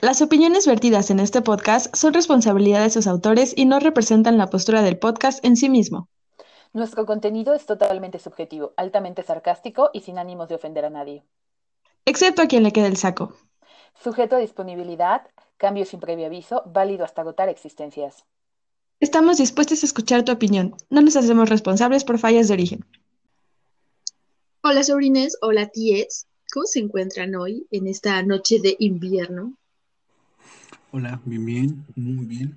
Las opiniones vertidas en este podcast son responsabilidad de sus autores y no representan la postura del podcast en sí mismo. Nuestro contenido es totalmente subjetivo, altamente sarcástico y sin ánimos de ofender a nadie. Excepto a quien le quede el saco. Sujeto a disponibilidad, cambio sin previo aviso, válido hasta agotar existencias. Estamos dispuestos a escuchar tu opinión. No nos hacemos responsables por fallas de origen. Hola sobrines, hola tíes. ¿Cómo se encuentran hoy en esta noche de invierno? Hola, bien, bien, muy bien.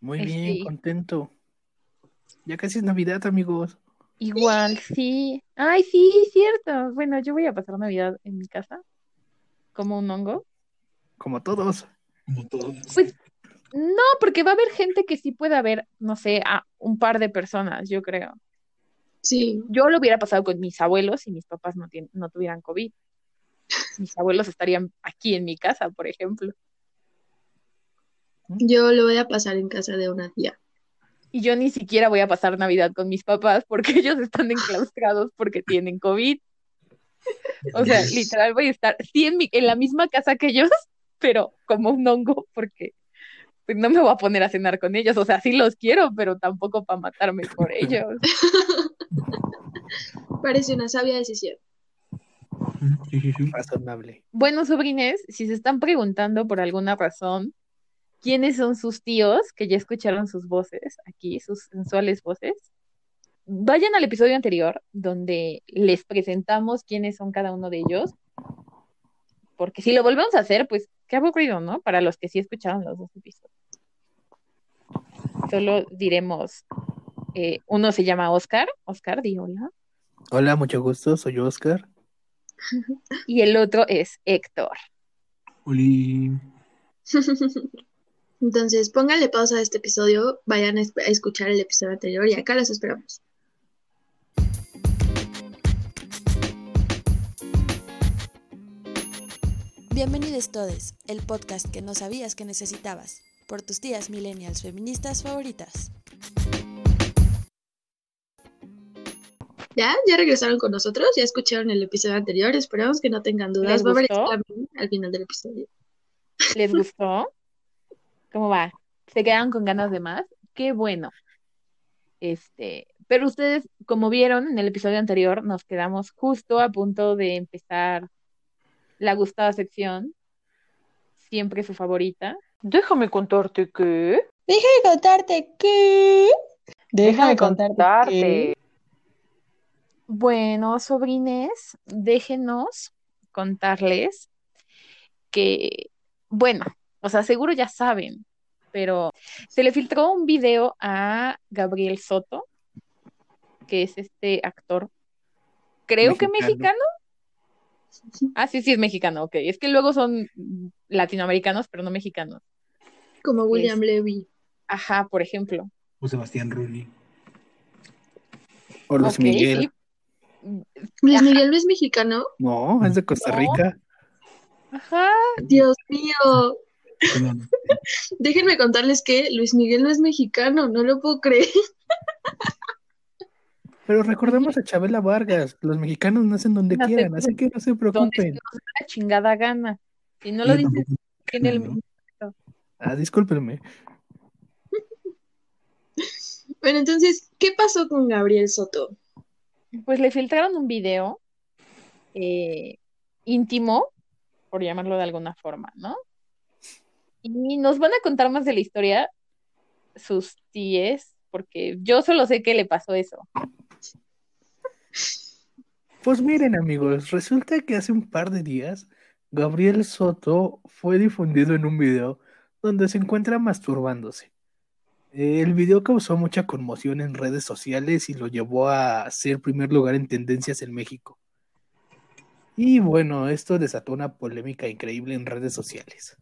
Muy Este- bien, contento. Ya casi es Navidad, amigos. Igual, sí. Ay, sí, cierto. Bueno, yo voy a pasar Navidad en mi casa, como un hongo. Como todos. Como todos. Pues no, porque va a haber gente que sí puede haber, no sé, a un par de personas, yo creo. Sí, Yo lo hubiera pasado con mis abuelos y mis papás no, no tuvieran COVID. Mis abuelos estarían aquí en mi casa, por ejemplo. yo lo voy a pasar en casa de una tía. Y yo ni siquiera voy a pasar Navidad con mis papás porque ellos están enclaustrados porque tienen COVID. O sea, literal voy a estar sí en, mi- en la misma casa que ellos, pero como un hongo porque pues, no me voy a poner a cenar con ellos. O sea, sí los quiero, pero tampoco para matarme por ellos. Parece una sabia decisión. Sí, sí, sí. Razonable. Bueno, sobrines, si se están preguntando por alguna razón quiénes son sus tíos, que ya escucharon sus voces aquí, sus sensuales voces, vayan al episodio anterior donde les presentamos quiénes son cada uno de ellos, porque si lo volvemos a hacer, pues qué aburrido, ¿no? Para los que sí escucharon los dos episodios. Solo diremos, eh, uno se llama Oscar, Oscar, di hola, Hola, mucho gusto, soy Oscar. y el otro es Héctor. Oli. Entonces, pónganle pausa a este episodio, vayan a escuchar el episodio anterior y acá los esperamos. Bienvenidos todos, el podcast que no sabías que necesitabas, por tus tías millennials feministas favoritas. ¿Ya? ¿Ya regresaron con nosotros? ¿Ya escucharon el episodio anterior? Esperamos que no tengan dudas. ¿Les Va a haber examen al final del episodio. ¿Les gustó? ¿Cómo va? ¿Se quedaron con ganas de más? Qué bueno. Este, pero ustedes, como vieron en el episodio anterior, nos quedamos justo a punto de empezar la gustada sección, siempre su favorita. Déjame contarte que. Déjame contarte que. Déjame contarte que. Bueno, sobrines, déjenos contarles que, bueno, o sea, seguro ya saben, pero se le filtró un video a Gabriel Soto, que es este actor, creo que Mexicano. mexicano. Ah, sí, sí, es mexicano, ok. Es que luego son latinoamericanos, pero no mexicanos. Como William Levy. Ajá, por ejemplo. O Sebastián Rulli. O Luis Miguel. sí. Luis. Miguel no es mexicano. No, es de Costa No. Rica. Ajá. Dios mío. Déjenme contarles que Luis Miguel no es mexicano, no lo puedo creer. Pero recordemos a Chabela Vargas. Los mexicanos nacen donde quieran, así que no se preocupen. la chingada gana. Si no lo dices, tiene el ¿no? Ah, discúlpenme. Bueno, entonces, ¿qué pasó con Gabriel Soto? Pues le filtraron un video eh, íntimo, por llamarlo de alguna forma, ¿no? Y nos van a contar más de la historia sus tíes, porque yo solo sé que le pasó eso. Pues miren, amigos, resulta que hace un par de días Gabriel Soto fue difundido en un video donde se encuentra masturbándose. El video causó mucha conmoción en redes sociales y lo llevó a ser primer lugar en tendencias en México. Y bueno, esto desató una polémica increíble en redes sociales.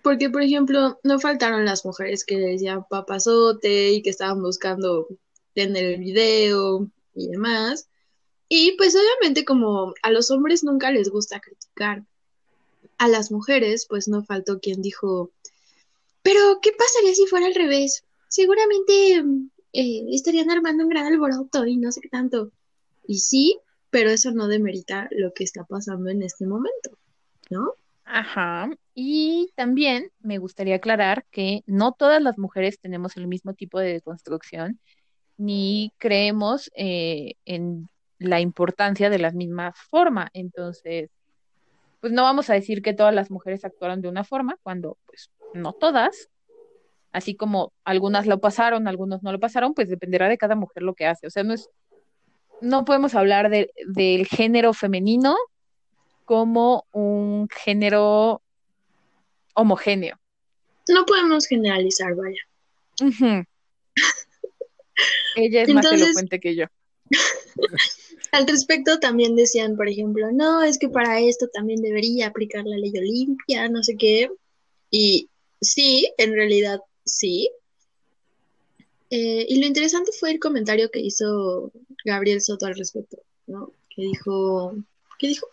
Porque, por ejemplo, no faltaron las mujeres que decían papazote y que estaban buscando tener el video y demás. Y pues obviamente como a los hombres nunca les gusta criticar, a las mujeres pues no faltó quien dijo, pero ¿qué pasaría si fuera al revés? Seguramente eh, estarían armando un gran alboroto y no sé qué tanto. Y sí, pero eso no demerita lo que está pasando en este momento, ¿no? Ajá. Y también me gustaría aclarar que no todas las mujeres tenemos el mismo tipo de deconstrucción, ni creemos eh, en la importancia de la misma forma. Entonces, pues no vamos a decir que todas las mujeres actuaron de una forma, cuando pues no todas, así como algunas lo pasaron, algunos no lo pasaron, pues dependerá de cada mujer lo que hace. O sea, no es, no podemos hablar de, del género femenino como un género homogéneo. No podemos generalizar, vaya. Ella es más elocuente que yo. Al respecto también decían, por ejemplo, no, es que para esto también debería aplicar la ley Olimpia, no sé qué. Y sí, en realidad sí. Eh, y lo interesante fue el comentario que hizo Gabriel Soto al respecto, ¿no? Que dijo, ¿qué dijo?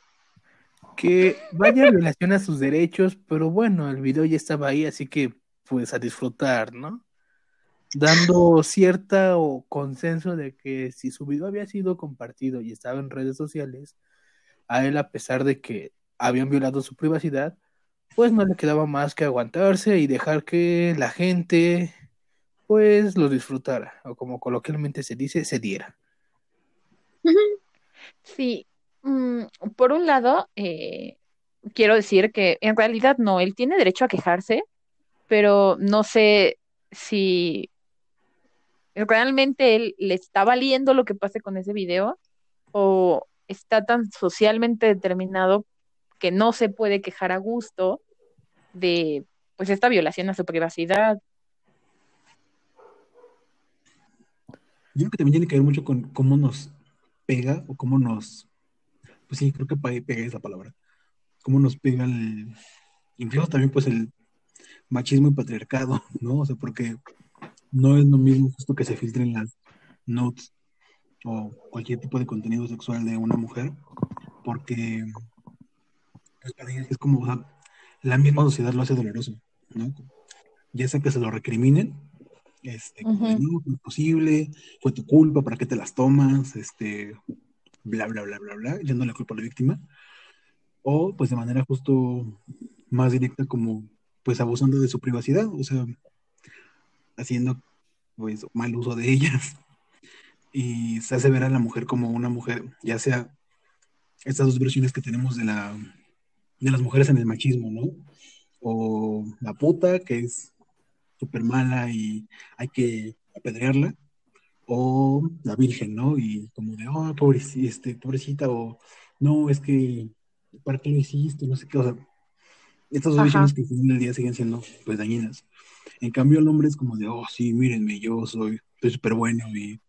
Que vaya violación a sus derechos, pero bueno, el video ya estaba ahí, así que pues a disfrutar, ¿no? Dando cierta o consenso de que si su video había sido compartido y estaba en redes sociales, a él a pesar de que habían violado su privacidad, pues no le quedaba más que aguantarse y dejar que la gente pues lo disfrutara, o como coloquialmente se dice, se diera. Sí, mm, por un lado, eh, quiero decir que en realidad no, él tiene derecho a quejarse, pero no sé si realmente él le está valiendo lo que pase con ese video o está tan socialmente determinado que no se puede quejar a gusto de pues esta violación a su privacidad. Yo creo que también tiene que ver mucho con cómo nos pega o cómo nos. Pues sí, creo que pega es la palabra. Cómo nos pega el. Incluso también, pues, el machismo y patriarcado, ¿no? O sea, porque no es lo mismo justo que se filtren las notes o cualquier tipo de contenido sexual de una mujer, porque es como, o sea, la misma sociedad lo hace doloroso, ¿no? Ya sea que se lo recriminen, este, no, no es posible, fue tu culpa, ¿para qué te las tomas? Este, bla, bla, bla, bla, bla, yendo la culpa a la víctima, o pues de manera justo más directa como pues abusando de su privacidad, o sea, haciendo pues mal uso de ellas y se hace ver a la mujer como una mujer, ya sea estas dos versiones que tenemos de la de las mujeres en el machismo, ¿no? O la puta que es súper mala y hay que apedrearla, o la virgen, ¿no? Y como de, oh, pobrecita, este, pobrecita, o no, es que, ¿para qué lo hiciste? No sé qué, o sea, estas dos Ajá. versiones que final del día siguen siendo, pues, dañinas. En cambio, el hombre es como de, oh, sí, mírenme, yo soy, soy súper bueno y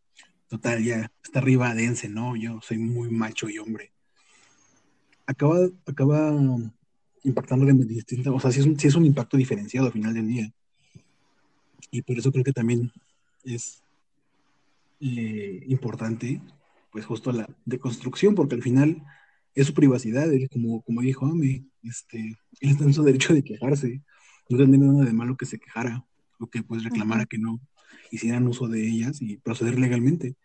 total, ya, está arriba, dense, ¿no? Yo soy muy macho y hombre. Acaba, acaba impactando de distinta, o sea, sí es, un, sí es un impacto diferenciado al final del día. Y por eso creo que también es eh, importante, pues justo la deconstrucción, porque al final es su privacidad, él, como, como dijo Ame, este, él está en su derecho de quejarse, no tendría nada de malo que se quejara, o que pues reclamara que no hicieran uso de ellas y proceder legalmente.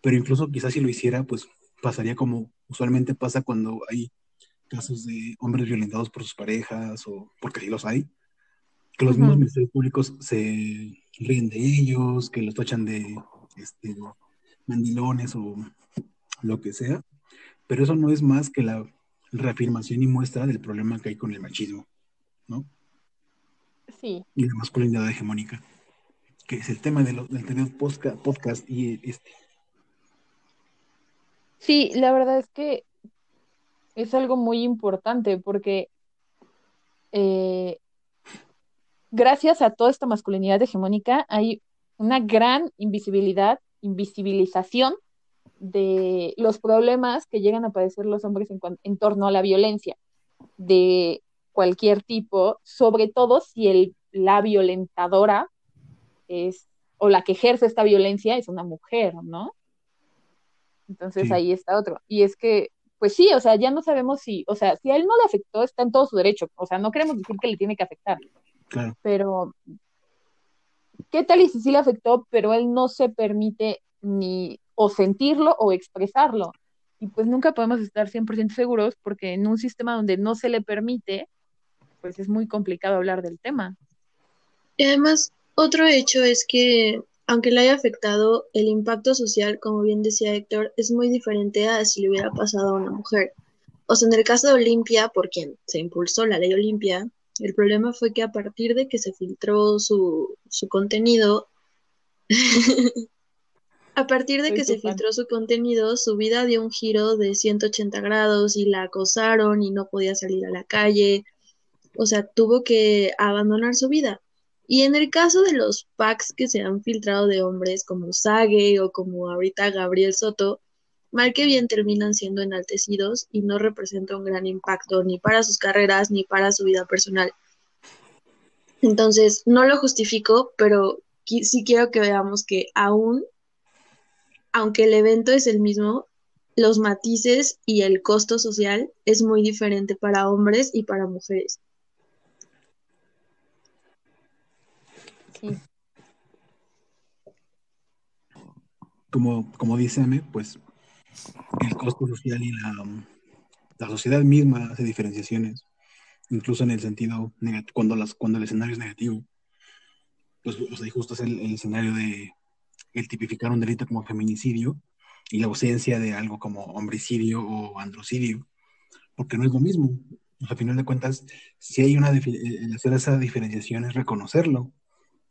Pero incluso quizás si lo hiciera, pues pasaría como usualmente pasa cuando hay casos de hombres violentados por sus parejas, o porque sí los hay, que los mismos ministerios públicos se ríen de ellos, que los tachan de este, mandilones o lo que sea, pero eso no es más que la reafirmación y muestra del problema que hay con el machismo, ¿no? Sí, Y la masculinidad hegemónica, que es el tema de lo- del anterior posca- podcast y este. Sí, la verdad es que es algo muy importante porque eh, gracias a toda esta masculinidad hegemónica hay una gran invisibilidad, invisibilización de los problemas que llegan a padecer los hombres en, en torno a la violencia de cualquier tipo, sobre todo si el, la violentadora es, o la que ejerce esta violencia es una mujer, ¿no? Entonces Sí. ahí está otro. Y es que, pues sí, o sea, ya no sabemos si, o sea, si a él no le afectó, está en todo su derecho. O sea, no queremos decir que le tiene que afectar, Claro, pero ¿qué tal y si sí le afectó, pero él no se permite ni o sentirlo o expresarlo? Y pues nunca podemos estar 100% seguros porque en un sistema donde no se le permite, pues es muy complicado hablar del tema. Y además, otro hecho es que, aunque le haya afectado, el impacto social, como bien decía Héctor, es muy diferente a si le hubiera pasado a una mujer. O sea, en el caso de Olimpia, por quien se impulsó la ley Olimpia, el problema fue que a partir de que se filtró su, su contenido, a partir de Soy que se fan. filtró su contenido, su vida dio un giro de 180 grados y la acosaron y no podía salir a la calle. O sea, tuvo que abandonar su vida. Y en el caso de los packs que se han filtrado de hombres como Sage o como ahorita Gabriel Soto, mal que bien terminan siendo enaltecidos y no representa un gran impacto ni para sus carreras ni para su vida personal. Entonces, no lo justifico, pero sí quiero que veamos que aún, aunque el evento es el mismo, los matices y el costo social es muy diferente para hombres y para mujeres. Como, como dice Ame, pues el costo social y la, la sociedad misma hace diferenciaciones, incluso en el sentido cuando, las, cuando el escenario es negativo. Pues o sea, justo es el, escenario de el tipificar un delito como feminicidio y la ausencia de algo como homicidio o androcidio, porque no es lo mismo. A final de cuentas, si hay una hacer esa diferenciación es reconocerlo,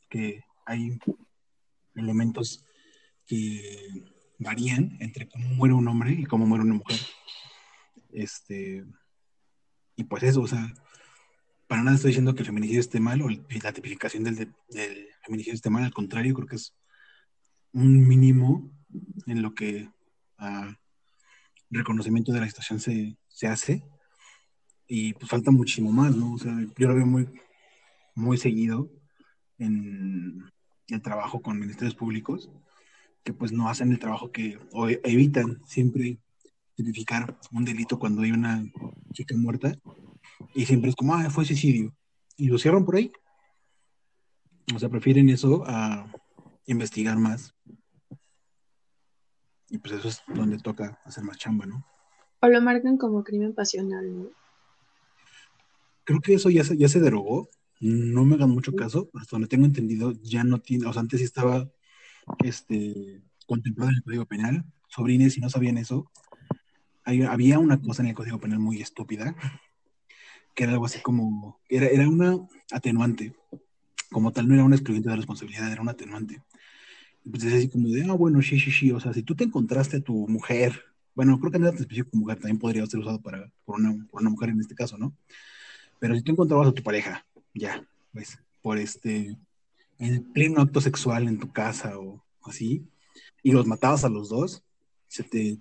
que hay elementos que varían entre cómo muere un hombre y cómo muere una mujer. Este, y pues eso, o sea, para nada estoy diciendo que el feminicidio esté mal o la tipificación del, de- del feminicidio esté mal, al contrario, creo que es un mínimo en lo que a reconocimiento de la situación se, se hace y pues falta muchísimo más, ¿no? O sea, yo lo veo muy, muy seguido en el trabajo con ministerios públicos que pues no hacen el trabajo que, o e- evitan siempre tipificar un delito cuando hay una chica muerta y siempre es como, ah, fue suicidio y lo cierran por ahí. O sea, prefieren eso a investigar más. Y pues eso es donde toca hacer más chamba, ¿no? O lo marcan como crimen pasional, ¿no? Creo que eso ya se, ya se derogó. No me hagan mucho caso, hasta donde tengo entendido, ya no tiene, o sea, antes sí estaba este, contemplado en el Código Penal. Sobrines, si no sabían eso, hay- había una cosa en el Código Penal muy estúpida, que era algo así como, era, era una atenuante, como tal, no era un excluyente de responsabilidad, era un atenuante. Pues es así como de, ah, bueno, sí, sí, sí, o sea, si tú te encontraste a tu mujer, bueno, creo que no era específico mujer, también podría ser usado para, por, una, por una mujer en este caso, ¿no? Pero si tú encontrabas a tu pareja, ya, pues, por este, en el pleno acto sexual en tu casa o así, y los matabas a los dos, se te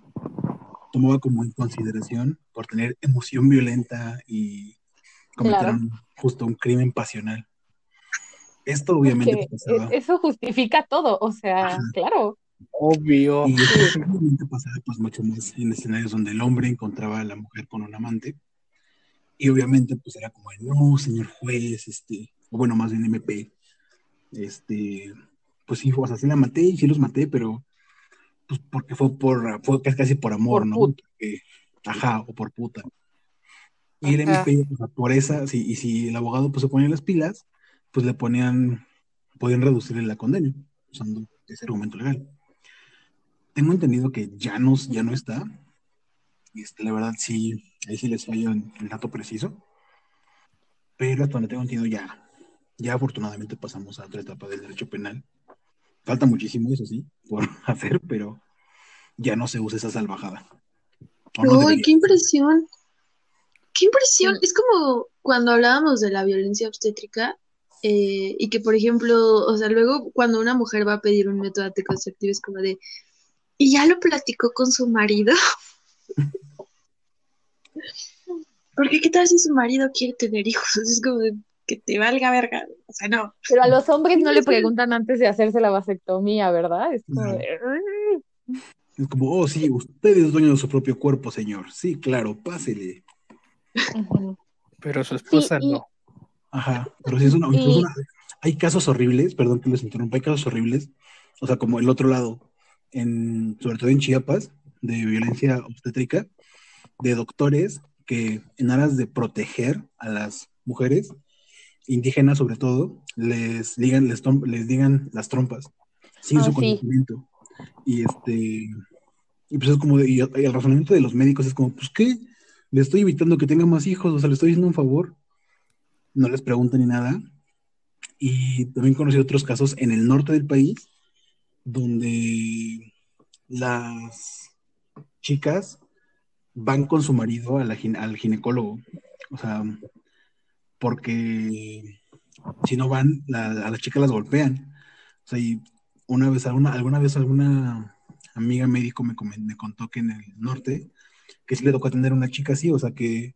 tomaba como en consideración por tener emoción violenta y cometer Claro. un- justo un crimen pasional. Esto obviamente pasaba. e- eso justifica todo, o sea, Ajá. claro. Obvio. Y esto obviamente pasaba pues mucho más en escenarios donde el hombre encontraba a la mujer con un amante. Y obviamente pues era como, no, señor juez, este, o bueno, más bien MP, este, pues sí, o sea, sí la maté y sí los maté, pero pues porque fue por, fue casi, por amor, Por ¿no? Porque- ajá, o por puta. Y el. MP, o sea, por esa, sí, y si el abogado pues se ponía las pilas, pues le ponían, podían reducirle la condena, usando ese argumento legal. Tengo entendido que ya no, ya no está. Este, la verdad sí, ahí sí les fallo en el dato preciso. Pero hasta donde tengo entendido ya, ya afortunadamente pasamos a otra etapa del derecho penal. Falta muchísimo, eso sí, por hacer, pero ya no se usa esa salvajada. No ¡Uy, debería. qué impresión! ¡Qué impresión! Es como cuando hablábamos de la violencia obstétrica eh, y que, por ejemplo, o sea, luego cuando una mujer va a pedir un método anticonceptivo es como de, ¿y ya lo platicó con su marido? Porque qué tal si su marido quiere tener hijos? Es como de, que te valga verga. O sea, no. Pero a los hombres no le preguntan antes de hacerse la vasectomía, ¿verdad? Es como No. de, Es como, oh, sí, usted es dueño de su propio cuerpo, señor. Sí, claro, pásele. Pero su esposa Sí, y- no. Ajá, pero sí es una, incluso Y- una- hay casos horribles, perdón que les interrumpa, hay casos horribles, o sea, como el otro lado, en, sobre todo en Chiapas, de violencia obstétrica de doctores que en aras de proteger a las mujeres, indígenas sobre todo, les digan, les, les digan las trompas sin Ah, su sí. conocimiento. Y este, y pues es como, de- y el razonamiento de los médicos es como, pues qué, le estoy evitando que tenga más hijos, o sea, le estoy haciendo un favor. No les preguntan ni nada. Y también conocí otros casos en el norte del país, donde las chicas van con su marido a la al ginecólogo. O sea, porque si no van, a las chicas las golpean. O sea, y una vez, alguna, alguna vez alguna amiga médico me, me contó que en el norte, que sí le tocó atender a una chica así, o sea, que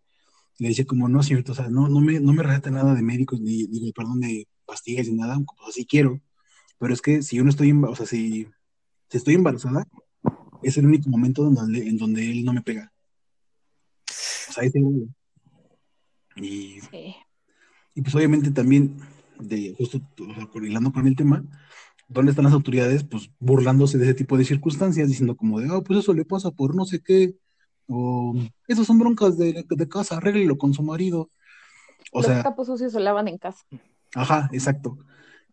le dice como, no, señorita, o sea, no, no me, no me receta nada de médicos, ni, ni, perdón, de pastillas, ni nada, pues así quiero. Pero es que si yo no estoy, o sea, si, si estoy embarazada, es el único momento en donde él no me pega. Sea, ahí tengo. Y, Sí. y pues obviamente también, de justo o sea, con el tema, ¿dónde están las autoridades? Pues burlándose de ese tipo de circunstancias, diciendo como de, ah, pues eso le pasa por no sé qué, o esas son broncas de, de casa, arréglelo con su marido. O Los sea, capos sucios se lavan en casa. ajá, exacto.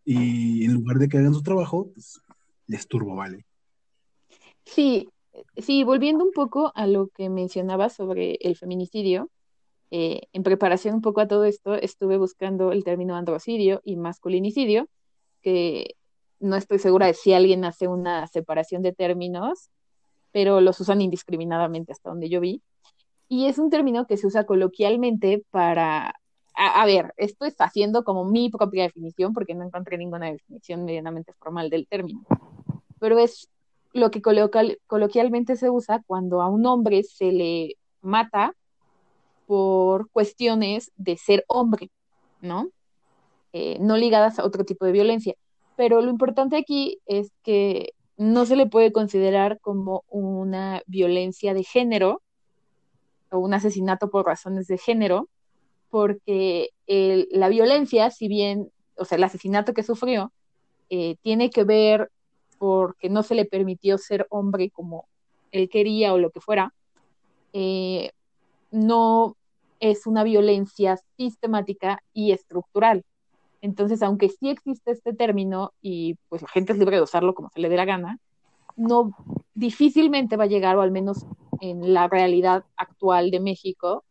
Y en lugar de que hagan su trabajo, pues les turbo, vale. Sí, sí, volviendo un poco a lo que mencionaba sobre el feminicidio, eh, en preparación un poco a todo esto, estuve buscando el término androcidio y masculinicidio, que no estoy segura de si alguien hace una separación de términos, pero los usan indiscriminadamente hasta donde yo vi. Y es un término que se usa coloquialmente para, a, a ver, esto es haciendo como mi propia definición, porque no encontré ninguna definición medianamente formal del término, pero es lo que coloquialmente se usa cuando a un hombre se le mata por cuestiones de ser hombre, ¿no? Eh, no ligadas a otro tipo de violencia. Pero lo importante aquí es que no se le puede considerar como una violencia de género o un asesinato por razones de género, porque la violencia, si bien, o sea, el asesinato que sufrió, eh, tiene que ver porque no se le permitió ser hombre como él quería o lo que fuera, eh, no es una violencia sistemática y estructural. Entonces, aunque sí existe este término y pues la gente es libre de usarlo como se le dé la gana, no difícilmente va a llegar, o al menos en la realidad actual de México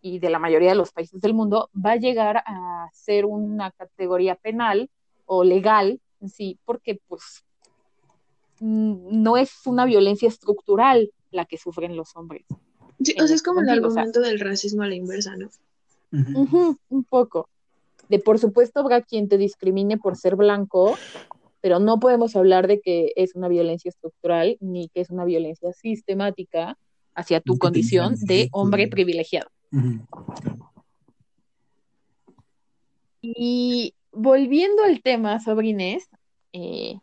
y de la mayoría de los países del mundo, va a llegar a ser una categoría penal o legal en sí, porque pues no es una violencia estructural la que sufren los hombres. Sí, o sea, es como el o sea. argumento del racismo a la inversa, ¿no? Un poco. De por supuesto habrá quien te discrimine por ser blanco, pero no podemos hablar de que es una violencia estructural ni que es una violencia sistemática hacia tu condición de hombre privilegiado. Y volviendo al tema sobre Inés, eh,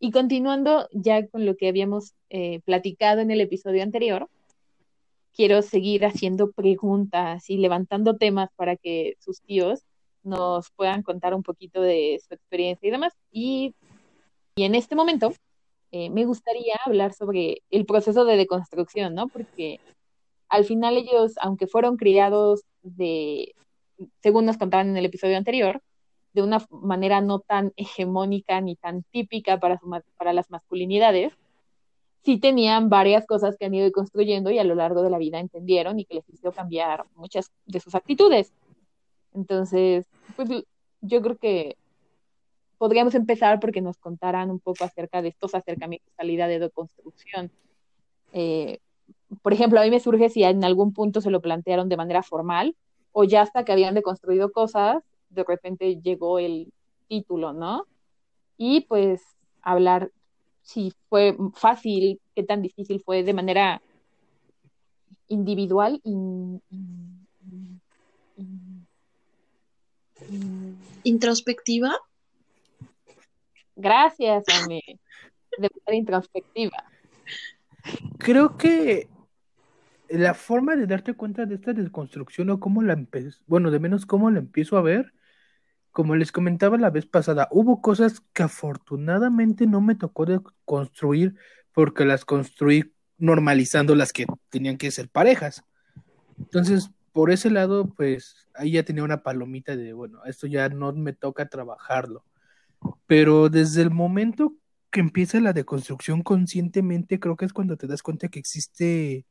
y continuando ya con lo que habíamos eh, platicado en el episodio anterior, quiero seguir haciendo preguntas y levantando temas para que sus tíos nos puedan contar un poquito de su experiencia y demás. Y, en este momento eh, me gustaría hablar sobre el proceso de deconstrucción, ¿no? Porque al final ellos, aunque fueron criados de, según nos contaban en el episodio anterior, de una manera no tan hegemónica ni tan típica para, para las masculinidades, sí tenían varias cosas que han ido construyendo y a lo largo de la vida entendieron y que les hizo cambiar muchas de sus actitudes. Entonces, pues yo creo que podríamos empezar porque nos contaran un poco acerca de estos acercamientos a la de deconstrucción. Eh, por ejemplo, a mí me surge si en algún punto se lo plantearon de manera formal o ya hasta que habían deconstruido cosas, de repente llegó el título, ¿no? Y pues hablar si fue fácil, qué tan difícil fue de manera individual y- Introspectiva. gracias, Ame, de manera introspectiva. Creo que la forma de darte cuenta de esta desconstrucción o cómo la empiezo, bueno, de menos cómo la empiezo a ver, como les comentaba la vez pasada, hubo cosas que afortunadamente no me tocó de construir porque las construí normalizando las que tenían que ser parejas. Entonces, por ese lado, pues ahí ya tenía una palomita de, bueno, esto ya no me toca trabajarlo. Pero desde el momento que empieza la deconstrucción conscientemente, creo que es cuando te das cuenta que existe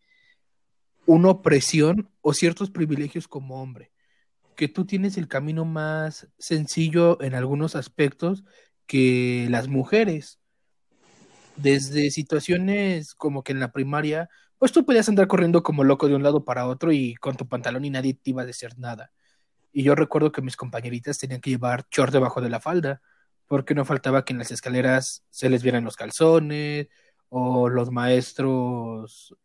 una opresión o ciertos privilegios como hombre, que tú tienes el camino más sencillo en algunos aspectos que las mujeres. Desde situaciones como que en la primaria, pues tú podías andar corriendo como loco de un lado para otro y con tu pantalón y nadie te iba a decir nada. Y yo recuerdo que mis compañeritas tenían que llevar short debajo de la falda, porque no faltaba que en las escaleras se les vieran los calzones o los maestros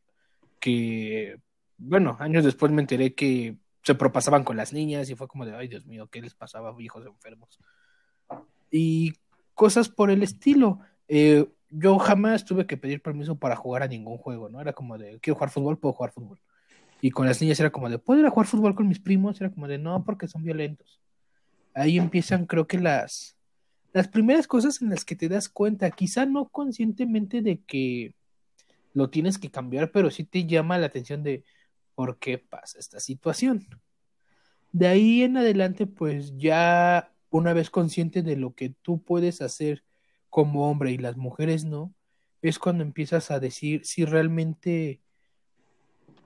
que, bueno, años después me enteré que se propasaban con las niñas y fue como de, ay Dios mío, ¿qué les pasaba, hijos enfermos? Y cosas por el estilo. Eh, yo jamás tuve que pedir permiso para jugar a ningún juego, ¿no? Era como de, quiero jugar fútbol, puedo jugar fútbol. Y con las niñas era como de, ¿puedo ir a jugar fútbol con mis primos? Era como de, no, porque son violentos. Ahí empiezan, creo que las, las primeras cosas en las que te das cuenta, quizá no conscientemente de que lo tienes que cambiar, pero sí te llama la atención de por qué pasa esta situación. De ahí en adelante, pues ya una vez consciente de lo que tú puedes hacer como hombre y las mujeres no, es cuando empiezas a decir si realmente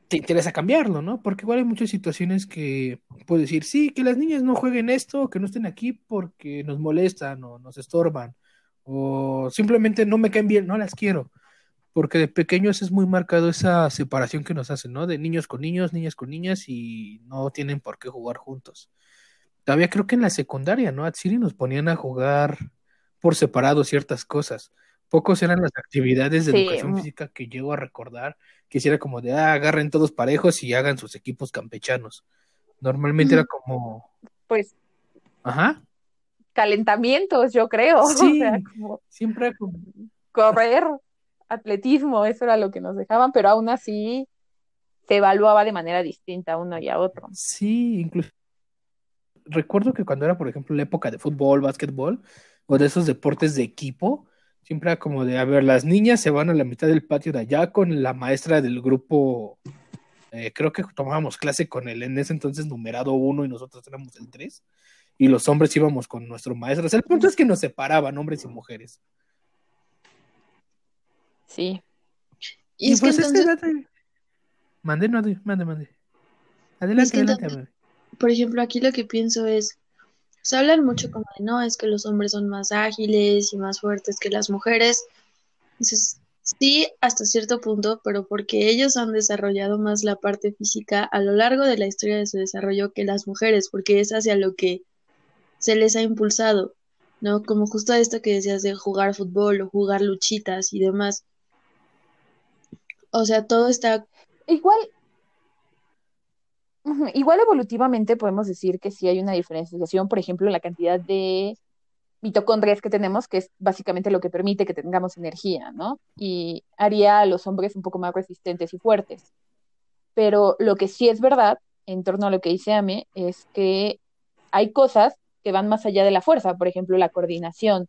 te interesa cambiarlo, ¿no? Porque igual hay muchas situaciones que puedes decir, sí, que las niñas no jueguen esto, que no estén aquí porque nos molestan o nos estorban, o simplemente no me caen bien, no las quiero, porque de pequeños es muy marcado esa separación que nos hacen, ¿no? De niños con niños, niñas con niñas y no tienen por qué jugar juntos. Todavía creo que en la secundaria, ¿no? A Siri nos ponían a jugar por separado ciertas cosas. Pocos eran las actividades de Sí, educación mm. física que llego a recordar, que hiciera como de, ah, agarren todos parejos y hagan sus equipos campechanos. Normalmente era como, Pues ajá, calentamientos, yo creo. O sí, sea, como siempre era como, correr, atletismo, eso era lo que nos dejaban, pero aún así se evaluaba de manera distinta uno y a otro. sí, incluso recuerdo que cuando era, por ejemplo, la época de fútbol, básquetbol o de esos deportes de equipo, siempre era como de, a ver, las niñas se van a la mitad del patio de allá con la maestra del grupo, eh, creo que tomábamos clase con el en ese entonces numerado uno y nosotros éramos el tres, y los hombres íbamos con nuestro maestro. O sea, el punto es que nos separaban hombres y mujeres. Sí. Y es que pues este entonces, dato- Mande, no, mande, mande. Es Adelante, que adelante, entonces- por ejemplo, aquí lo que pienso es, se hablan mucho como de, no, es que los hombres son más ágiles y más fuertes que las mujeres. Entonces, sí, hasta cierto punto, pero porque ellos han desarrollado más la parte física a lo largo de la historia de su desarrollo que las mujeres, porque es hacia lo que se les ha impulsado, ¿no? Como justo esto que decías de jugar fútbol o jugar luchitas y demás. O sea, todo está Igual, igual evolutivamente podemos decir que sí hay una diferenciación, por ejemplo, en la cantidad de mitocondrias que tenemos, que es básicamente lo que permite que tengamos energía, ¿no? Y haría a los hombres un poco más resistentes y fuertes. Pero lo que sí es verdad, en torno a lo que dice Ame, es que hay cosas que van más allá de la fuerza, por ejemplo, la coordinación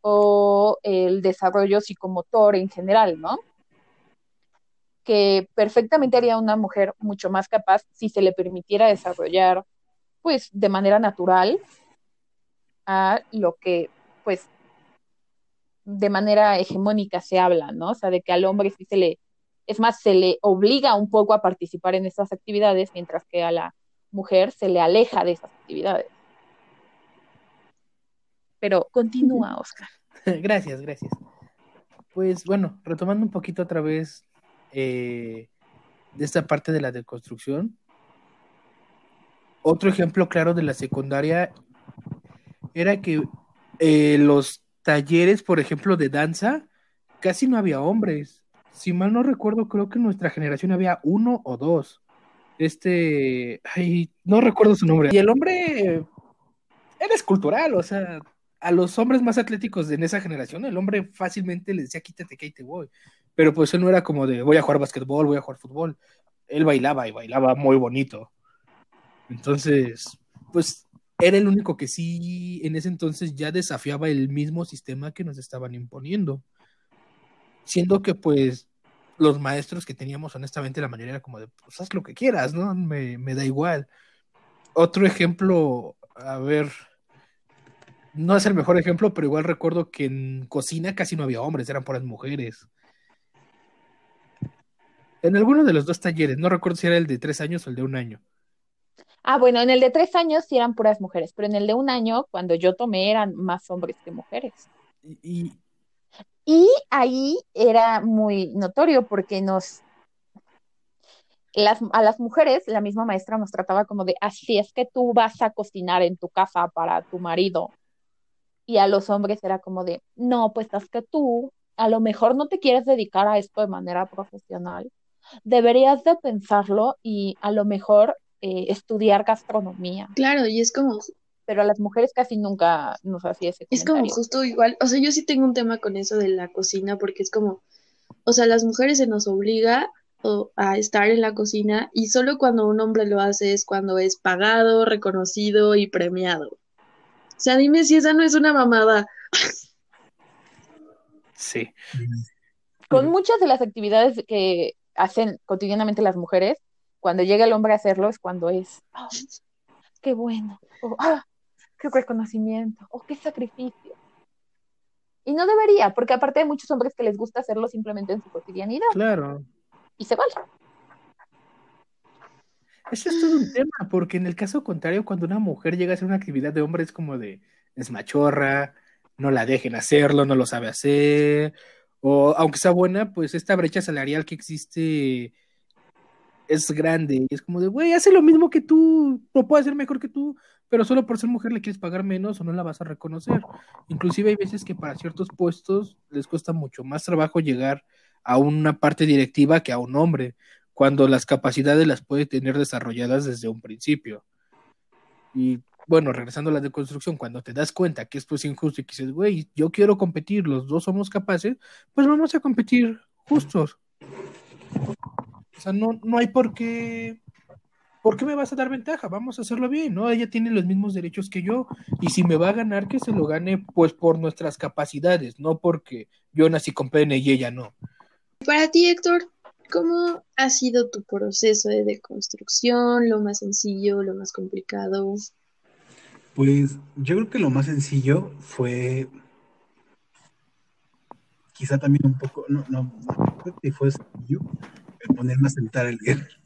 o el desarrollo psicomotor en general, ¿no? Que perfectamente haría una mujer mucho más capaz si se le permitiera desarrollar, pues, de manera natural a lo que, pues, de manera hegemónica se habla, ¿no? O sea, de que al hombre sí se le, es más, se le obliga un poco a participar en estas actividades, mientras que a la mujer se le aleja de esas actividades. Pero continúa, Oscar. Gracias, gracias. Pues bueno, retomando un poquito otra vez eh, de esta parte de la deconstrucción. Otro ejemplo claro de la secundaria era que eh, los talleres, por ejemplo, de danza, casi no había hombres. Si mal no recuerdo, creo que en nuestra generación había uno o dos. Este, ay, no recuerdo su nombre. Y el hombre era escultural, o sea, a los hombres más atléticos de en esa generación, el hombre fácilmente le decía, quítate que ahí te voy. Pero pues él no era como de, voy a jugar basquetbol, voy a jugar fútbol. Él bailaba y bailaba muy bonito. Entonces, pues era el único que sí en ese entonces ya desafiaba el mismo sistema que nos estaban imponiendo. Siendo que pues los maestros que teníamos, honestamente, la mayoría era como de, pues haz lo que quieras, ¿no? Me, me da igual. Otro ejemplo, a ver, no es el mejor ejemplo, pero igual recuerdo que en cocina casi no había hombres, eran puras mujeres. En alguno de los dos talleres, no recuerdo si era el de tres años o el de un año. Ah, bueno, en el de tres años sí eran puras mujeres, pero en el de un año, cuando yo tomé, eran más hombres que mujeres. Y, ahí era muy notorio porque nos, las, a las mujeres, la misma maestra nos trataba como de, así es que tú vas a cocinar en tu casa para tu marido. Y a los hombres era como de, no, pues es que tú a lo mejor no te quieres dedicar a esto de manera profesional. Deberías de pensarlo y a lo mejor eh, estudiar gastronomía. Claro, y es como, Pero a las mujeres casi nunca nos hacía ese es como comentario. justo igual, o sea, yo sí tengo un tema con eso de la cocina, porque es como, o sea, las mujeres se nos obliga o- a estar en la cocina y solo cuando un hombre lo hace es cuando es pagado, reconocido y premiado. O sea, dime si esa no es una mamada. sí. con muchas de las actividades que hacen cotidianamente las mujeres, cuando llega el hombre a hacerlo es cuando es, "Ah, qué bueno, o "Ah, qué reconocimiento, o qué sacrificio. Y no debería, porque aparte hay muchos hombres que les gusta hacerlo simplemente en su cotidianidad Claro. y se vale. Eso es todo un tema, porque en el caso contrario, cuando una mujer llega a hacer una actividad de hombre, es como de, es machorra, no la dejen hacerlo, no lo sabe hacer, o aunque sea buena, pues esta brecha salarial que existe es grande, y es como de, güey, hace lo mismo que tú, o puede hacer mejor que tú, pero solo por ser mujer le quieres pagar menos o no la vas a reconocer. Inclusive hay veces que para ciertos puestos les cuesta mucho más trabajo llegar a una parte directiva que a un hombre cuando las capacidades las puede tener desarrolladas desde un principio. Y bueno, regresando a la deconstrucción, cuando te das cuenta que esto es injusto y que dices, güey, yo quiero competir, los dos somos capaces, pues vamos a competir justos. O sea, no, no hay por qué, ¿por qué me vas a dar ventaja? Vamos a hacerlo bien, ¿no? Ella tiene los mismos derechos que yo y si me va a ganar, que se lo gane pues por nuestras capacidades, no porque yo nací con pene y ella no. Para ti, Héctor, ¿cómo ha sido tu proceso de deconstrucción? ¿Lo más sencillo, lo más complicado? Pues yo creo que lo más sencillo fue quizá también un poco, no, no, creo que fue sencillo ponerme a sentar a leer.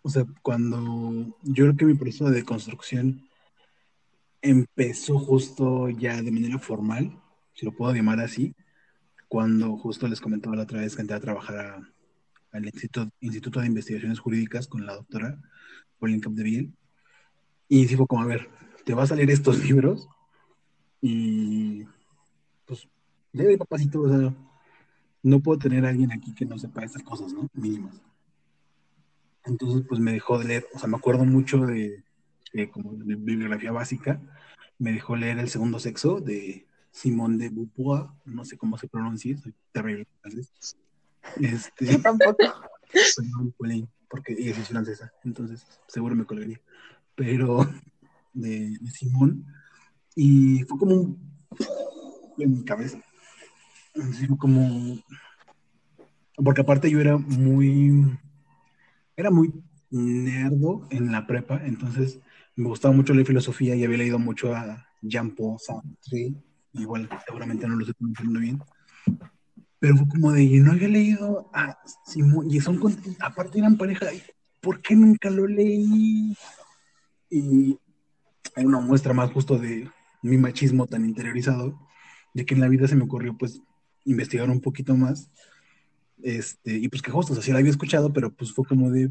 O sea, cuando yo creo que mi proceso de construcción empezó justo ya de manera formal, si lo puedo llamar así, cuando justo les comentaba la otra vez que entré a trabajar a- al Instituto, Instituto de Investigaciones Jurídicas con la doctora Pauline Capdeviel. Y sí fue como, a ver, te vas a leer estos libros y pues lee papacito, o sea, no puedo tener a alguien aquí que no sepa estas cosas, ¿no? Mínimas. Entonces, pues me dejó de leer, o sea, me acuerdo mucho de, de como de bibliografía básica, me dejó leer El Segundo Sexo de Simone de Beauvoir, no sé cómo se pronuncia, soy terrible en francés. Este, Yo tampoco. Perdón, Pauline, porque ella es francesa, entonces seguro me colgaría. Pero de, Simón, y fue como en mi cabeza. Así como. Porque aparte yo era muy. Era muy nerdo en la prepa, entonces me gustaba mucho leer filosofía y había leído mucho a Jean-Paul Sartre. Igual, seguramente no lo estoy pronunciando bien. Pero fue como de, yo no había leído a Simón, y son, aparte eran pareja, ¿por qué nunca lo leí? Hay una muestra más justo de mi machismo tan interiorizado, de que en la vida se me ocurrió pues investigar un poquito más, este, y pues que justo, o sea, sí la había escuchado, pero pues fue como de,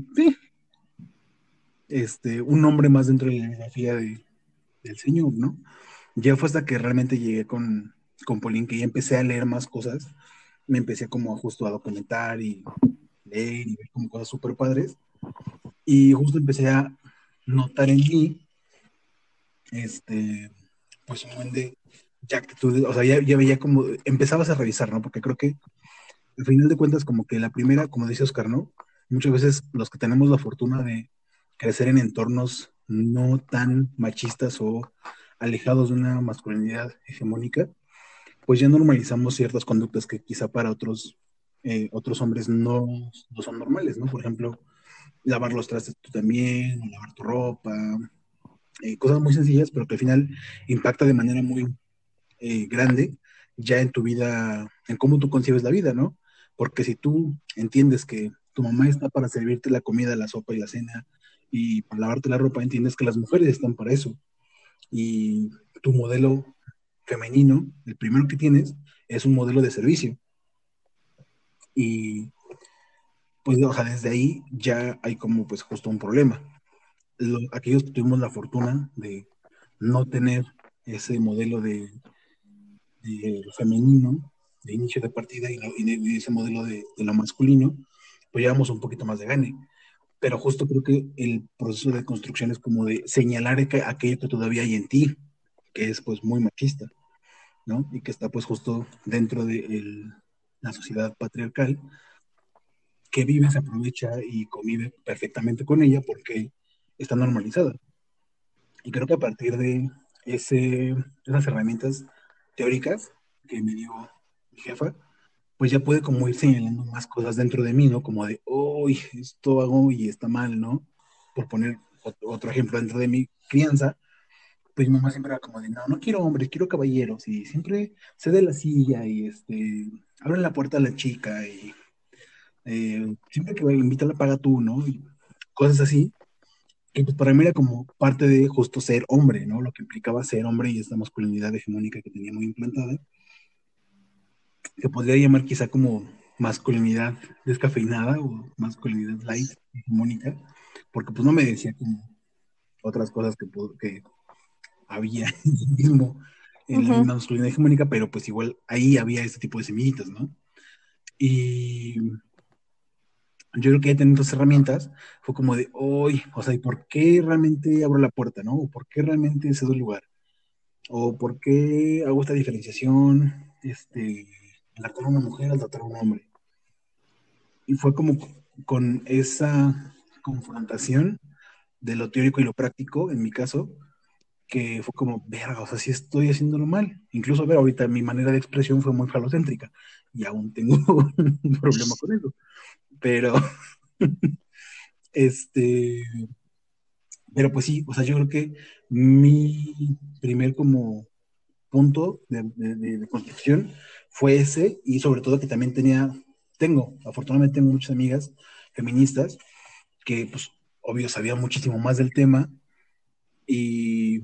este, un nombre más dentro de la biografía de, del señor, ¿no? Ya fue hasta que realmente llegué con, con Pauline, que ya empecé a leer más cosas, me empecé como justo a documentar y leer y ver como cosas súper padres, y justo empecé a notar en mí, este, pues un buen de ya actitudes, o sea, ya, ya veía como, empezabas a revisar, ¿no? Porque creo que al final de cuentas, como que la primera, como dice Oscar, ¿no? Muchas veces los que tenemos la fortuna de crecer en entornos no tan machistas o alejados de una masculinidad hegemónica, pues ya normalizamos ciertas conductas que quizá para otros eh, otros hombres no, no son normales, ¿no? Por ejemplo, lavar los trastes tú también, o lavar tu ropa, eh, cosas muy sencillas, pero que al final impacta de manera muy eh, grande ya en tu vida, en cómo tú concibes la vida, ¿no? Porque si tú entiendes que tu mamá está para servirte la comida, la sopa y la cena, y para lavarte la ropa, entiendes que las mujeres están para eso. Y tu modelo femenino, el primero que tienes, es un modelo de servicio. Y pues, o sea, desde ahí ya hay como pues justo un problema. Aquellos que tuvimos la fortuna de no tener ese modelo de, femenino de inicio de partida y, ese modelo de, lo masculino, pues llevamos un poquito más de gane. Pero justo creo que el proceso de construcción es como de señalar aquello que todavía hay en ti, que es pues muy machista, ¿no? Y que está pues justo dentro de la sociedad patriarcal, que vive, se aprovecha y convive perfectamente con ella porque está normalizada. Y creo que a partir de ese, esas herramientas teóricas que me dio mi jefa, pues ya puede como ir señalando más cosas dentro de mí, ¿no? Como de, uy, esto hago y está mal, ¿no? Por poner otro ejemplo dentro de mi crianza, pues mi mamá siempre era como de, no, no quiero hombres, quiero caballeros, y siempre cede la silla y este, abre la puerta a la chica y eh, siempre que invita la paga tú, ¿no? Y cosas así, que pues para mí era como parte de justo ser hombre, ¿no? Lo que implicaba ser hombre y esta masculinidad hegemónica que tenía muy implantada, que podría llamar quizá como masculinidad descafeinada o masculinidad light, hegemónica, porque pues no me decía como otras cosas que, que había mismo en la masculinidad hegemónica, pero pues igual ahí había este tipo de semillitas, ¿no? Y yo creo que ya teniendo herramientas, fue como de, hoy, o sea, ¿y por qué realmente abro la puerta, no? ¿O por qué realmente cedo el lugar? ¿O por qué hago esta diferenciación, este, tratar a una mujer al tratar a un hombre? Y fue como con esa confrontación de lo teórico y lo práctico, en mi caso, que fue como, verga, o sea, sí estoy haciéndolo mal. Incluso, ver, ahorita mi manera de expresión fue muy falocéntrica y aún tengo un problema con eso pero este, pero pues sí, o sea, yo creo que mi primer como punto de, construcción fue ese y sobre todo que también tenía, tengo, afortunadamente tengo muchas amigas feministas que pues obvio sabían muchísimo más del tema y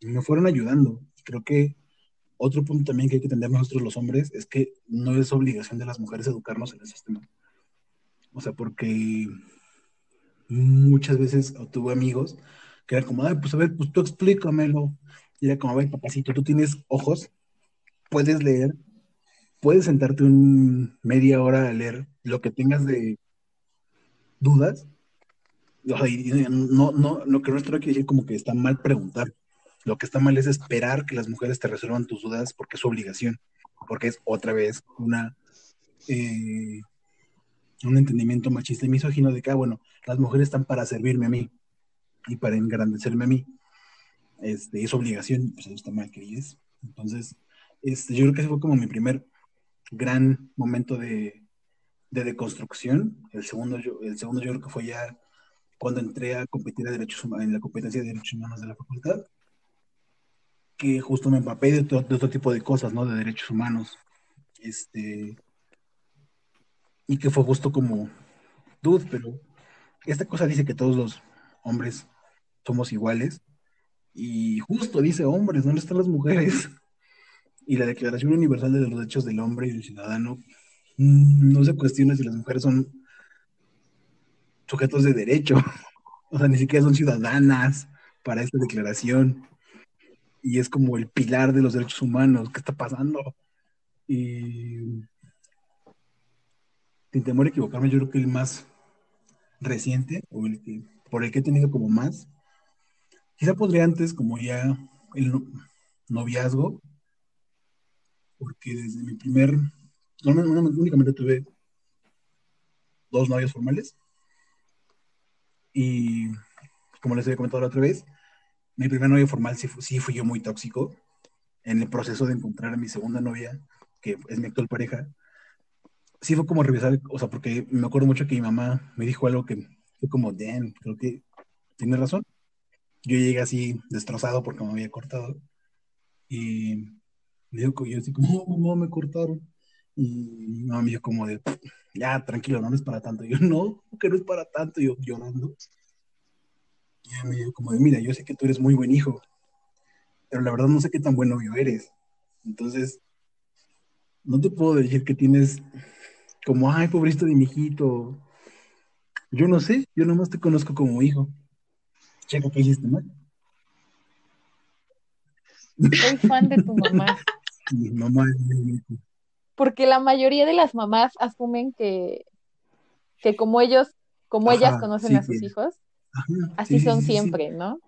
me fueron ayudando. Creo que otro punto también que hay que entender nosotros los hombres es que no es obligación de las mujeres educarnos en el sistema. O sea, porque muchas veces tuve amigos que eran como, ay, pues a ver, pues tú explícamelo. Y era como, a ver, papacito, tú tienes ojos, puedes leer, puedes sentarte un media hora a leer lo que tengas de dudas. No, no, lo que no quiere decir como que está mal preguntar. Lo que está mal es esperar que las mujeres te resuelvan tus dudas porque es su obligación, porque es otra vez una eh, un entendimiento machista y misógino de que, ah, bueno, las mujeres están para servirme a mí y para engrandecerme a mí. Este, es obligación, pues eso está mal que es. Entonces, este, yo creo que ese fue como mi primer gran momento de, de deconstrucción. El segundo, yo, el segundo yo creo que fue ya cuando entré a competir a derechos en la competencia de derechos humanos de la facultad, que justo me empapé de, de otro tipo de cosas, ¿no? De derechos humanos. Este, y que fue justo como, dude, pero esta cosa dice que todos los hombres somos iguales, y justo dice hombres, ¿dónde están las mujeres? Y la Declaración Universal de los Derechos del Hombre y del Ciudadano mm, no se cuestiona si las mujeres son sujetos de derecho, o sea, ni siquiera son ciudadanas para esta declaración. Y es como el pilar de los derechos humanos. ¿Qué está pasando? Y sin temor a equivocarme, yo creo que el más reciente, o el que, por el que he tenido como más, quizá podría antes como ya el noviazgo, porque desde mi primer, únicamente tuve dos novios formales, y como les había comentado la otra vez, mi primer novio formal sí, sí fui yo muy tóxico, en el proceso de encontrar a mi segunda novia, que es mi actual pareja, sí fue como revisar, o sea, porque me acuerdo mucho que mi mamá me dijo algo que fue como, damn, creo que tiene razón. Yo llegué así destrozado porque me había cortado. Y me dijo, yo así como, oh, mamá, me cortaron. Y mi mamá me dijo como de, ya, tranquilo, no es para tanto. Yo, no, que no es para tanto. Y yo llorando. Y ella me dijo como de, mira, yo sé que tú eres muy buen hijo, pero la verdad no sé qué tan buen novio eres. Entonces, no te puedo decir que tienes como, ay, pobrecito de mi hijito. Yo no sé, yo nomás te conozco como hijo. Checa que hiciste mal. Soy fan de tu mamá. Mi mamá es mi hijo. Porque la mayoría de las mamás asumen que, que como ellos, como ellas conocen sí, a sus que- hijos, Ajá, así sí, sí, son sí. siempre, ¿no?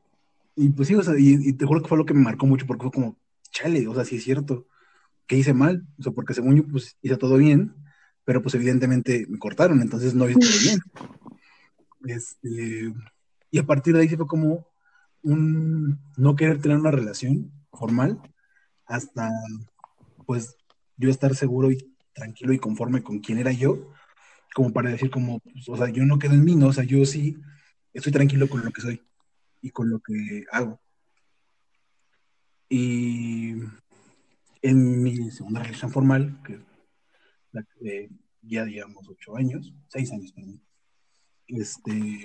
Y pues sí, o sea, y, y te juro que fue lo que me marcó mucho porque fue como, chale, o sea, sí es cierto, que hice mal, o sea, porque según yo, pues hice todo bien, pero pues evidentemente me cortaron, entonces no todo bien. Este, y a partir de ahí fue como un no querer tener una relación formal hasta pues yo estar seguro y tranquilo y conforme con quién era yo, como para decir como, pues, o sea, yo no quedo en mí, ¿no? O sea, yo sí estoy tranquilo con lo que soy y con lo que hago. Y en mi segunda relación formal, que que ya llevamos ocho años, seis años, perdón, este,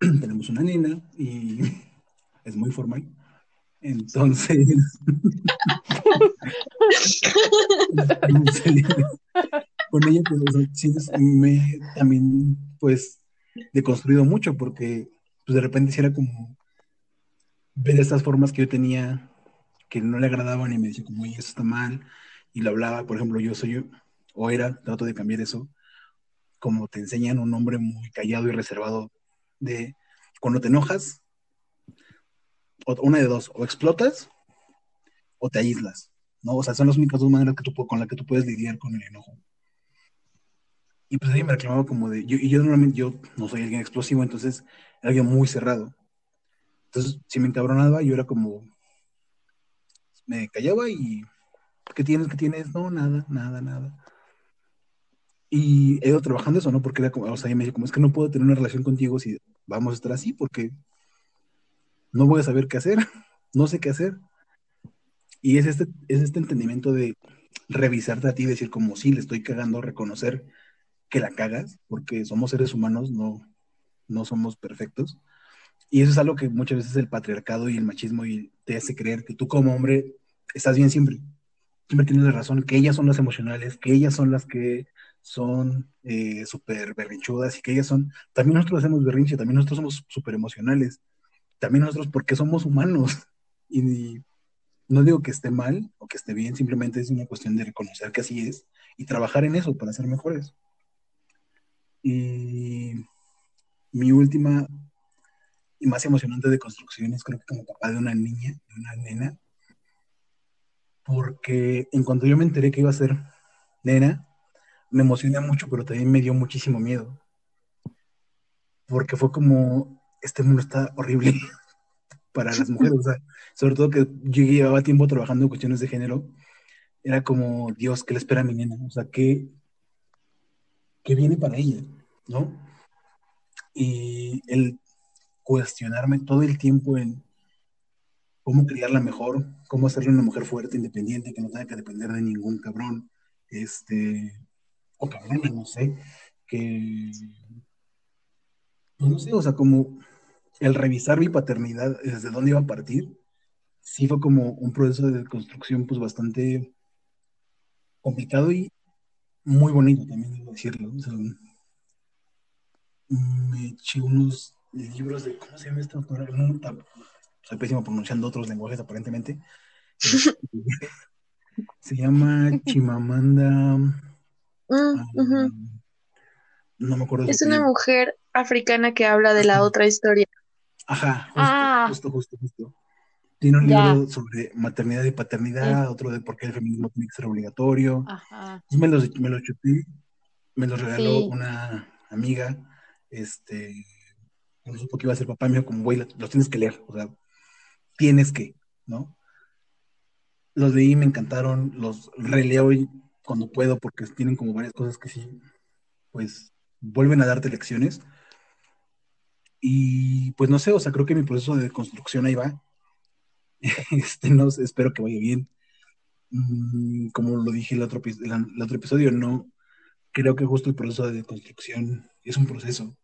tenemos una nena y es muy formal. Entonces, con ella pues, o sea, sí, es- me también pues deconstruido mucho porque pues de repente sí era como ver estas formas que yo tenía que no le agradaban y me decía como, oye, eso está mal, y lo hablaba, por ejemplo, yo soy o era, trato de cambiar eso, como te enseñan un hombre muy callado y reservado de cuando te enojas, o- una de dos, o explotas o te aíslas, ¿no? O sea, son las únicas dos maneras que tú, con las que tú puedes lidiar con el enojo. Y pues ella me reclamaba como de, yo, y yo normalmente, yo no soy alguien explosivo, entonces alguien muy cerrado. Entonces, si me encabronaba, yo era como, me callaba y, ¿qué tienes? ¿Qué tienes? No, nada, nada, nada. Y he ido trabajando eso, ¿no? Porque era como, o sea, me dijo, como es que no puedo tener una relación contigo si vamos a estar así, porque no voy a saber qué hacer, no sé qué hacer. Y es este, es este entendimiento de revisarte a ti decir como, sí, le estoy cagando, reconocer que la cagas, porque somos seres humanos, no, no somos perfectos. Y eso es algo que muchas veces el patriarcado y el machismo y te hace creer que tú como hombre estás bien siempre. Siempre tienes la razón, que ellas son las emocionales, que ellas son las que son eh, súper berrinchudas y que ellas son... También nosotros hacemos berrinche, también nosotros somos súper emocionales. También nosotros porque somos humanos. Y no digo que esté mal o que esté bien, simplemente es una cuestión de reconocer que así es y trabajar en eso para ser mejores. Y mi última y más emocionante de construcción es creo que como papá de una niña, de una nena, porque en cuanto yo me enteré que iba a ser nena, me emocioné mucho, pero también me dio muchísimo miedo, porque fue como, este mundo está horrible para las mujeres, o sea, sobre todo que yo llevaba tiempo trabajando en cuestiones de género, era como, Dios, ¿qué le espera a mi nena? O sea, ¿qué, qué viene para ella? ¿No? Y el cuestionarme todo el tiempo en cómo criarla mejor, cómo hacerle una mujer fuerte, independiente, que no tenga que depender de ningún cabrón, este, o cabrona, no sé, que, pues no sé, o sea, como el revisar mi paternidad, desde dónde iba a partir, sí fue como un proceso de construcción pues bastante complicado y muy bonito también, debo decirlo. O sea, me eché unos libros de, ¿cómo se llama esta autora? Soy pésimo pronunciando otros lenguajes aparentemente. Se llama Chimamanda, Mm, ah, no me acuerdo Es una mujer africana que habla de la otra historia. Ajá, justo, Ah. justo, justo, justo. Tiene un Ya. libro sobre maternidad y paternidad, otro de por qué el feminismo tiene que ser obligatorio. Ajá. Entonces me los, me los chuté, me los regaló Sí. una amiga, este, cuando supo que iba a ser papá, me dijo como, güey, los tienes que leer, o sea, tienes que, ¿no? Los leí, me encantaron, los releo cuando puedo, porque tienen como varias cosas que sí, pues vuelven a darte lecciones. Y pues no sé, o sea, creo que mi proceso de construcción ahí va. Este, no espero que vaya bien. Mm, Como lo dije an- el otro episodio, no creo que justo el proceso de construcción es un proceso.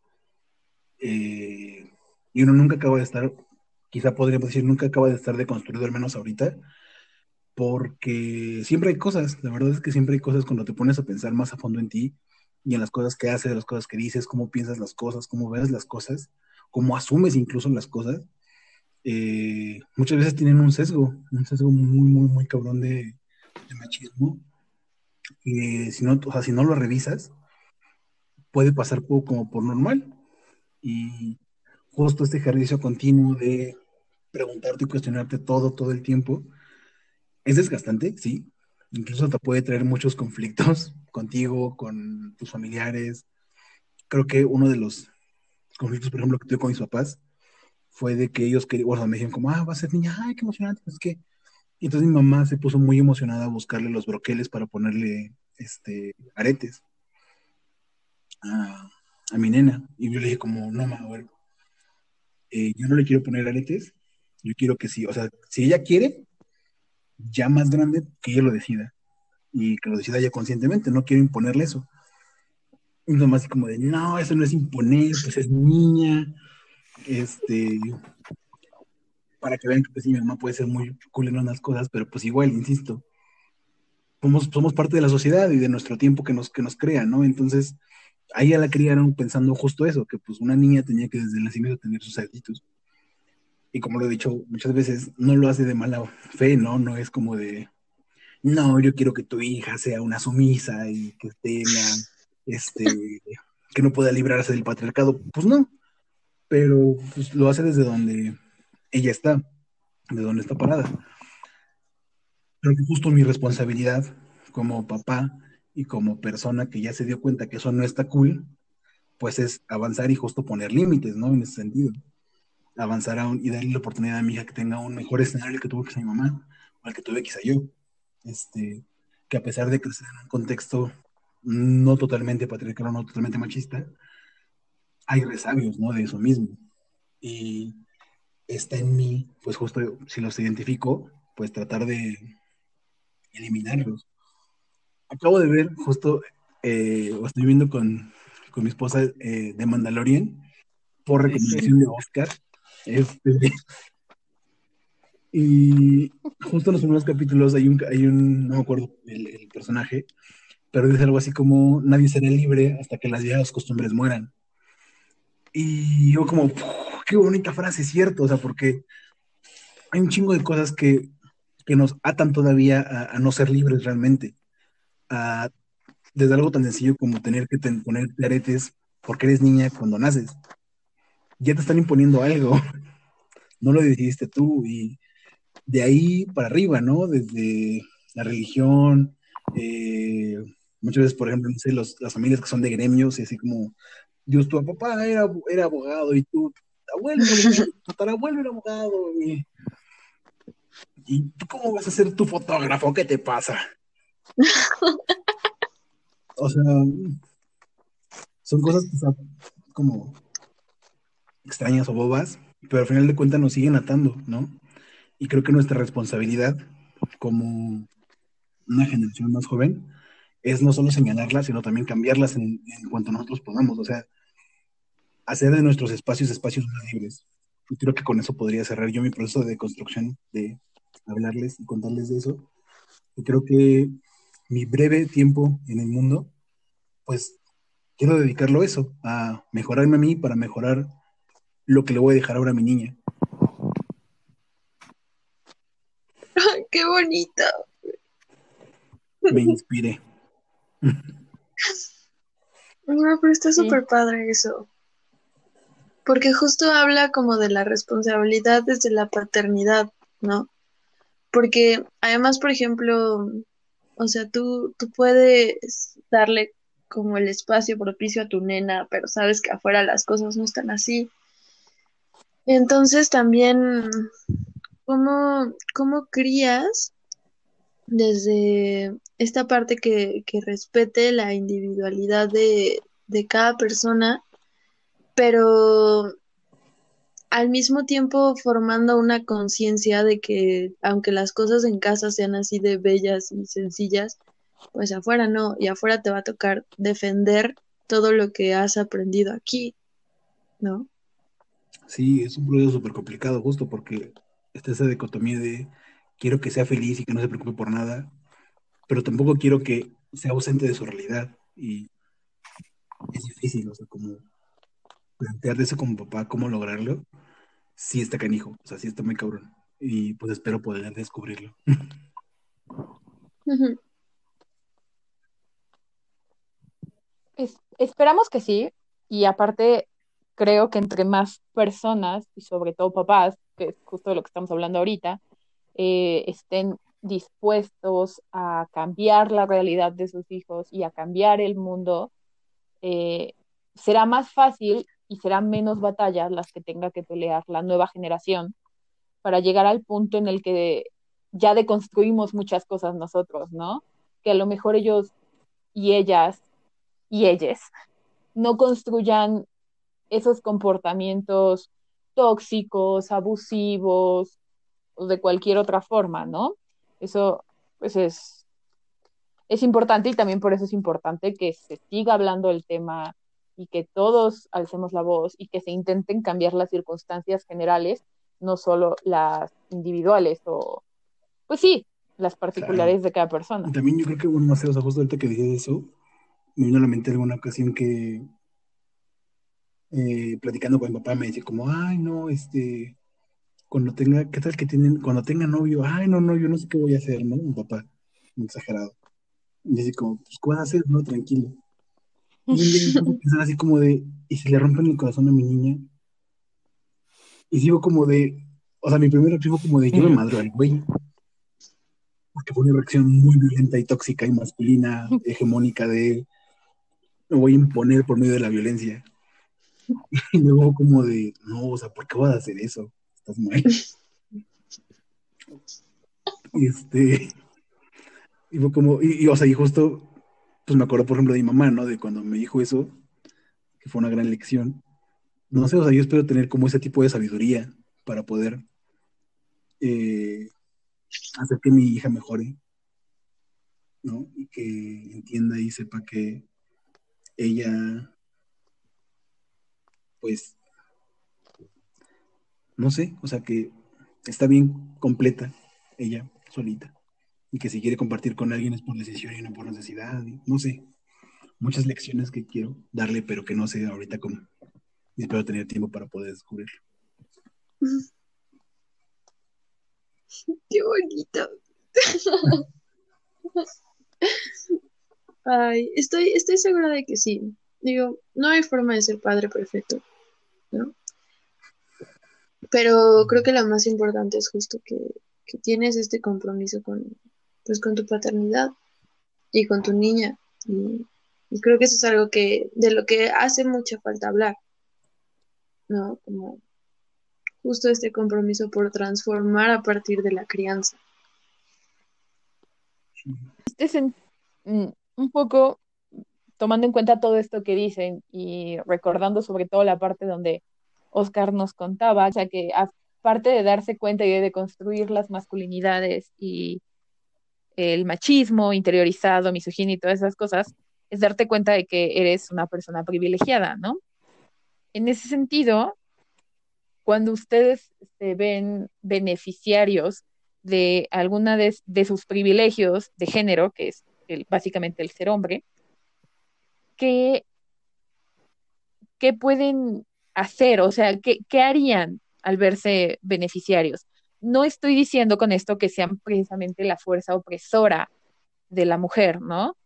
Eh, y uno nunca acaba de estar, quizá podríamos decir, nunca acaba de estar deconstruido, al menos ahorita, porque siempre hay cosas, la verdad es que siempre hay cosas cuando te pones a pensar más a fondo en ti y en las cosas que haces, las cosas que dices, cómo piensas las cosas, cómo ves las cosas, cómo asumes incluso las cosas, eh, muchas veces tienen un sesgo, un sesgo muy, muy, muy cabrón de, de machismo, que si no, o sea, si no lo revisas, puede pasar como por normal. Y justo este ejercicio continuo de preguntarte y cuestionarte todo, todo el tiempo, es desgastante, sí. Incluso te puede traer muchos conflictos contigo, con tus familiares. Creo que uno de los conflictos, por ejemplo, que tuve con mis papás fue de que ellos querían, bueno, me dijeron como, ah, va a ser niña, ay, qué emocionante, es que. Y entonces mi mamá se puso muy emocionada a buscarle los broqueles para ponerle este, aretes a, mi nena. Y yo le dije como, no, ma, a ver, eh, yo no le quiero poner aretes, yo quiero que sí, o sea, si ella quiere, ya más grande, que ella lo decida. Y que lo decida ya conscientemente, no quiero imponerle eso. Y nomás así como de, no, eso no es imponer, pues es niña, este, para que vean que pues sí, mi mamá puede ser muy cool en unas cosas, pero pues igual, insisto, somos, somos parte de la sociedad y de nuestro tiempo que nos, que nos crea, ¿no? Entonces, a ella la criaron pensando justo eso, que pues una niña tenía que desde el nacimiento tener sus actitudes. Y como lo he dicho muchas veces, no lo hace de mala fe, ¿no? No es como de, no, yo quiero que tu hija sea una sumisa y que tenga, este, que no pueda librarse del patriarcado. Pues no, pero pues, lo hace desde donde ella está, de donde está parada. Creo que justo mi responsabilidad como papá y como persona que ya se dio cuenta que eso no está cool, pues es avanzar y justo poner límites, ¿no? En ese sentido. Avanzar a un- y darle la oportunidad a mi hija que tenga un mejor escenario que tuvo quizá mi mamá, o el que tuve quizá yo. Este, que a pesar de crecer en un contexto no totalmente patriarcal o no totalmente machista, hay resabios, ¿no? De eso mismo. Y está en mí, pues justo si los identifico, pues tratar de eliminarlos. Acabo de ver justo, eh, o estoy viendo con, con mi esposa eh, de Mandalorian, por recomendación de Oscar. Este, y justo en los primeros capítulos hay un, hay un no me acuerdo el, personaje, pero dice algo así como, nadie será libre hasta que las viejas costumbres mueran. Y yo como, "Puf, qué bonita frase, cierto, o sea, porque hay un chingo de cosas que, que nos atan todavía a, no ser libres realmente. A- desde algo tan sencillo como tener que ten- poner aretes porque eres niña cuando naces. Ya te están imponiendo algo, no lo decidiste tú y de ahí para arriba, ¿no? Desde la religión, eh, muchas veces, por ejemplo, no sé, los- las familias que son de gremios y así como, Dios, tu papá era, era abogado y tu abuelo, tu tatarabuelo era abogado y, y tú cómo vas a ser tu fotógrafo, ¿qué te pasa? O sea, son cosas que como extrañas o bobas, pero al final de cuentas nos siguen atando, ¿no? Y creo que nuestra responsabilidad como una generación más joven es no solo señalarlas, sino también cambiarlas en, en cuanto nosotros podamos, o sea, hacer de nuestros espacios espacios más libres. Y creo que con eso podría cerrar yo mi proceso de construcción, de hablarles y contarles de eso. Y creo que mi breve tiempo en el mundo, pues quiero dedicarlo a eso, a mejorarme a mí para mejorar lo que le voy a dejar ahora a mi niña. Qué bonito. Me inspiré. No, pero está Sí. súper padre eso. Porque justo habla como de la responsabilidad desde la paternidad, ¿no? Porque además, por ejemplo, o sea, tú, tú puedes darle como el espacio propicio a tu nena, pero sabes que afuera las cosas no están así. Entonces también, ¿cómo, cómo crías desde esta parte que, que respete la individualidad de, de cada persona, pero al mismo tiempo formando una conciencia de que aunque las cosas en casa sean así de bellas y sencillas, pues afuera no, y afuera te va a tocar defender todo lo que has aprendido aquí, ¿no? Sí, es un proceso súper complicado, justo porque está esa dicotomía de quiero que sea feliz y que no se preocupe por nada, pero tampoco quiero que sea ausente de su realidad. Y es difícil, o sea, como plantear eso como papá, cómo lograrlo, sí está canijo, o sea, sí está muy cabrón. Y pues espero poder descubrirlo. Es- esperamos que sí, y aparte creo que entre más personas, y sobre todo papás, que es justo lo que estamos hablando ahorita, eh, estén dispuestos a cambiar la realidad de sus hijos y a cambiar el mundo, eh, será más fácil y serán menos batallas las que tenga que pelear la nueva generación para llegar al punto en el que ya deconstruimos muchas cosas nosotros, ¿no? Que a lo mejor ellos y ellas y ellas no construyan esos comportamientos tóxicos, abusivos o de cualquier otra forma, ¿no? Eso, pues es, es importante y también por eso es importante que se siga hablando del tema y que todos alcemos la voz y que se intenten cambiar las circunstancias generales, no solo las individuales o, pues sí, las particulares de cada persona. También yo creo que, bueno, no sé, o sea, justo ahorita que dices eso, me vino a la mente alguna ocasión que eh, platicando con mi papá me dice como, ay, no, este, cuando tenga, ¿qué tal que tienen, cuando tenga novio? Ay, no, no, yo no sé qué voy a hacer, ¿no? Mi papá, muy exagerado. Y dice como, pues, ¿qué vas a hacer? No, tranquilo. Y un día pensar así como de, ¿y si le rompen el corazón a mi niña? Y digo como de, o sea, mi primera reacción fue como de, yo me madro al güey. Porque fue una reacción muy violenta y tóxica y masculina, hegemónica de, me voy a imponer por medio de la violencia. Y luego como de, no, o sea, ¿por qué vas a hacer eso? Estás mal. Y este, y fue como, y, y, o sea, y justo, pues me acuerdo, por ejemplo, de mi mamá, ¿no? De cuando me dijo eso, que fue una gran lección. No sé, o sea, yo espero tener como ese tipo de sabiduría para poder eh, hacer que mi hija mejore, ¿no? Y que entienda y sepa que ella, pues, no sé, o sea, que está bien completa ella solita y que si quiere compartir con alguien es por decisión y no por necesidad, no sé, muchas lecciones que quiero darle, pero que no sé ahorita cómo. Y espero tener tiempo para poder descubrirlo. Qué bonito. Ay, estoy, estoy segura de que sí. Digo, no hay forma de ser padre perfecto, Pero creo que lo más importante es justo que, tienes este compromiso con, pues, con tu paternidad y con tu niña. Y, creo que eso es algo que, de lo que hace mucha falta hablar, ¿no? Como justo este compromiso por transformar a partir de la crianza. Este es mm, un poco tomando en cuenta todo esto que dicen y recordando sobre todo la parte donde Oscar nos contaba, o sea que aparte de darse cuenta y de construir las masculinidades y el machismo interiorizado, misoginia y todas esas cosas, es darte cuenta de que eres una persona privilegiada, ¿no? En ese sentido, cuando ustedes se ven beneficiarios de alguna de, sus privilegios de género, que es básicamente el ser hombre, ¿qué, qué pueden hacer? O sea, ¿qué, qué harían al verse beneficiarios? No estoy diciendo con esto que sean precisamente la fuerza opresora de la mujer, ¿no?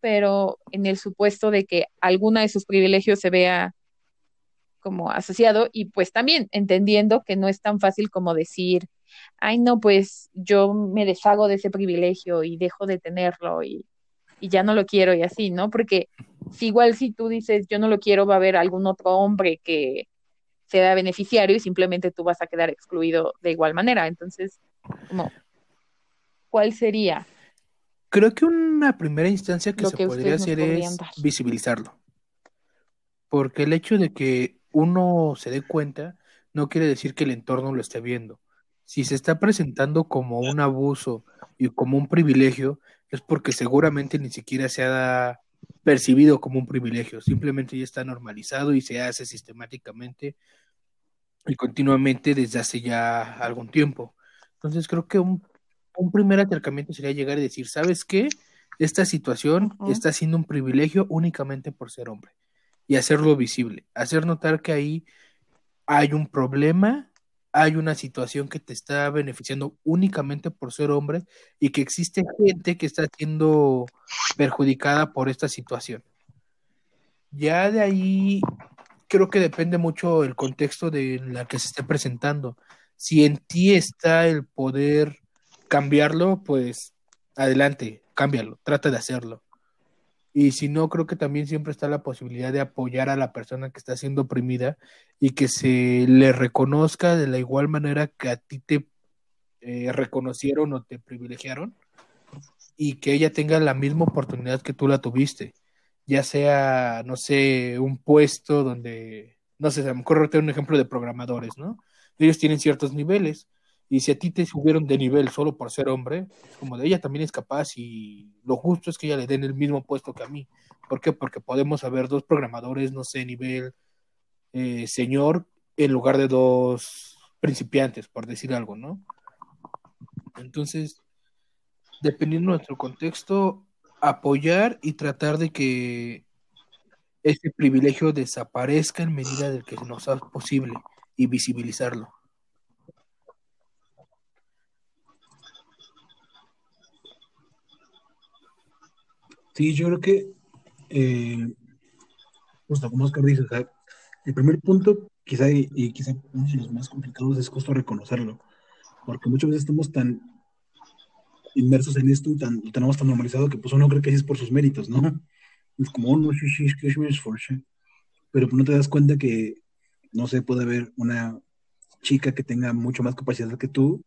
Pero en el supuesto de que alguna de sus privilegios se vea como asociado y pues también entendiendo que no es tan fácil como decir, ay no, pues yo me deshago de ese privilegio y dejo de tenerlo y, y ya no lo quiero y así, ¿no? Porque si igual si tú dices yo no lo quiero, va a haber algún otro hombre que sea beneficiario y simplemente tú vas a quedar excluido de igual manera. Entonces, como, ¿cuál sería? Creo que una primera instancia que se que podría hacer es dar. visibilizarlo. Porque el hecho de que uno se dé cuenta no quiere decir que el entorno lo esté viendo. Si se está presentando como un abuso y como un privilegio, es porque seguramente ni siquiera se ha percibido como un privilegio, simplemente ya está normalizado y se hace sistemáticamente y continuamente desde hace ya algún tiempo. Entonces creo que un, un primer acercamiento sería llegar y decir, ¿sabes qué? Esta situación está siendo un privilegio únicamente por ser hombre y hacerlo visible, hacer notar que ahí hay un problema, hay una situación que te está beneficiando únicamente por ser hombre y que existe gente que está siendo perjudicada por esta situación. Ya de ahí creo que depende mucho el contexto de la que se esté presentando. Si en ti está el poder cambiarlo, pues adelante, cámbialo, trata de hacerlo. Y si no, creo que también siempre está la posibilidad de apoyar a la persona que está siendo oprimida y que se le reconozca de la igual manera que a ti te eh, reconocieron o te privilegiaron y que ella tenga la misma oportunidad que tú la tuviste, ya sea, no sé, un puesto donde, no sé, se me ocurre un ejemplo de programadores, ¿no? Ellos tienen ciertos niveles y si a ti te subieron de nivel solo por ser hombre, como de ella también es capaz y lo justo es que ella le den el mismo puesto que a mí. ¿Por qué? Porque podemos haber dos programadores, no sé, nivel eh, señor en lugar de dos principiantes, por decir algo, ¿no? Entonces, dependiendo de nuestro contexto, apoyar y tratar de que ese privilegio desaparezca en medida de que nos sea posible y visibilizarlo. Sí, yo creo que, eh, justo como Oscar dice, o sea, el primer punto, quizá y, y quizá uno de los más complicados es justo reconocerlo, porque muchas veces estamos tan inmersos en esto y tan, lo tenemos tan normalizado que pues uno cree que así es por sus méritos, ¿no? Es como, oh, no, sí, sí, mi esfuerzo. Pero pues no te das cuenta que, no sé, puede haber una chica que tenga mucho más capacidad que tú,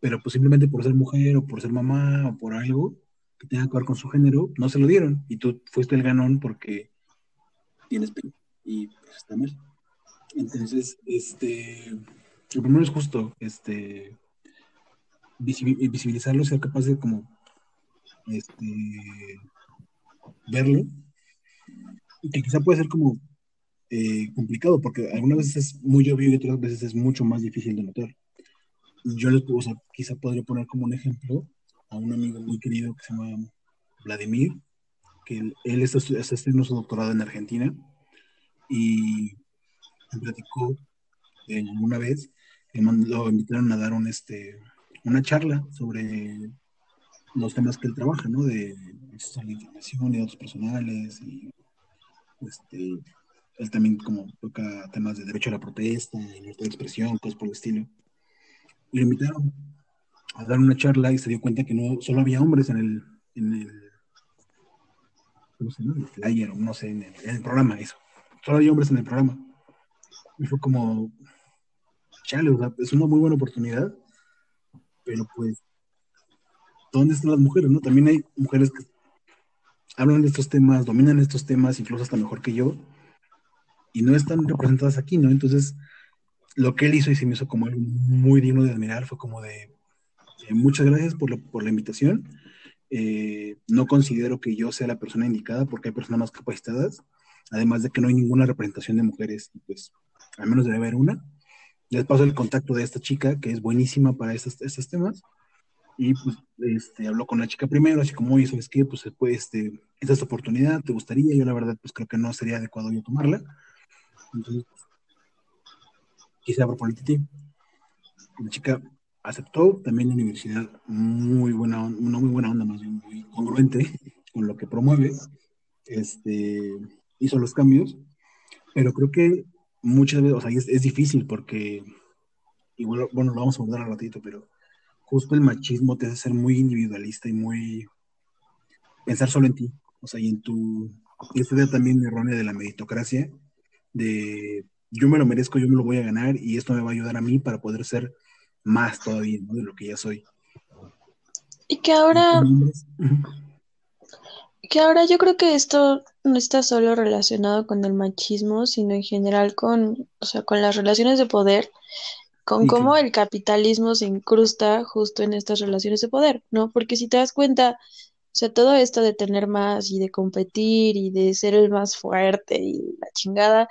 pero pues simplemente por ser mujer o por ser mamá o por algo que tenga que ver con su género, no se lo dieron y tú fuiste el ganón porque tienes pena y pues está mal. Entonces, este, lo primero es justo, este, visibi- visibilizarlo, ser capaz de como, este, verlo, y que quizá puede ser como eh, complicado, porque algunas veces es muy obvio y otras veces es mucho más difícil de notar. Yo les puedo, o sea, quizá podría poner como un ejemplo a un amigo muy querido que se llama Vladimir, que él, está, está estudiando su doctorado en Argentina y me platicó alguna vez lo invitaron a dar este, una charla sobre los temas que él trabaja, ¿no? De a la información y datos personales y este, él también como toca temas de derecho a la protesta libertad de expresión, cosas por el estilo. Y lo invitaron a dar una charla y se dio cuenta que no solo había hombres en el, en el, ¿cómo se llama? El no sé, en el, en el programa, eso. Solo había hombres en el programa. Y fue como, chale, o sea, es una muy buena oportunidad, pero pues, ¿dónde están las mujeres, no? También hay mujeres que hablan de estos temas, dominan estos temas, incluso hasta mejor que yo, y no están representadas aquí, ¿no? Entonces, lo que él hizo y se me hizo como algo muy digno de admirar fue como de, eh, muchas gracias por la, por la invitación. Eh, no considero que yo sea la persona indicada porque hay personas más capacitadas, además de que no hay ninguna representación de mujeres, y pues al menos debe haber una. Les paso el contacto de esta chica que es buenísima para estos, estos temas. Y pues este, habló con la chica primero, así como, oye, ¿sabes qué? Pues después, este, esta es tu oportunidad, ¿te gustaría? Yo la verdad, pues creo que no sería adecuado yo tomarla. Entonces, quise proponer a ti. La chica aceptó, también la universidad, muy buena, una muy buena onda, más bien muy congruente con lo que promueve, este, hizo los cambios, pero creo que muchas veces, o sea, es, es difícil porque, igual, bueno, lo vamos a abordar al ratito, pero justo el machismo te hace ser muy individualista y muy, pensar solo en ti, o sea, y en tu, y esta idea también errónea de la meritocracia, de yo me lo merezco, yo me lo voy a ganar y esto me va a ayudar a mí para poder ser más todavía, ¿no? De lo que ya soy. Y que ahora, que ahora yo creo que esto no está solo relacionado con el machismo, sino en general con, o sea, con las relaciones de poder, con Sí, cómo claro. el capitalismo se incrusta justo en estas relaciones de poder, ¿no? Porque si te das cuenta, o sea, todo esto de tener más y de competir y de ser el más fuerte y la chingada,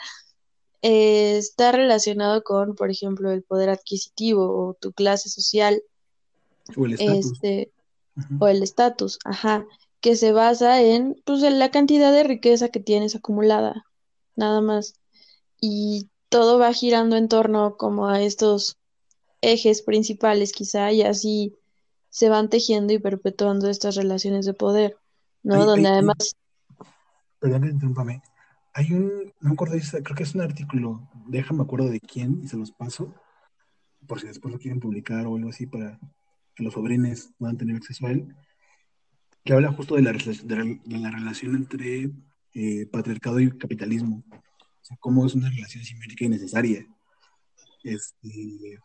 eh, está relacionado con, por ejemplo, el poder adquisitivo o tu clase social, O el estatus. este, o el estatus, ajá, que se basa en, pues, en la cantidad de riqueza que tienes acumulada, nada más. Y todo va girando en torno como a estos ejes principales, quizá, y así se van tejiendo y perpetuando estas relaciones de poder, ¿no? Donde hay- además, perdón interrúmpame. Hay un, no me acuerdo, creo que es un artículo, déjame acuerdo de quién y se los paso, por si después lo quieren publicar o algo así para que los sobrines puedan tener acceso a él, que habla justo de la, de la- relación entre eh, patriarcado y capitalismo. O sea, cómo es una relación simétrica y necesaria. Este,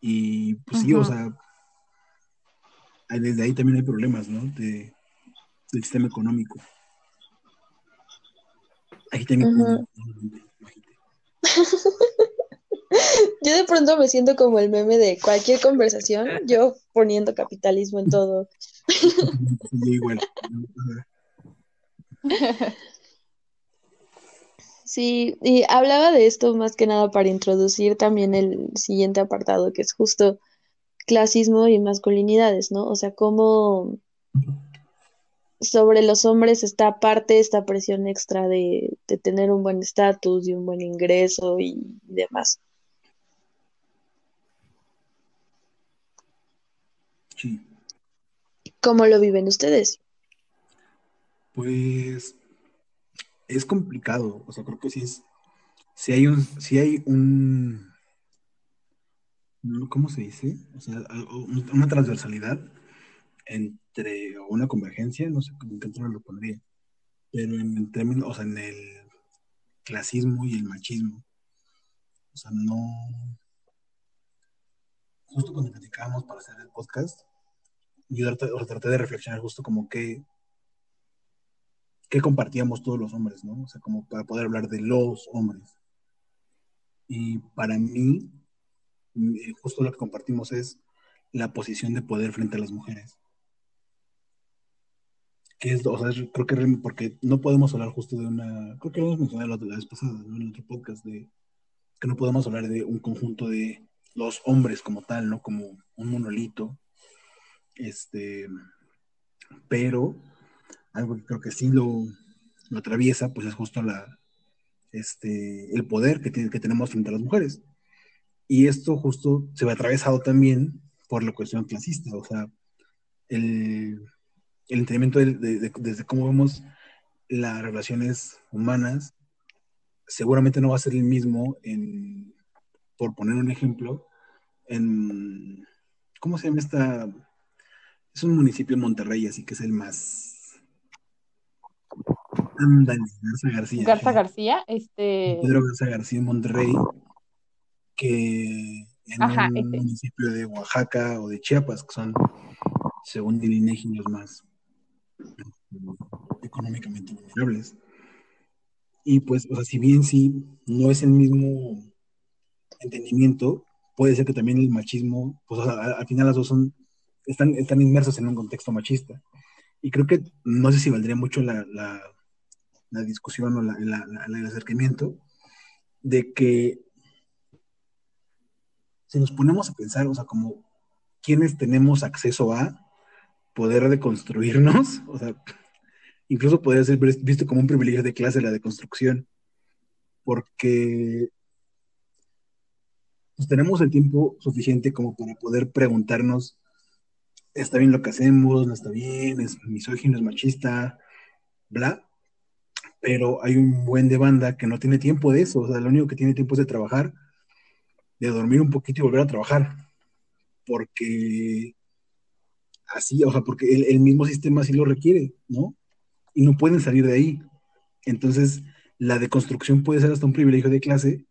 y pues sí, o sea, desde ahí también hay problemas, ¿no? De, del sistema económico. No agité. yo de pronto me siento como el meme de cualquier conversación, yo poniendo capitalismo en todo. Sí, y hablaba de esto más que nada para introducir también el siguiente apartado, que es justo clasismo y masculinidades, ¿no? O sea, cómo sobre los hombres está aparte esta presión extra de, de tener un buen estatus y un buen ingreso y demás. Sí. ¿Cómo lo viven ustedes? Pues es complicado, o sea, creo que sí es, si hay un, si hay un, ¿cómo se dice? O sea, un- una transversalidad entre, o una convergencia, no sé en qué lo pondría, pero en términos, o sea, en el clasismo y el machismo, o sea, no, justo cuando platicábamos para hacer el podcast, yo traté de reflexionar justo como que que compartíamos todos los hombres, ¿no? O sea, como para poder hablar de los hombres. Y para mí, eh, justo lo que compartimos es la posición de poder frente a las mujeres. Es, o sea, creo que porque no podemos hablar justo de una, creo que lo hemos mencionado la, la vez pasada, ¿no? En otro podcast, de que no podemos hablar de un conjunto de los hombres como tal, ¿no? Como un monolito. Este, pero algo que creo que sí lo, lo atraviesa, pues es justo la, este, el poder que, tiene, que tenemos frente a las mujeres. Y esto justo se ve atravesado también por la cuestión clasista, o sea, el, el entendimiento de, de, de, desde cómo vemos las relaciones humanas, seguramente no va a ser el mismo en, por poner un ejemplo, en, ¿cómo se llama esta? Es un municipio en Monterrey, así que es el más... Ándale, Garza García. Garza. García, este, Pedro Garza García en Monterrey, que en Ajá, un ese. municipio de Oaxaca o de Chiapas, que son, según el INEGI, los más este, económicamente vulnerables. Y pues, o sea, si bien sí no es el mismo entendimiento, puede ser que también el machismo, pues o sea, al, al final las dos son, están, están inmersos en un contexto machista. Y creo que no sé si valdría mucho la, la, la discusión o la- el acercamiento de que si nos ponemos a pensar, o sea, como quienes tenemos acceso a poder deconstruirnos, o sea, incluso podría ser visto como un privilegio de clase la deconstrucción, porque pues, tenemos el tiempo suficiente como para poder preguntarnos, ¿está bien lo que hacemos? ¿No está bien? ¿Es misógino? ¿Es machista? Bla. Pero hay un buen de banda que no tiene tiempo de eso, o sea, lo único que tiene tiempo es de trabajar, de dormir un poquito y volver a trabajar, porque así, o sea, porque el, el mismo sistema así lo requiere, ¿no? Y no pueden salir de ahí. Entonces, la deconstrucción puede ser hasta un privilegio de clase,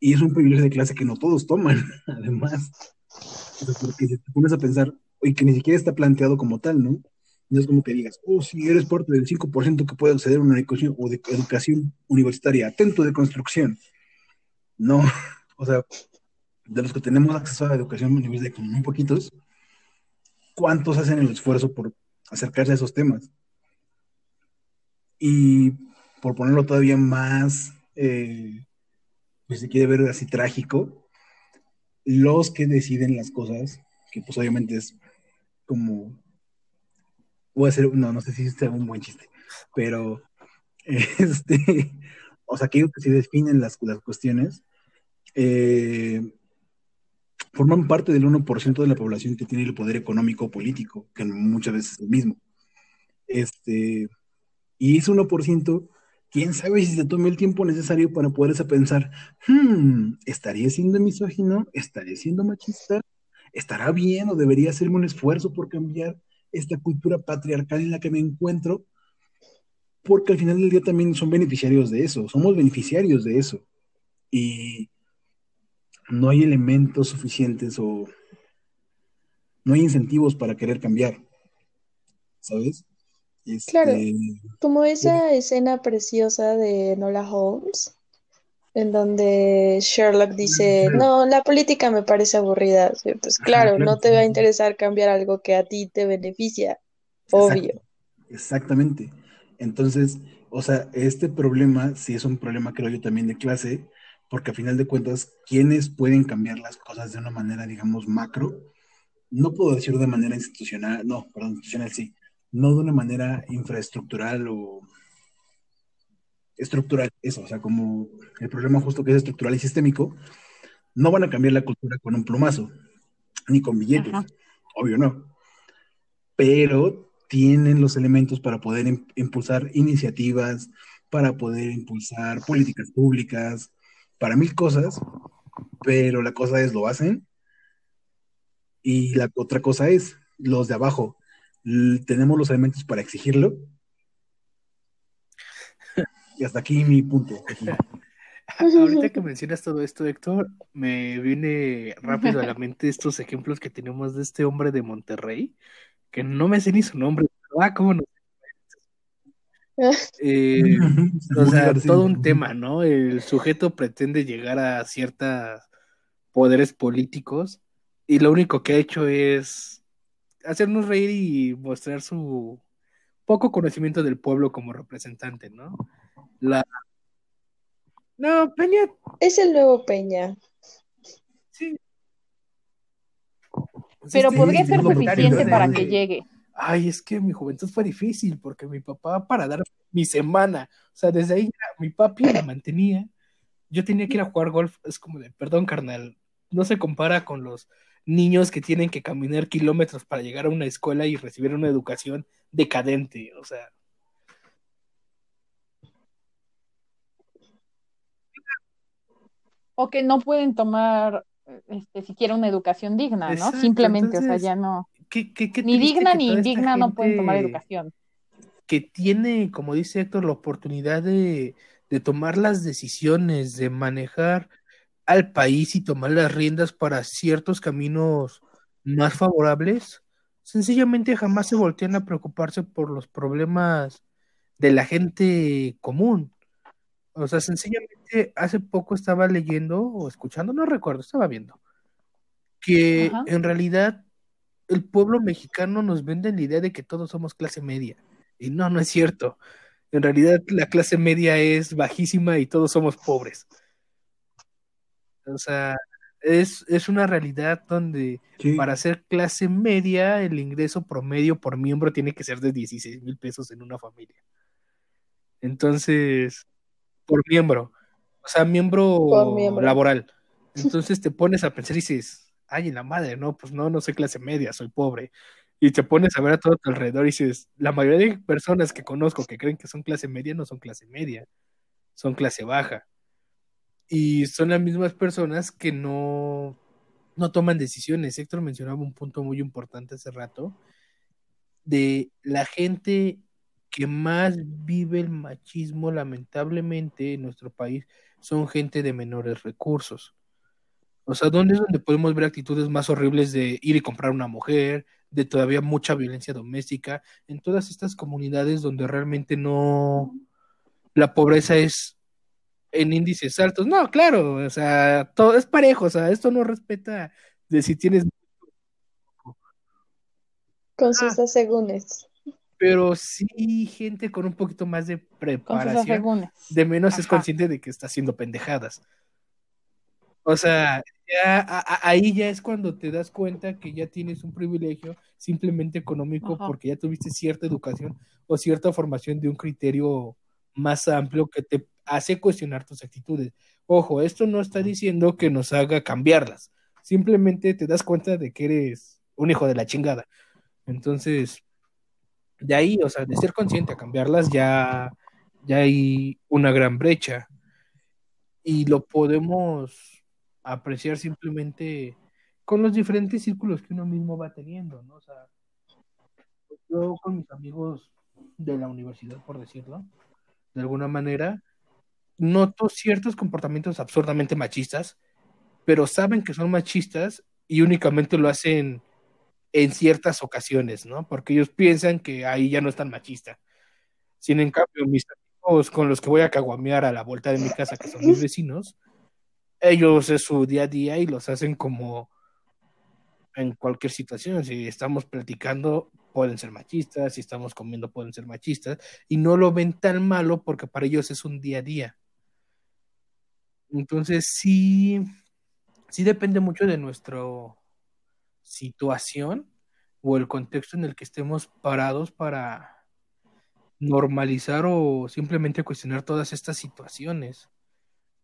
y es un privilegio de clase que no todos toman, además. O sea, porque si te pones a pensar, y que ni siquiera está planteado como tal, ¿no? No es como que digas, oh, si eres parte del 5% que puede acceder a una educación, o de educación universitaria, atento de construcción. No, o sea, de los que tenemos acceso a la educación universitaria, como muy poquitos, ¿cuántos hacen el esfuerzo por acercarse a esos temas? Y por ponerlo todavía más, eh, pues se quiere ver así trágico, los que deciden las cosas, que pues obviamente es como, voy a hacer, no, no sé si es un buen chiste, pero, este, o sea, aquellos que se definen las, las cuestiones, eh, forman parte del 1% de la población que tiene el poder económico o político, que muchas veces es el mismo. Este, y ese 1%, quién sabe si se tome el tiempo necesario para poderse pensar, hmm, ¿estaría siendo misógino? ¿Estaría siendo machista? ¿Estará bien o debería hacerme un esfuerzo por cambiar esta cultura patriarcal en la que me encuentro? Porque al final del día también son beneficiarios de eso, somos beneficiarios de eso. Y no hay elementos suficientes o no hay incentivos para querer cambiar, ¿sabes? Claro, Este, como esa escena preciosa de Nola Holmes, en donde Sherlock dice, no, la política me parece aburrida. Pues claro, claro, no te va a interesar cambiar algo que a ti te beneficia, obvio. exactamente. Entonces, o sea, este problema sí es un problema, creo yo, también de clase, porque a final de cuentas, quienes pueden cambiar las cosas de una manera, digamos, macro, no puedo decir de manera institucional, no, perdón, institucional sí, no de una manera infraestructural o estructural, eso, o sea, como el problema justo que es estructural y sistémico, no van a cambiar la cultura con un plumazo, ni con billetes, Ajá. obvio no, pero tienen los elementos para poder im- impulsar iniciativas, para poder impulsar políticas públicas, para mil cosas, pero la cosa es, ¿lo hacen? Y la otra cosa es, los de abajo, ¿tenemos los elementos para exigirlo? Y hasta aquí mi punto. Ahorita que mencionas todo esto, Héctor, me viene rápido a la mente estos ejemplos que tenemos de este hombre de Monterrey, que no me sé ni su nombre, ah, cómo no. Eh, o sea, García. todo un tema, ¿no? El sujeto pretende llegar a ciertos poderes políticos y lo único que ha hecho es hacernos reír y mostrar su poco conocimiento del pueblo como representante, ¿no? La... No, Peña, Es el nuevo Peña. sí. Pero Sí, podría sí, ser suficiente para de- que llegue. Ay, es que mi juventud fue difícil porque mi papá para dar mi semana, o sea, desde ahí mi papi me mantenía. Yo tenía que ir a jugar golf, es como de, perdón, carnal, no se compara con los niños que tienen que caminar kilómetros para llegar a una escuela y recibir una educación decadente, o sea, O que no pueden tomar este, siquiera una educación digna, ¿no? Exacto, Simplemente, o sea, ya no. Qué, qué, qué Ni digna ni indigna no pueden tomar educación. que tiene, como dice Héctor, la oportunidad de, de tomar las decisiones, de manejar al país y tomar las riendas para ciertos caminos más favorables, sencillamente jamás se voltean a preocuparse por los problemas de la gente común. O sea, sencillamente hace poco estaba leyendo o escuchando, no recuerdo, estaba viendo, que Ajá. en realidad el pueblo mexicano nos vende la idea de que todos somos clase media. Y no, no es cierto. En realidad la clase media es bajísima y todos somos pobres. O sea, es, es una realidad donde Sí, para ser clase media el ingreso promedio por miembro tiene que ser de 16 mil pesos en una familia. Entonces, por miembro, o sea, miembro. laboral. Entonces te pones a pensar y dices, ay, la madre, no, pues no, no soy clase media, soy pobre. Y te pones a ver a todo tu alrededor y dices, la mayoría de personas que conozco que creen que son clase media no son clase media, son clase baja. Y son las mismas personas que no, no toman decisiones. Héctor mencionaba un punto muy importante hace rato, de la gente que más vive el machismo, lamentablemente, en nuestro país, son gente de menores recursos. O sea, ¿dónde es donde podemos ver actitudes más horribles de ir y comprar una mujer, de todavía mucha violencia doméstica, en todas estas comunidades donde realmente no, la pobreza es en índices altos. No, claro, o sea, todo es parejo, o sea, esto no respeta de si tienes, Con sus asegúnes. pero sí gente con un poquito más de Con sus preparación, asegúnes. de menos es consciente de que está haciendo pendejadas. O sea, ya a- ahí ya es cuando te das cuenta que ya tienes un privilegio simplemente económico Ajá. porque ya tuviste cierta educación o cierta formación de un criterio más amplio que te hace cuestionar tus actitudes. Ojo, esto no está diciendo que nos haga cambiarlas. Simplemente te das cuenta de que eres un hijo de la chingada. Entonces, de ahí, o sea, de ser consciente a cambiarlas, ya, ya hay una gran brecha. Y lo podemos apreciar simplemente con los diferentes círculos que uno mismo va teniendo, ¿no? O sea, yo con mis amigos de la universidad, por decirlo, de alguna manera, noto ciertos comportamientos absurdamente machistas, pero saben que son machistas y únicamente lo hacen en ciertas ocasiones, ¿no? Porque ellos piensan que ahí ya no es tan machista. Sin en cambio, mis amigos con los que voy a caguamear a la vuelta de mi casa, que son mis vecinos, ellos es su día a día y los hacen como en cualquier situación. Si estamos platicando, pueden ser machistas, si estamos comiendo, pueden ser machistas, y no lo ven tan malo porque para ellos es un día a día. Entonces, sí, sí depende mucho de nuestra situación o el contexto en el que estemos parados para normalizar o simplemente cuestionar todas estas situaciones,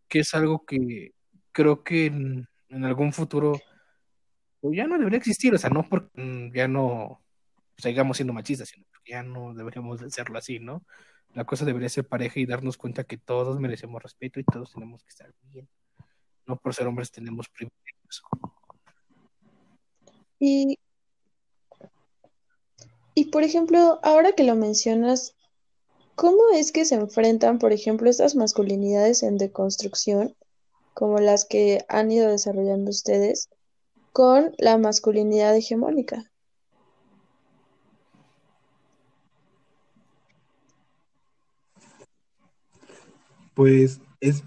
que es algo que creo que en, algún futuro pues, ya no debería existir, o sea, no porque mm, ya no sigamos siendo machistas, sino porque ya no deberíamos de hacerlo así, ¿no? La cosa debería ser pareja y darnos cuenta que todos merecemos respeto y todos tenemos que estar bien. No por ser hombres tenemos privilegios. Y, y por ejemplo, ahora que lo mencionas, ¿cómo es que se enfrentan, por ejemplo, estas masculinidades en deconstrucción, como las que han ido desarrollando ustedes, con la masculinidad hegemónica? Pues es,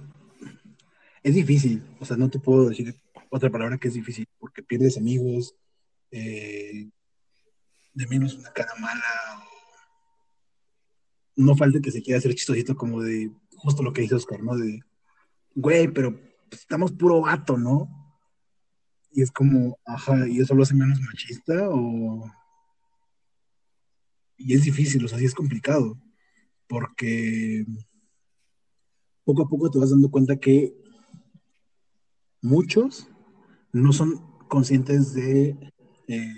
es difícil, o sea, no te puedo decir otra palabra que es difícil, porque pierdes amigos, eh, de menos una cara mala, no falta que se quiera hacer chistosito como de justo lo que dice Oscar, ¿no? De, güey, pero pues, estamos puro vato, ¿no? Y es como, ajá, ¿y eso lo hace menos machista? O... Y es difícil, o sea, sí es complicado, porque poco a poco te vas dando cuenta que muchos no son conscientes de eh,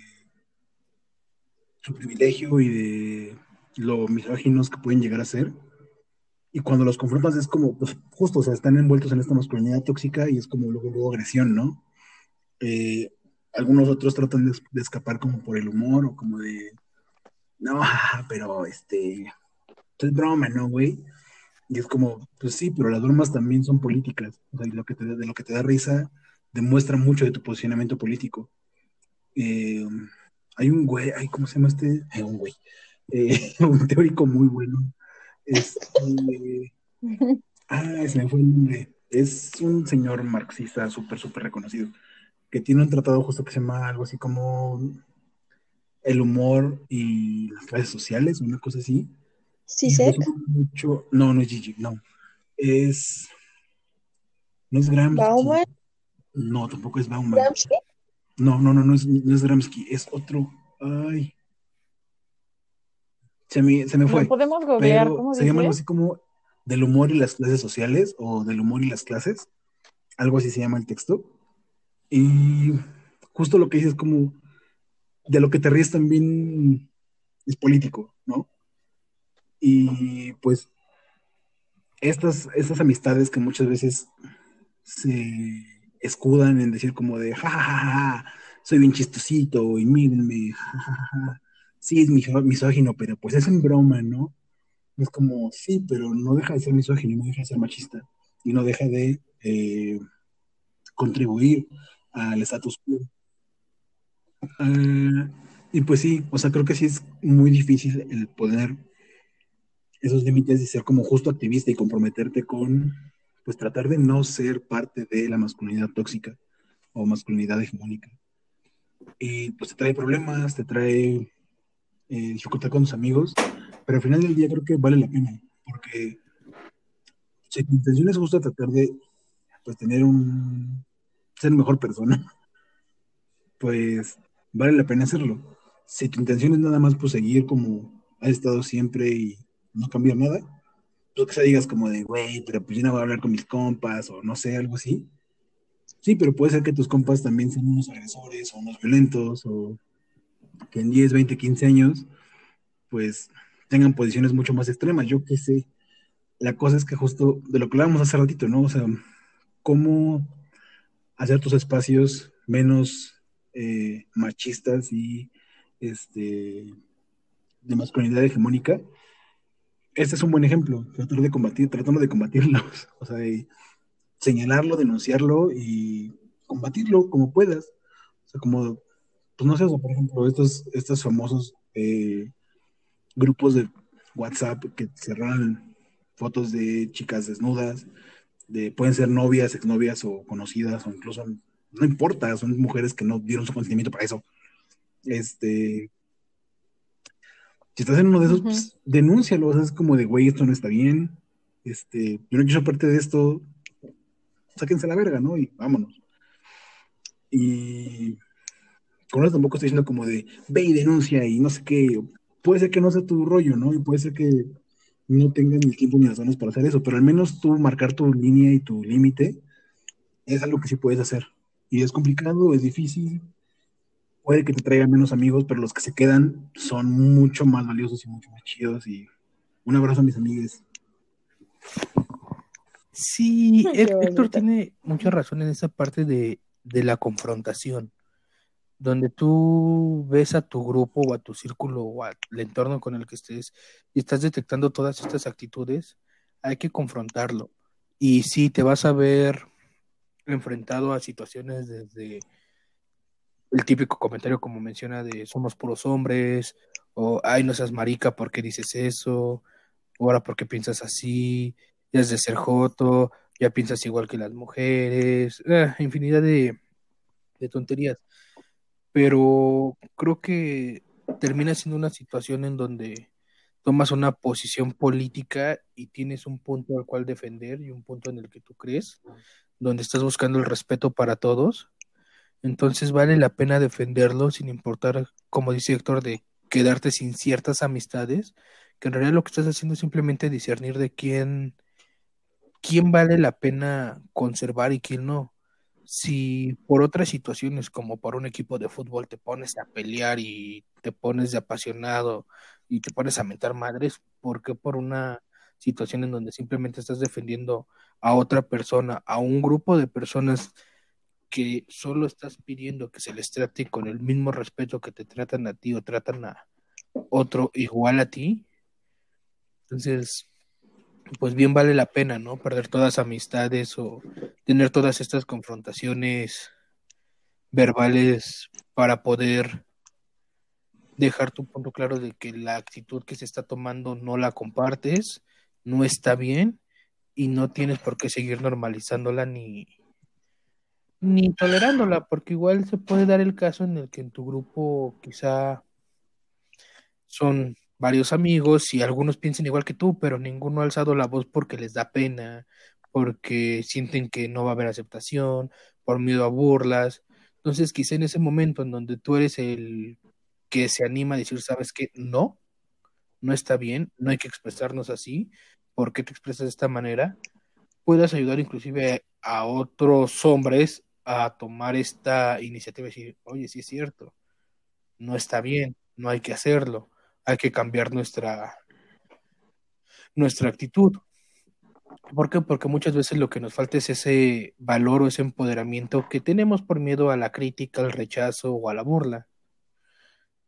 su privilegio y de lo misóginos que pueden llegar a ser. Y cuando los confrontas es como, pues justo, o sea, están envueltos en esta masculinidad tóxica y es como luego, luego agresión, ¿no? Eh, algunos otros tratan de, de, escapar como por el humor o como de, no, pero este, es broma, ¿no, güey? Y es como, pues sí, pero las bromas también son políticas. O sea, y lo que te, de lo que te da risa demuestra mucho de tu posicionamiento político. Eh, hay un güey, ay, ¿cómo se llama este? Eh, un güey. Eh, un teórico muy bueno. Este, ah, se me fue el nombre. Es un señor marxista súper, súper reconocido. Que tiene un tratado justo que se llama algo así como el humor y las clases sociales, una cosa así. Sí, sé. Mucho... No, no es Gigi, no. Es. No es Gramsci. ¿Bauman? No, tampoco es Bauman. ¿Gramsci? No, no, no, no es, no es Gramsci, es otro. Ay. Se me, se me fue. No podemos googlear, pero ¿cómo se llama algo así como del humor y las clases sociales o del humor y las clases. Algo así se llama el texto. Y justo lo que dices como de lo que te ríes también es político, ¿no? Y pues estas, estas amistades que muchas veces se escudan en decir como de, ja, ja, ja, ja soy bien chistosito y mírenme, ja, ja, ja. Sí es misógino, pero pues es en broma, ¿no? Es como, sí, pero no deja de ser misógino, no deja de ser machista y no deja de eh, contribuir al status quo. Ah, y pues sí, o sea, creo que sí es muy difícil el poner esos límites y ser como justo activista y comprometerte con, pues tratar de no ser parte de la masculinidad tóxica o masculinidad hegemónica. Y pues te trae problemas, te trae eh, con tus amigos, pero al final del día creo que vale la pena, porque si tu intención es justo tratar de pues tener un ser mejor persona, pues vale la pena hacerlo. Si tu intención es nada más pues seguir como has estado siempre y no cambiar nada, tú que se digas como de, güey, pero pues yo no voy a hablar con mis compas o no sé, algo así. Sí, pero puede ser que tus compas también sean unos agresores o unos violentos o que en 10, 20, 15 años pues tengan posiciones mucho más extremas. Yo qué sé. La cosa es que justo de lo que hablábamos hace ratito, ¿no? O sea, cómo hacer tus espacios menos eh, machistas y este, de masculinidad hegemónica, este es un buen ejemplo, tratar de combatir, tratando de combatirlos, o sea, de señalarlo, denunciarlo y combatirlo como puedas. O sea, como, pues no sé, por ejemplo, estos, estos famosos eh, grupos de WhatsApp que cerran fotos de chicas desnudas, de, pueden ser novias, exnovias o conocidas, o incluso no importa, son mujeres que no dieron su consentimiento para eso. Este, si estás en uno de esos, pues, denúncialo, o sea, es como de, güey, esto no está bien, este, yo no quiero parte de esto, sáquense la verga, ¿no? Y vámonos. Y con eso tampoco estoy diciendo como de, ve y denuncia y no sé qué, puede ser que no sea tu rollo, ¿no? Y puede ser que no tengan el tiempo ni las ganas para hacer eso, pero al menos tú marcar tu línea y tu límite es algo que sí puedes hacer. Y es complicado, es difícil, puede que te traiga menos amigos, pero los que se quedan son mucho más valiosos y mucho más chidos. Y un abrazo a mis amigos. Sí, Héctor tiene mucha razón en esa parte de, de la confrontación, donde tú ves a tu grupo o a tu círculo o al entorno con el que estés y estás detectando todas estas actitudes, hay que confrontarlo. Y sí, te vas a ver enfrentado a situaciones desde el típico comentario como menciona de somos puros hombres, o ay, no seas marica, ¿por qué dices eso? Ahora, ¿por qué piensas así? Ya es de ser joto, ya piensas igual que las mujeres, eh, infinidad de tonterías. Pero creo que termina siendo una situación en donde tomas una posición política y tienes un punto al cual defender y un punto en el que tú crees, donde estás buscando el respeto para todos entonces vale la pena defenderlo sin importar, como dice Héctor, de quedarte sin ciertas amistades, que en realidad lo que estás haciendo es simplemente discernir de quién, quién vale la pena conservar y quién no. Si por otras situaciones, como por un equipo de fútbol, te pones a pelear y te pones de apasionado y te pones a mentar madres, ¿por qué por una situación en donde simplemente estás defendiendo a otra persona, a un grupo de personas que solo estás pidiendo que se les trate con el mismo respeto que te tratan a ti o tratan a otro igual a ti, entonces, pues bien vale la pena, ¿no? Perder todas amistades o tener todas estas confrontaciones verbales para poder dejar tu punto claro de que la actitud que se está tomando no la compartes, no está bien y no tienes por qué seguir normalizándola ni, ni tolerándola, porque igual se puede dar el caso en el que en tu grupo quizá son varios amigos y algunos piensen igual que tú, pero ninguno ha alzado la voz porque les da pena, porque sienten que no va a haber aceptación, por miedo a burlas. Entonces, quizá en ese momento en donde tú eres el que se anima a decir, sabes que no, no está bien, no hay que expresarnos así, ¿por qué te expresas de esta manera? Puedas ayudar inclusive a otros hombres a tomar esta iniciativa y decir, oye, sí es cierto, no está bien, no hay que hacerlo, hay que cambiar nuestra, nuestra actitud. ¿Por qué? Porque muchas veces lo que nos falta es ese valor o ese empoderamiento que tenemos por miedo a la crítica, al rechazo o a la burla.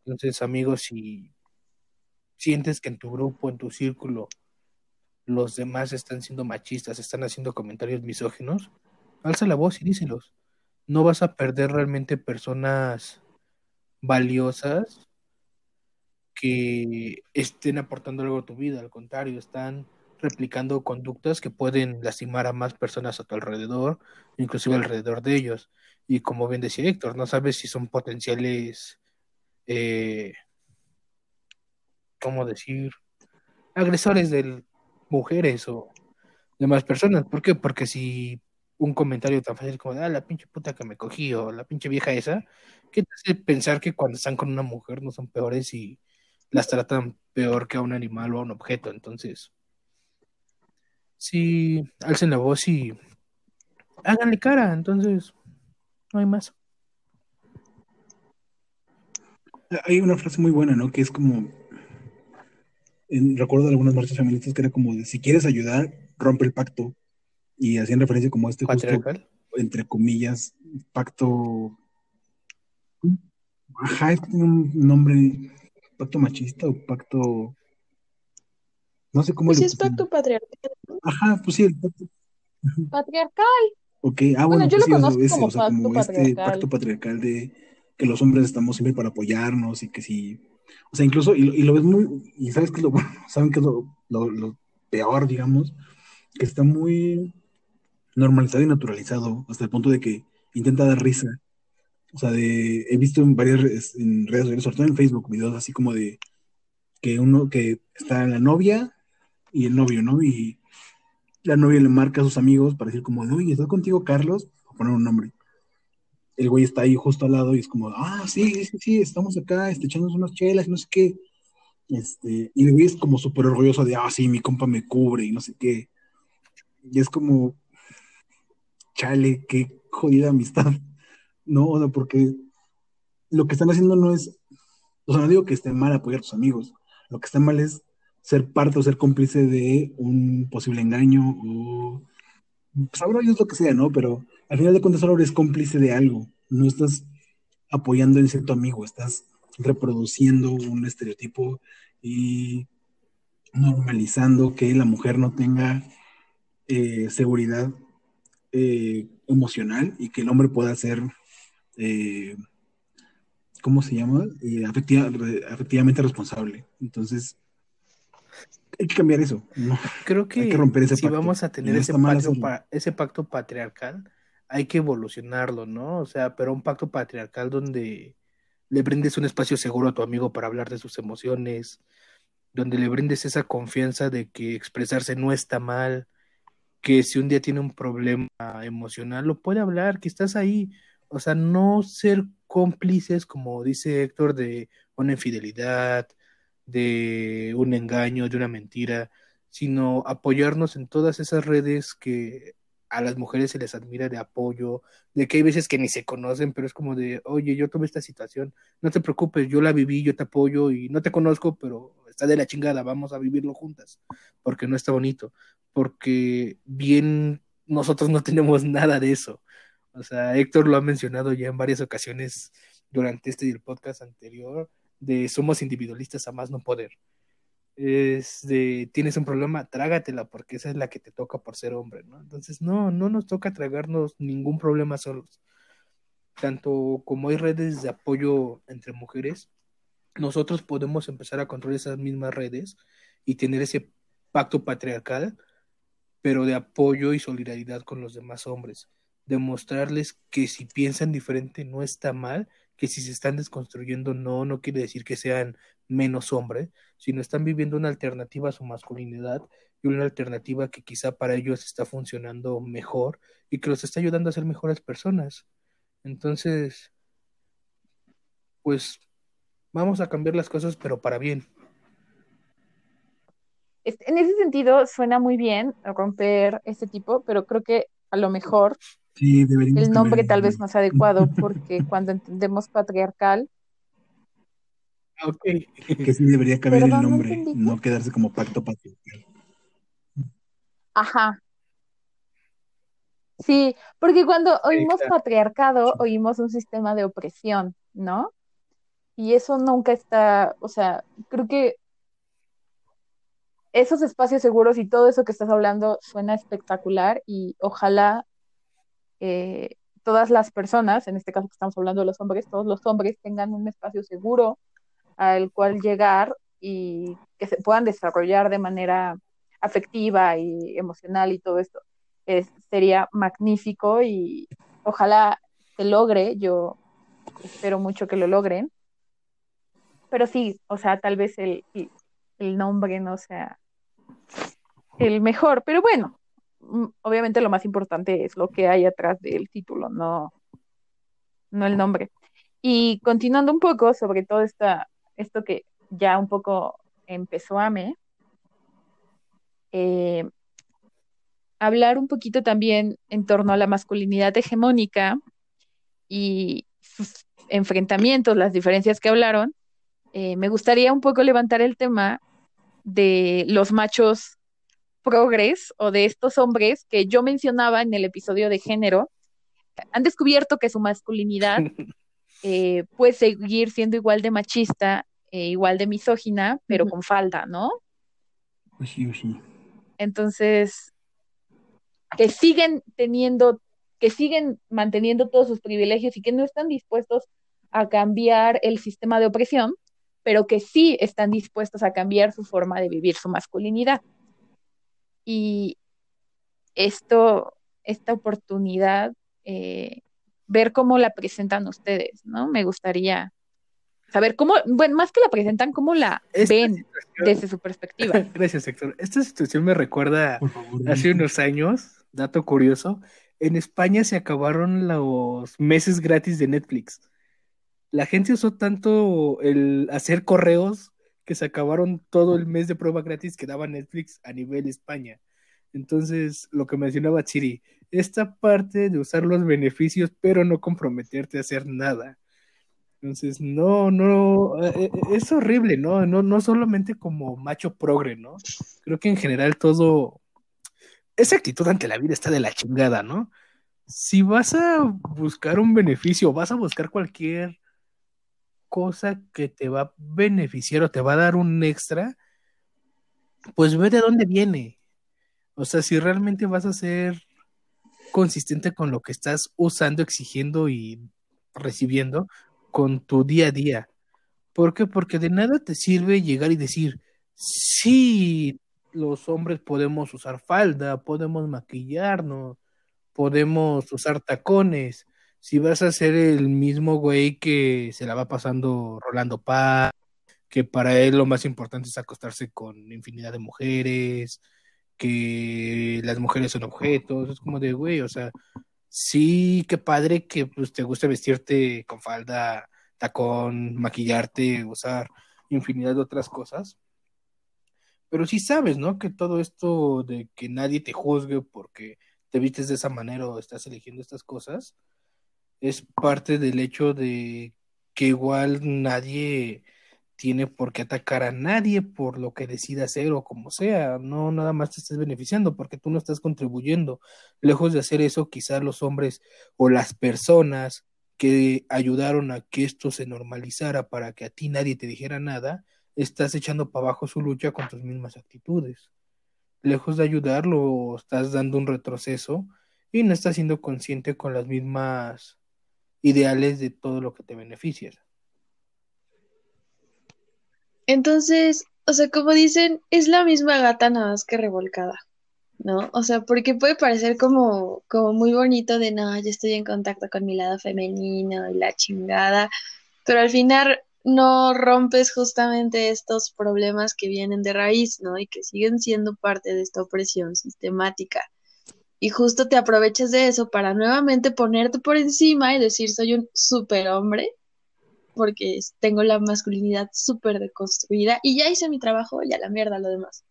Entonces, amigos, si sientes que en tu grupo, en tu círculo, los demás están siendo machistas, están haciendo comentarios misóginos, alza la voz y díselos no vas a perder realmente personas valiosas que estén aportando algo a tu vida, al contrario, están replicando conductas que pueden lastimar a más personas a tu alrededor, inclusive alrededor de ellos. Y como bien decía Héctor, no sabes si son potenciales, eh, ¿cómo decir? Agresores de mujeres o demás personas. ¿Por qué? Porque si un comentario tan fácil como, ah, la pinche puta que me cogí o la pinche vieja esa, ¿qué te hace pensar que cuando están con una mujer no son peores y las tratan peor que a un animal o a un objeto? Entonces, sí, alcen la voz y háganle cara, entonces no hay más. Hay una frase muy buena, ¿no? Que es como, en, recuerdo de algunas marchas feministas que era como, de, si quieres ayudar, rompe el pacto. Y hacían referencia como a este justo, entre comillas, pacto... Ajá, es que tiene un nombre, pacto machista o pacto... No sé cómo... Pues sí, es pacto patriarcal. Ajá, pues sí, el pacto... Patriarcal. Ok, ah, Bueno, bueno, yo pues lo sí, conozco ese, como o sea, pacto como este patriarcal. pacto patriarcal de que los hombres estamos siempre para apoyarnos y que si, o sea, incluso, y, lo- y lo ves muy, y sabes que es lo bueno, saben que es lo, lo, lo peor, digamos, que está muy normalizado y naturalizado hasta el punto de que intenta dar risa. O sea, de, he visto en varias redes, en redes sociales, sobre todo en Facebook, videos así como de que uno, que está la novia y el novio, ¿no? Y la novia le marca a sus amigos para decir como de, oye, ¿está contigo Carlos? O poner un nombre. El güey está ahí justo al lado y es como, ah, sí, sí, sí, estamos acá, este, echándonos unas chelas y no sé qué. Este, y el güey es como súper orgulloso de, ah, sí, mi compa me cubre y no sé qué. Y es como, chale, qué jodida amistad. No, porque lo que están haciendo no es, o sea, no digo que esté mal apoyar a tus amigos, lo que está mal es ser parte o ser cómplice de un posible engaño o Dios lo que sea, ¿no? Pero al final de cuentas solo eres cómplice de algo, no estás apoyando en cierto amigo, estás reproduciendo un estereotipo y normalizando que la mujer no tenga eh, seguridad eh, emocional y que el hombre pueda ser, eh, ¿cómo se llama? Eh, afectiva- afectivamente responsable. Entonces, hay que cambiar eso, ¿no? Creo que, Hay que romper ese si pacto. vamos a tener ese pacto, pa- ese pacto patriarcal, hay que evolucionarlo, ¿no? O sea, pero un pacto patriarcal donde le brindes un espacio seguro a tu amigo para hablar de sus emociones, donde le brindes esa confianza de que expresarse no está mal, que si un día tiene un problema emocional, lo puede hablar, que estás ahí. O sea, no ser cómplices, como dice Héctor, de una infidelidad, de un engaño, de una mentira, sino apoyarnos en todas esas redes que a las mujeres se les admira de apoyo, de que hay veces que ni se conocen, pero es como de, oye, yo tuve esta situación, no te preocupes, yo la viví, yo te apoyo y no te conozco, pero está de la chingada, vamos a vivirlo juntas, porque no está bonito, porque bien nosotros no tenemos nada de eso. O sea, Héctor lo ha mencionado ya en varias ocasiones durante este y el podcast anterior, de somos individualistas a más no poder. Es de tienes un problema, trágatela, porque esa es la que te toca por ser hombre, ¿no? Entonces, no, no nos toca tragarnos ningún problema solos. Tanto como hay redes de apoyo entre mujeres, nosotros podemos empezar a controlar esas mismas redes y tener ese pacto patriarcal, pero de apoyo y solidaridad con los demás hombres. Demostrarles que si piensan diferente no está mal, que si se están desconstruyendo no, no quiere decir que sean menos hombres, sino están viviendo una alternativa a su masculinidad y una alternativa que quizá para ellos está funcionando mejor y que los está ayudando a ser mejores personas. Entonces, pues vamos a cambiar las cosas, pero para bien. Es- En ese sentido, suena muy bien romper este tipo, pero creo que a lo mejor Sí, deberíamos el nombre tal vez sea adecuado, porque cuando entendemos patriarcal, Ah. Que sí debería caber Perdón, el no nombre, no quedarse como pacto patriarcal. ajá. Sí, porque cuando oímos patriarcado, oímos un sistema de opresión, ¿no? Y eso nunca está, o sea, creo que esos espacios seguros y todo eso que estás hablando suena espectacular y ojalá eh, todas las personas, en este caso que estamos hablando de los hombres, todos los hombres tengan un espacio seguro al cual llegar y que se puedan desarrollar de manera afectiva y emocional y todo esto. sería magnífico y ojalá se logre, yo espero mucho que lo logren. Pero sí, o sea, tal vez el, el nombre no sea el mejor, pero bueno, obviamente lo más importante es lo que hay atrás del título, no, no el nombre. Y continuando un poco sobre todo esta, esto que ya un poco empezó a me, eh, hablar un poquito también en torno a la masculinidad hegemónica y sus enfrentamientos, las diferencias que hablaron, eh, me gustaría un poco levantar el tema de los machos progres o de estos hombres que yo mencionaba en el episodio de género, han descubierto que su masculinidad eh, puede seguir siendo igual de machista, e igual de misógina, pero con falda, ¿no? Pues sí, pues sí. Entonces, que siguen teniendo, que siguen manteniendo todos sus privilegios y que no están dispuestos a cambiar el sistema de opresión, pero que sí están dispuestos a cambiar su forma de vivir su masculinidad. Y esto, esta oportunidad, eh, ver cómo la presentan ustedes, ¿no? Me gustaría saber cómo, bueno, más que la presentan, cómo la ven desde su perspectiva. Gracias, Héctor. Esta situación me recuerda hace unos años, dato curioso, en España se acabaron los meses gratis de Netflix. La gente usó tanto el hacer correos que se acabaron todo el mes de prueba gratis que daba Netflix a nivel España. Entonces, lo que mencionaba Chiri, esta parte de usar los beneficios, pero no comprometerte a hacer nada. Entonces, no, no, eh, eh, es horrible, ¿no? No, no solamente como macho progre, ¿no? Creo que en general todo, esa actitud ante la vida está de la chingada, ¿no? Si vas a buscar un beneficio, vas a buscar cualquier cosa que te va a beneficiar o te va a dar un extra, pues ve de dónde viene. O sea, si realmente vas a ser consistente con lo que estás usando, exigiendo y recibiendo, con tu día a día. ¿Por qué? Porque de nada te sirve llegar y decir, sí, los hombres podemos usar falda, podemos maquillarnos, podemos usar tacones. Si vas a ser el mismo güey que se la va pasando rolando paz, que para él lo más importante es acostarse con infinidad de mujeres, que las mujeres son objetos, es como de güey, o sea, sí, qué padre que pues, te guste vestirte con falda, tacón, maquillarte, usar infinidad de otras cosas. Pero sí sabes, ¿no? Que todo esto de que nadie te juzgue porque te vistes de esa manera o estás eligiendo estas cosas, es parte del hecho de que igual nadie tiene por qué atacar a nadie por lo que decida hacer o como sea, no nada más te estés beneficiando porque tú no estás contribuyendo. Lejos de hacer eso, quizás los hombres o las personas que ayudaron a que esto se normalizara para que a ti nadie te dijera nada, estás echando para abajo su lucha con tus mismas actitudes. Lejos de ayudarlo, estás dando un retroceso y no estás siendo consciente con las mismas ideales de todo lo que te beneficia. Entonces, o sea, como dicen, es la misma gata nada más que revolcada, ¿no? O sea, porque puede parecer como, como muy bonito de, no, yo estoy en contacto con mi lado femenino y la chingada, pero al final no rompes justamente estos problemas que vienen de raíz, ¿no? Y que siguen siendo parte de esta opresión sistemática. Y justo te aprovechas de eso para nuevamente ponerte por encima y decir, soy un superhombre porque tengo la masculinidad súper deconstruida y ya hice mi trabajo y a la mierda lo demás.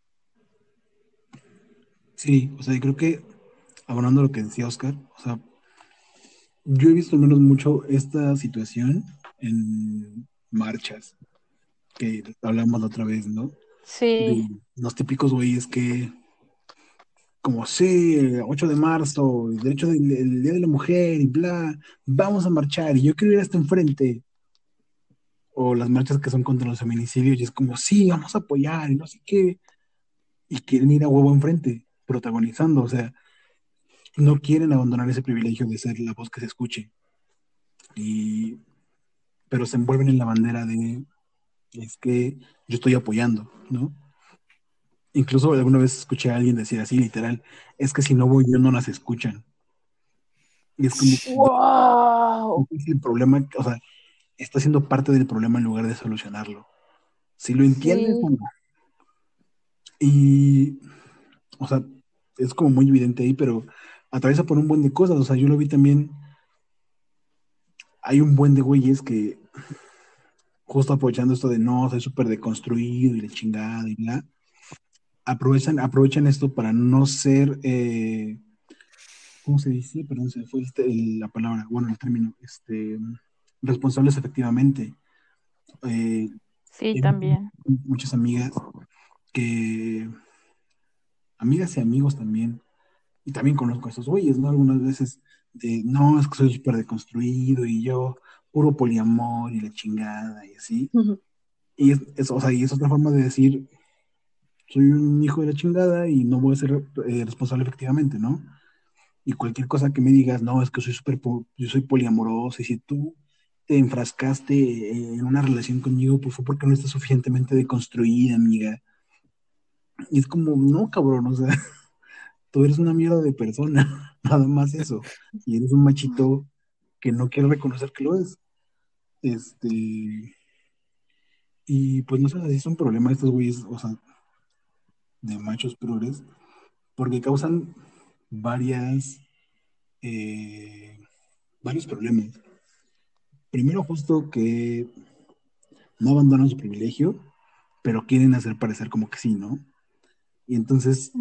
Sí, o sea, creo que, abonando lo que decía Oscar, o sea, yo he visto al menos mucho esta situación en marchas, que hablamos la otra vez, ¿no? Sí. los típicos güeyes que, como sí, 8 de marzo, el derecho del Día de la Mujer y bla, vamos a marchar y yo quiero ir hasta enfrente o las marchas que son contra los feminicidios, y es como, sí, vamos a apoyar, y no sé qué, y quieren ir a huevo enfrente, protagonizando, o sea, no quieren abandonar ese privilegio de ser la voz que se escuche. Y, pero se envuelven en la bandera de, es que yo estoy apoyando, ¿no? Incluso alguna vez escuché a alguien decir así, literal, es que si no voy yo no las escuchan. Y es como, ¡Wow! es el problema, o sea, está siendo parte del problema en lugar de solucionarlo. Si lo entiendes, Sí. Y, o sea, es como muy evidente ahí, pero atraviesa por un buen de cosas. O sea, yo lo vi también. Hay un buen de güeyes que, justo aprovechando esto de no, soy súper deconstruido y la chingada y bla, aprovechan, aprovechan esto para no ser, eh, ¿cómo se dice? Perdón, se fue este- el- la palabra, bueno, el término, este, responsables efectivamente. Eh, Sí, también. muchas amigas que, amigas y amigos también, y también conozco a esos güeyes, ¿no? Algunas veces de, no, es que soy súper deconstruido y yo, puro poliamor y la chingada y así. Y es, es- o sea, y es otra forma de decir, soy un hijo de la chingada y no voy a ser eh, responsable efectivamente, ¿no? Y cualquier cosa que me digas, no, es que soy súper, yo soy poliamoroso y si tú te enfrascaste en una relación conmigo, pues fue porque no estás suficientemente deconstruida, amiga. Y es como, no, cabrón, o sea, tú eres una mierda de persona, nada más eso. Y eres un machito que no quiere reconocer que lo es. Este, y pues no sé si es un problema estos güeyes, o sea, de machos progres, porque causan varias, eh, varios problemas. Primero, justo que no abandonan su privilegio, pero quieren hacer parecer como que sí, ¿no? Y entonces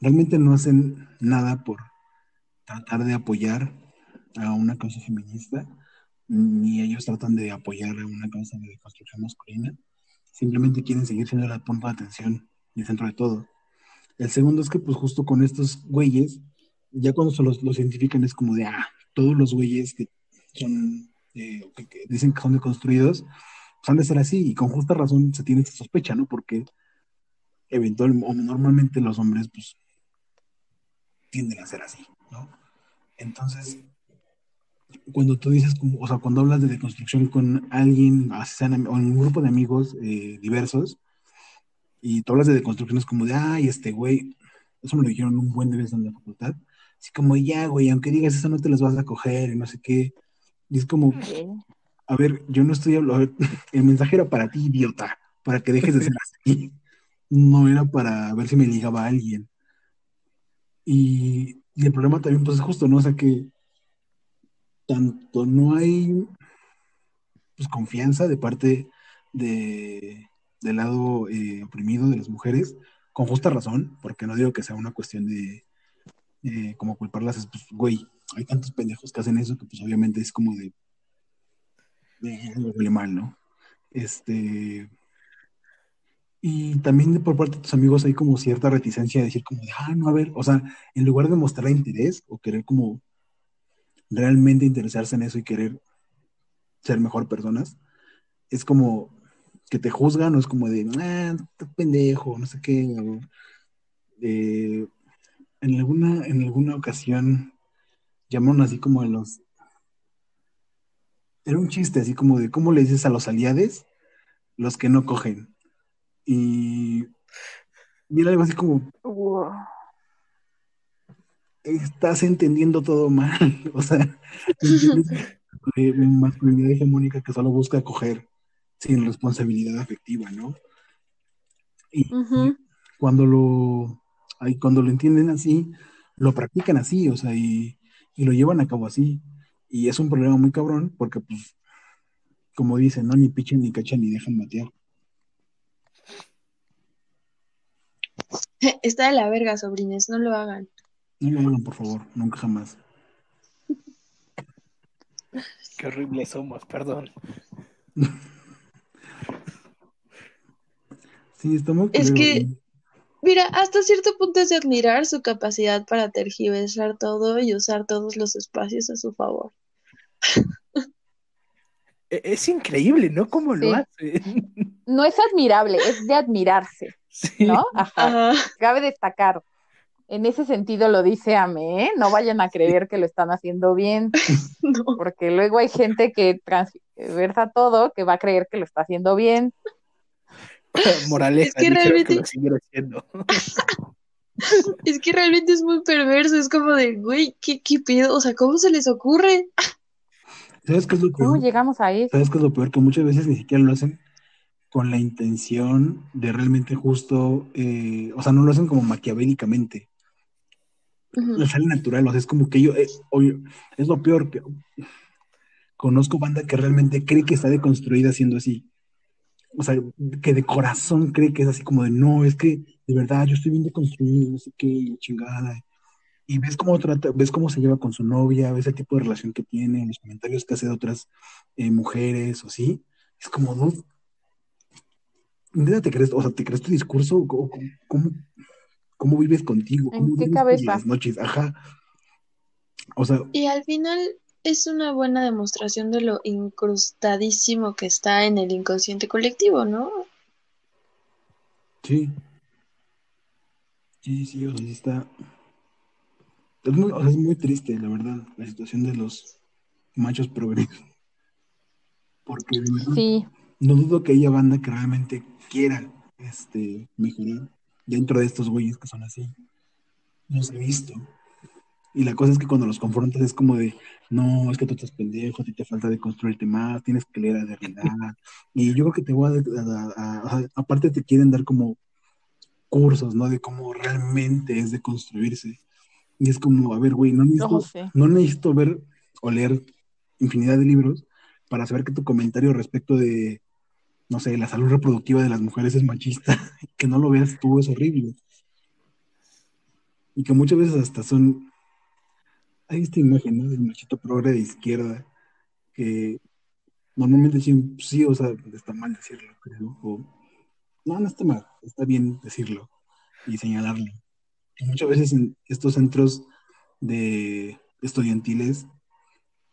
realmente no hacen nada por tratar de apoyar a una causa feminista, ni ellos tratan de apoyar a una causa de construcción masculina. Simplemente quieren seguir siendo el punto de atención y el centro de todo. El segundo es que, pues, justo con estos güeyes, ya cuando se los, los identifican es como de, ah, todos los güeyes que son, eh, que, dicen que son deconstruidos, pues han de ser así, y con justa razón se tiene esta sospecha, ¿no? Porque eventual, o normalmente los hombres, pues, tienden a ser así, ¿no? Entonces, cuando tú dices, o sea, cuando hablas de deconstrucción con alguien, o en un grupo de amigos eh, diversos, y tú hablas de deconstrucción, es como de, ay, este güey, eso me lo dijeron un buen de veces en la facultad, así como, ya, güey, aunque digas eso no te las vas a coger, y no sé qué, y es como, a ver, yo no estoy hablando, el mensaje era para ti, idiota, para que dejes de ser así, no era para ver si me ligaba a alguien. Y, y el problema también, pues es justo, ¿no? O sea que tanto no hay pues, confianza de parte de, del lado eh, oprimido de las mujeres, con justa razón, porque no digo que sea una cuestión de eh, como culparlas, es pues, güey, hay tantos pendejos que hacen eso que pues obviamente es como de, de algo huele mal, ¿no? Este, y también de- por parte de tus amigos hay como cierta reticencia de decir como de, ah, no, a ver, o sea, en lugar de mostrar interés o querer como realmente interesarse en eso y querer ser mejor personas, es como que te juzgan o es como de, ah, pendejo, no sé qué. eh, en, alguna, en alguna ocasión llamaron así como a los... Era un chiste así como de, ¿cómo le dices a los aliades los que no cogen? Y, y era algo así como, Wow. Estás entendiendo todo mal. O sea, masculinidad hegemónica que solo busca coger sin responsabilidad afectiva, ¿no? Y, cuando lo, ahí cuando lo entienden así, lo practican así, o sea, y, y lo llevan a cabo así. Y es un problema muy cabrón, porque pues, como dicen, no ni pichen ni cachan ni dejan matear. Está de la verga, sobrines, no lo hagan. No lo hagan, por favor, nunca jamás. Qué horribles somos, perdón. Sí, está muy Es que- Mira, hasta cierto punto es de admirar su capacidad para tergiversar todo y usar todos los espacios a su favor. E- Es increíble, ¿no? ¿Cómo lo Sí. hacen? No es admirable, es de admirarse, Sí. ¿no? Ajá. Ajá. Cabe destacar. En ese sentido lo dice Ame, ¿eh? No vayan a creer que lo están haciendo bien, No. porque luego hay gente que transversa todo, que va a creer que lo está haciendo bien. Moraleja, Es que realmente- que lo siguiera haciendo. Es que realmente es muy perverso, es como de, güey, ¿qué, qué pedo? O sea, ¿cómo se les ocurre? ¿Sabes qué es lo ¿Cómo peor? llegamos a eso? ¿Sabes qué es lo peor? Que muchas veces ni siquiera lo hacen con la intención de realmente justo, eh, o sea, no lo hacen como maquiavélicamente. Ujú. Les sale natural, o sea, es como que yo, eh, oye, es lo peor conozco banda que realmente cree que está deconstruida siendo así. O sea, que de corazón cree que es así como de, no, es que de verdad yo estoy bien deconstruido, no sé qué, chingada. Y ves cómo trata, ves cómo se lleva con su novia, ves el tipo de relación que tiene, los comentarios que hace de otras eh, mujeres o así. Es como, dude, ¿neta te crees, o sea, te crees tu discurso? ¿Cómo, cómo, cómo vives contigo? ¿En ¿Cómo qué vives cabeza? las noches? Ajá. O sea, Y al final es una buena demostración de lo incrustadísimo que está en el inconsciente colectivo, ¿no? Sí. Sí, sí, o sea, sí está. Es muy, o sea, es muy triste, la verdad, la situación de los machos progresos. Porque de verdad, Sí, no dudo que haya banda que realmente quiera este, mejorar dentro de estos güeyes que son así. Los he visto. Y la cosa es que cuando los confrontas es como de, no, es que tú estás pendejo, a ti te falta de construirte más, tienes que leer a Derrida. Y yo creo que te voy a, aparte te quieren dar como cursos, ¿no? De cómo realmente es de construirse. Y es como, a ver, güey, no necesito, no necesito ver o leer infinidad de libros para saber que tu comentario respecto de, no sé, la salud reproductiva de las mujeres es machista. Que no lo veas tú es horrible. Y que muchas veces hasta son... Hay esta imagen, ¿no? Del machito progre de izquierda que normalmente sí, sí, o sea, está mal decirlo, creo. O, no, no está mal, está bien decirlo y señalarlo. Y muchas veces en estos centros de estudiantiles,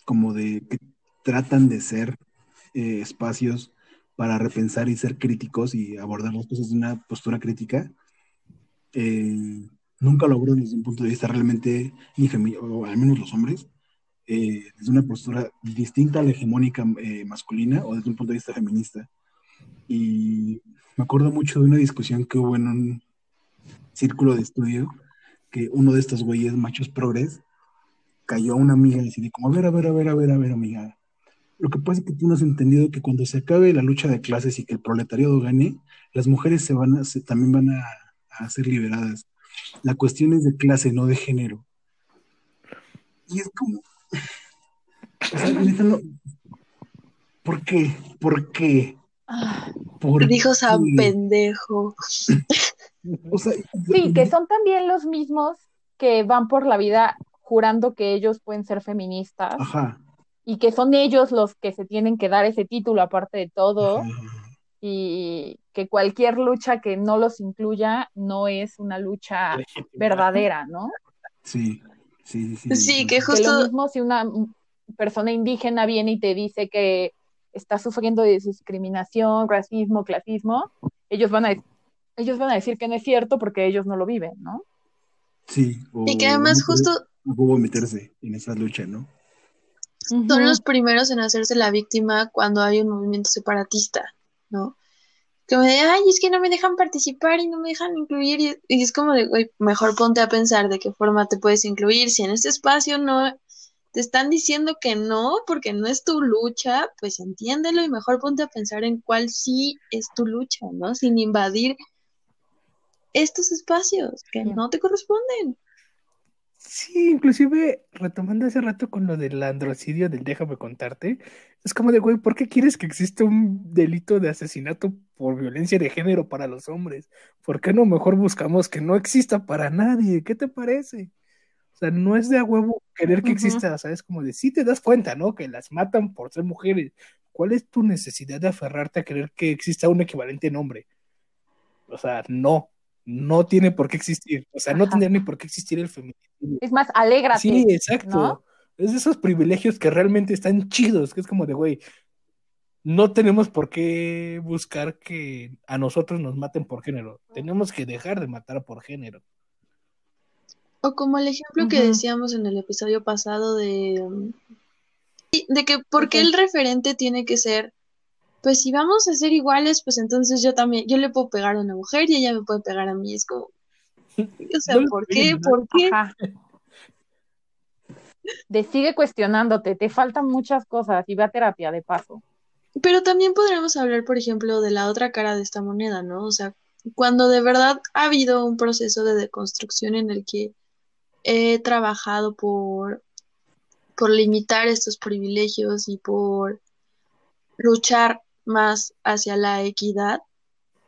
como de que tratan de ser eh, espacios para repensar y ser críticos y abordar las cosas de una postura crítica, eh, nunca logro desde un punto de vista realmente ni o al menos los hombres, eh, desde una postura distinta a la hegemónica eh, masculina o desde un punto de vista feminista. Y me acuerdo mucho de una discusión que hubo en un círculo de estudio, que uno de estos güeyes machos progres cayó a una amiga y decía como, a ver, a ver, a ver, a ver, a ver, amiga. Lo que pasa es que tú no has entendido que cuando se acabe la lucha de clases y que el proletariado gane, las mujeres se van a, se- también van a, a ser liberadas. La cuestión es de clase, no de género. Y es como, o sea, neta, no- ¿por qué? ¿Por qué? Ah, ¿Por Dijo San pendejo. O sea, Sí, que son también los mismos que van por la vida jurando que ellos pueden ser feministas Ajá. Y que son ellos los que se tienen que dar ese título aparte de todo y que cualquier lucha que no los incluya no es una lucha verdadera, ¿no? Sí, sí, sí. Sí, que Que justo lo mismo si una persona indígena viene y te dice que está sufriendo de discriminación, racismo, clasismo, ellos van a, ellos van a decir que no es cierto porque ellos no lo viven, ¿no? Sí. o y que además no justo querer- hubo meterse en esa lucha, ¿no? Son los primeros en hacerse la víctima cuando hay un movimiento separatista, ¿no? Como de, ay, es que no me dejan participar y no me dejan incluir. Y, y es como de, güey, mejor ponte a pensar de qué forma te puedes incluir. Si en este espacio no te están diciendo que no, porque no es tu lucha, pues entiéndelo y mejor ponte a pensar en cuál sí es tu lucha, ¿no? Sin invadir estos espacios que Sí. no te corresponden. Sí, inclusive retomando hace rato con lo del androcidio del déjame contarte, es como de, güey, ¿por qué quieres que exista un delito de asesinato por violencia de género para los hombres? ¿Por qué no mejor buscamos que no exista para nadie? ¿Qué te parece? O sea, no es de a huevo querer que Ujú. exista, ¿sabes? Como de, sí te das cuenta, ¿no? Que las matan por ser mujeres. ¿Cuál es tu necesidad de aferrarte a querer que exista un equivalente en hombre? O sea, no, no tiene por qué existir. O sea, no tendría ni por qué existir el feminicidio. Es más, alégrate. Sí, exacto. ¿no? Es de esos privilegios que realmente están chidos, que es como de, güey, no tenemos por qué buscar que a nosotros nos maten por género. Tenemos que dejar de matar por género. O como el ejemplo que decíamos en el episodio pasado de, mm, sí, de que por qué el referente tiene que ser, pues si vamos a ser iguales, pues entonces yo también, yo le puedo pegar a una mujer y ella me puede pegar a mí. Es como, o sea, ¿por qué? ¿Por qué? Ajá. De sigue cuestionándote, te faltan muchas cosas y ve a terapia de paso. Pero también podríamos hablar, por ejemplo, de la otra cara de esta moneda, ¿no? O sea, cuando de verdad ha habido un proceso de deconstrucción en el que he trabajado por, por limitar estos privilegios y por luchar más hacia la equidad,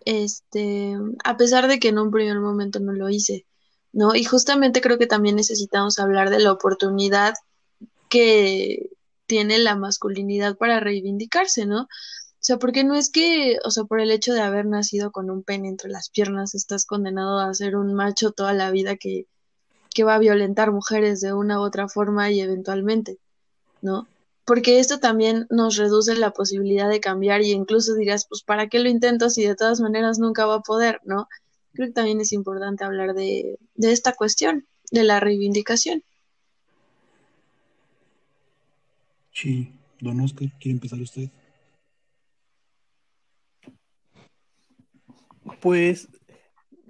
este, a pesar de que en un primer momento no lo hice, ¿no? Y justamente creo que también necesitamos hablar de la oportunidad que tiene la masculinidad para reivindicarse, ¿no? O sea, porque no es que, o sea, por el hecho de haber nacido con un pene entre las piernas, estás condenado a ser un macho toda la vida que, que va a violentar mujeres de una u otra forma y eventualmente, ¿no? Porque esto también nos reduce la posibilidad de cambiar y incluso dirás, pues, ¿para qué lo intento si de todas maneras nunca va a poder, ¿no? Creo que también es importante hablar de, de esta cuestión, de la reivindicación. Sí, don Oscar, ¿quiere empezar usted? Pues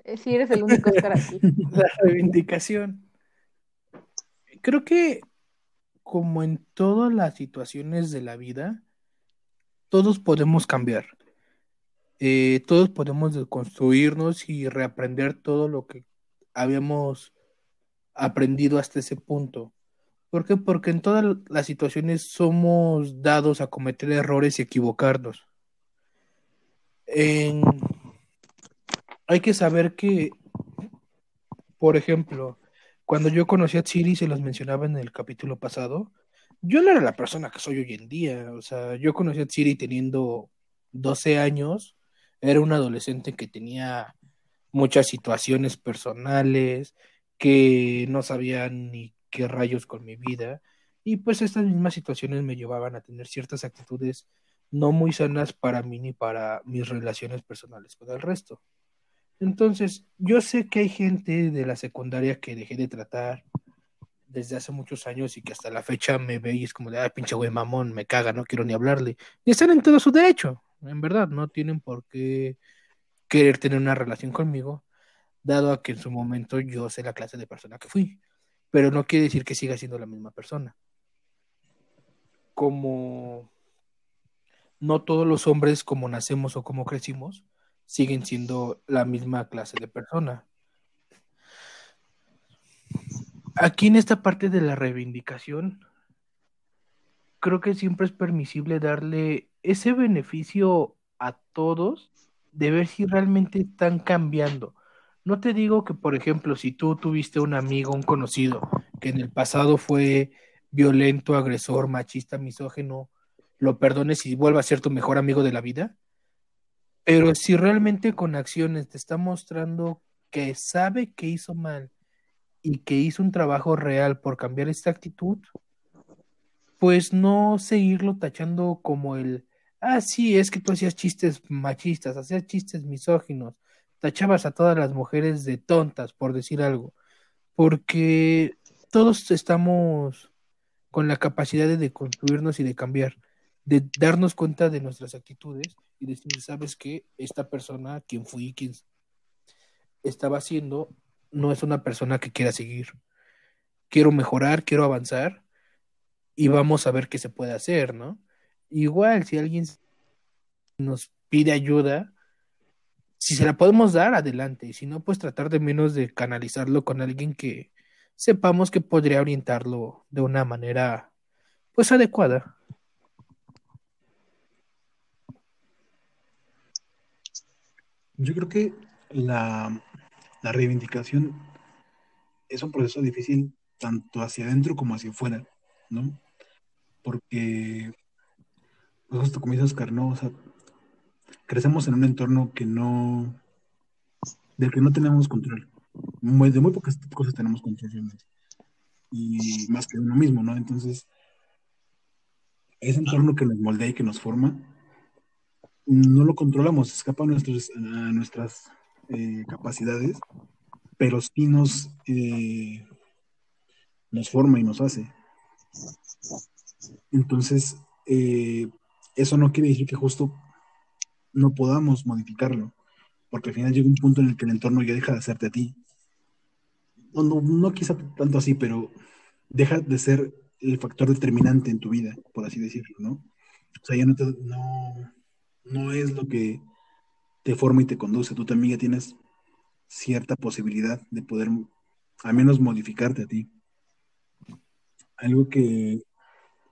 Eh, Sí, eres el único Oscar aquí. la reivindicación. Creo que como en todas las situaciones de la vida, todos podemos cambiar. Eh, todos podemos deconstruirnos y reaprender todo lo que habíamos aprendido hasta ese punto. ¿Por qué? Porque en todas las situaciones somos dados a cometer errores y equivocarnos. Hay que saber que, por ejemplo, cuando yo conocí a Tsiri, se los mencionaba en el capítulo pasado, yo no era la persona que soy hoy en día. O sea, yo conocí a Tsiri teniendo 12 años, era un adolescente que tenía muchas situaciones personales, que no sabía ni qué rayos con mi vida, y pues estas mismas situaciones me llevaban a tener ciertas actitudes no muy sanas para mí ni para mis relaciones personales con el resto. Entonces, yo sé que hay gente de la secundaria que dejé de tratar desde hace muchos años y que hasta la fecha me ve y es como de, ah, pinche güey mamón, me caga, no quiero ni hablarle. Y están en todo su derecho, en verdad, no tienen por qué querer tener una relación conmigo, dado a que en su momento yo sé la clase de persona que fui. Pero no quiere decir que siga siendo la misma persona. Como no todos los hombres, como nacemos o como crecimos, siguen siendo la misma clase de persona. Aquí en esta parte de la reivindicación, creo que siempre es permisible darle ese beneficio a todos de ver si realmente están cambiando. No te digo que, por ejemplo, si tú tuviste un amigo, un conocido, que en el pasado fue violento, agresor, machista, misógeno, lo perdones y vuelva a ser tu mejor amigo de la vida. Pero si realmente con acciones te está mostrando que sabe que hizo mal y que hizo un trabajo real por cambiar esta actitud, pues no seguirlo tachando como el, ah, sí, es que tú hacías chistes machistas, hacías chistes misóginos, tachabas a todas las mujeres de tontas, por decir algo, porque todos estamos con la capacidad de deconstruirnos y de cambiar, de darnos cuenta de nuestras actitudes y decir, sabes que esta persona, quien fui, quien estaba haciendo, no es una persona que quiera seguir. Quiero mejorar, quiero avanzar y vamos a ver qué se puede hacer, ¿no? Igual, si alguien nos pide ayuda, si se la podemos dar, adelante. Y si no, pues tratar de menos de canalizarlo con alguien que sepamos que podría orientarlo de una manera, pues, adecuada. Yo creo que la, la reivindicación es un proceso difícil tanto hacia adentro como hacia afuera, ¿no? Porque, pues justo como dice Oscar, ¿no? Crecemos en un entorno que no, del que no tenemos control. De muy pocas cosas tenemos control realmente. Y más que uno mismo, ¿no? Entonces, ese entorno que nos moldea y que nos forma, no lo controlamos, escapa a, nuestros, a nuestras eh, capacidades, pero sí nos, eh, nos forma y nos hace. Entonces, eh, eso no quiere decir que justo no podamos modificarlo, porque al final llega un punto en el que el entorno ya deja de hacerte a ti. No, no, no quizá tanto así, pero deja de ser el factor determinante en tu vida, por así decirlo, ¿no? O sea, ya no, te, no, no es lo que te forma y te conduce, tú también ya tienes cierta posibilidad de poder al menos modificarte a ti. Algo que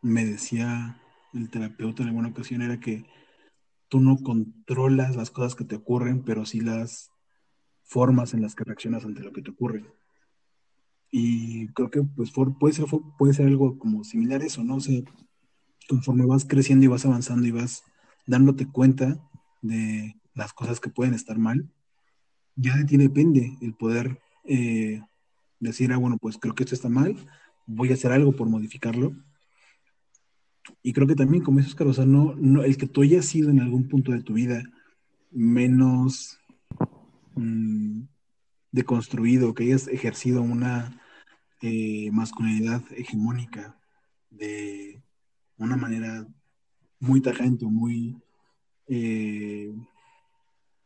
me decía el terapeuta en alguna ocasión era que tú no controlas las cosas que te ocurren, pero sí las formas en las que reaccionas ante lo que te ocurre. Y creo que pues puede ser, puede ser algo como similar a eso, ¿no? Conforme vas creciendo y vas avanzando y vas dándote cuenta de las cosas que pueden estar mal, ya de ti depende el poder eh, decir, ah, bueno, pues creo que esto está mal, voy a hacer algo por modificarlo. Y creo que también, como dices, Carlos, no, no, el que tú hayas sido en algún punto de tu vida menos mmm, deconstruido, que hayas ejercido una eh, masculinidad hegemónica de una manera muy tajante, muy eh,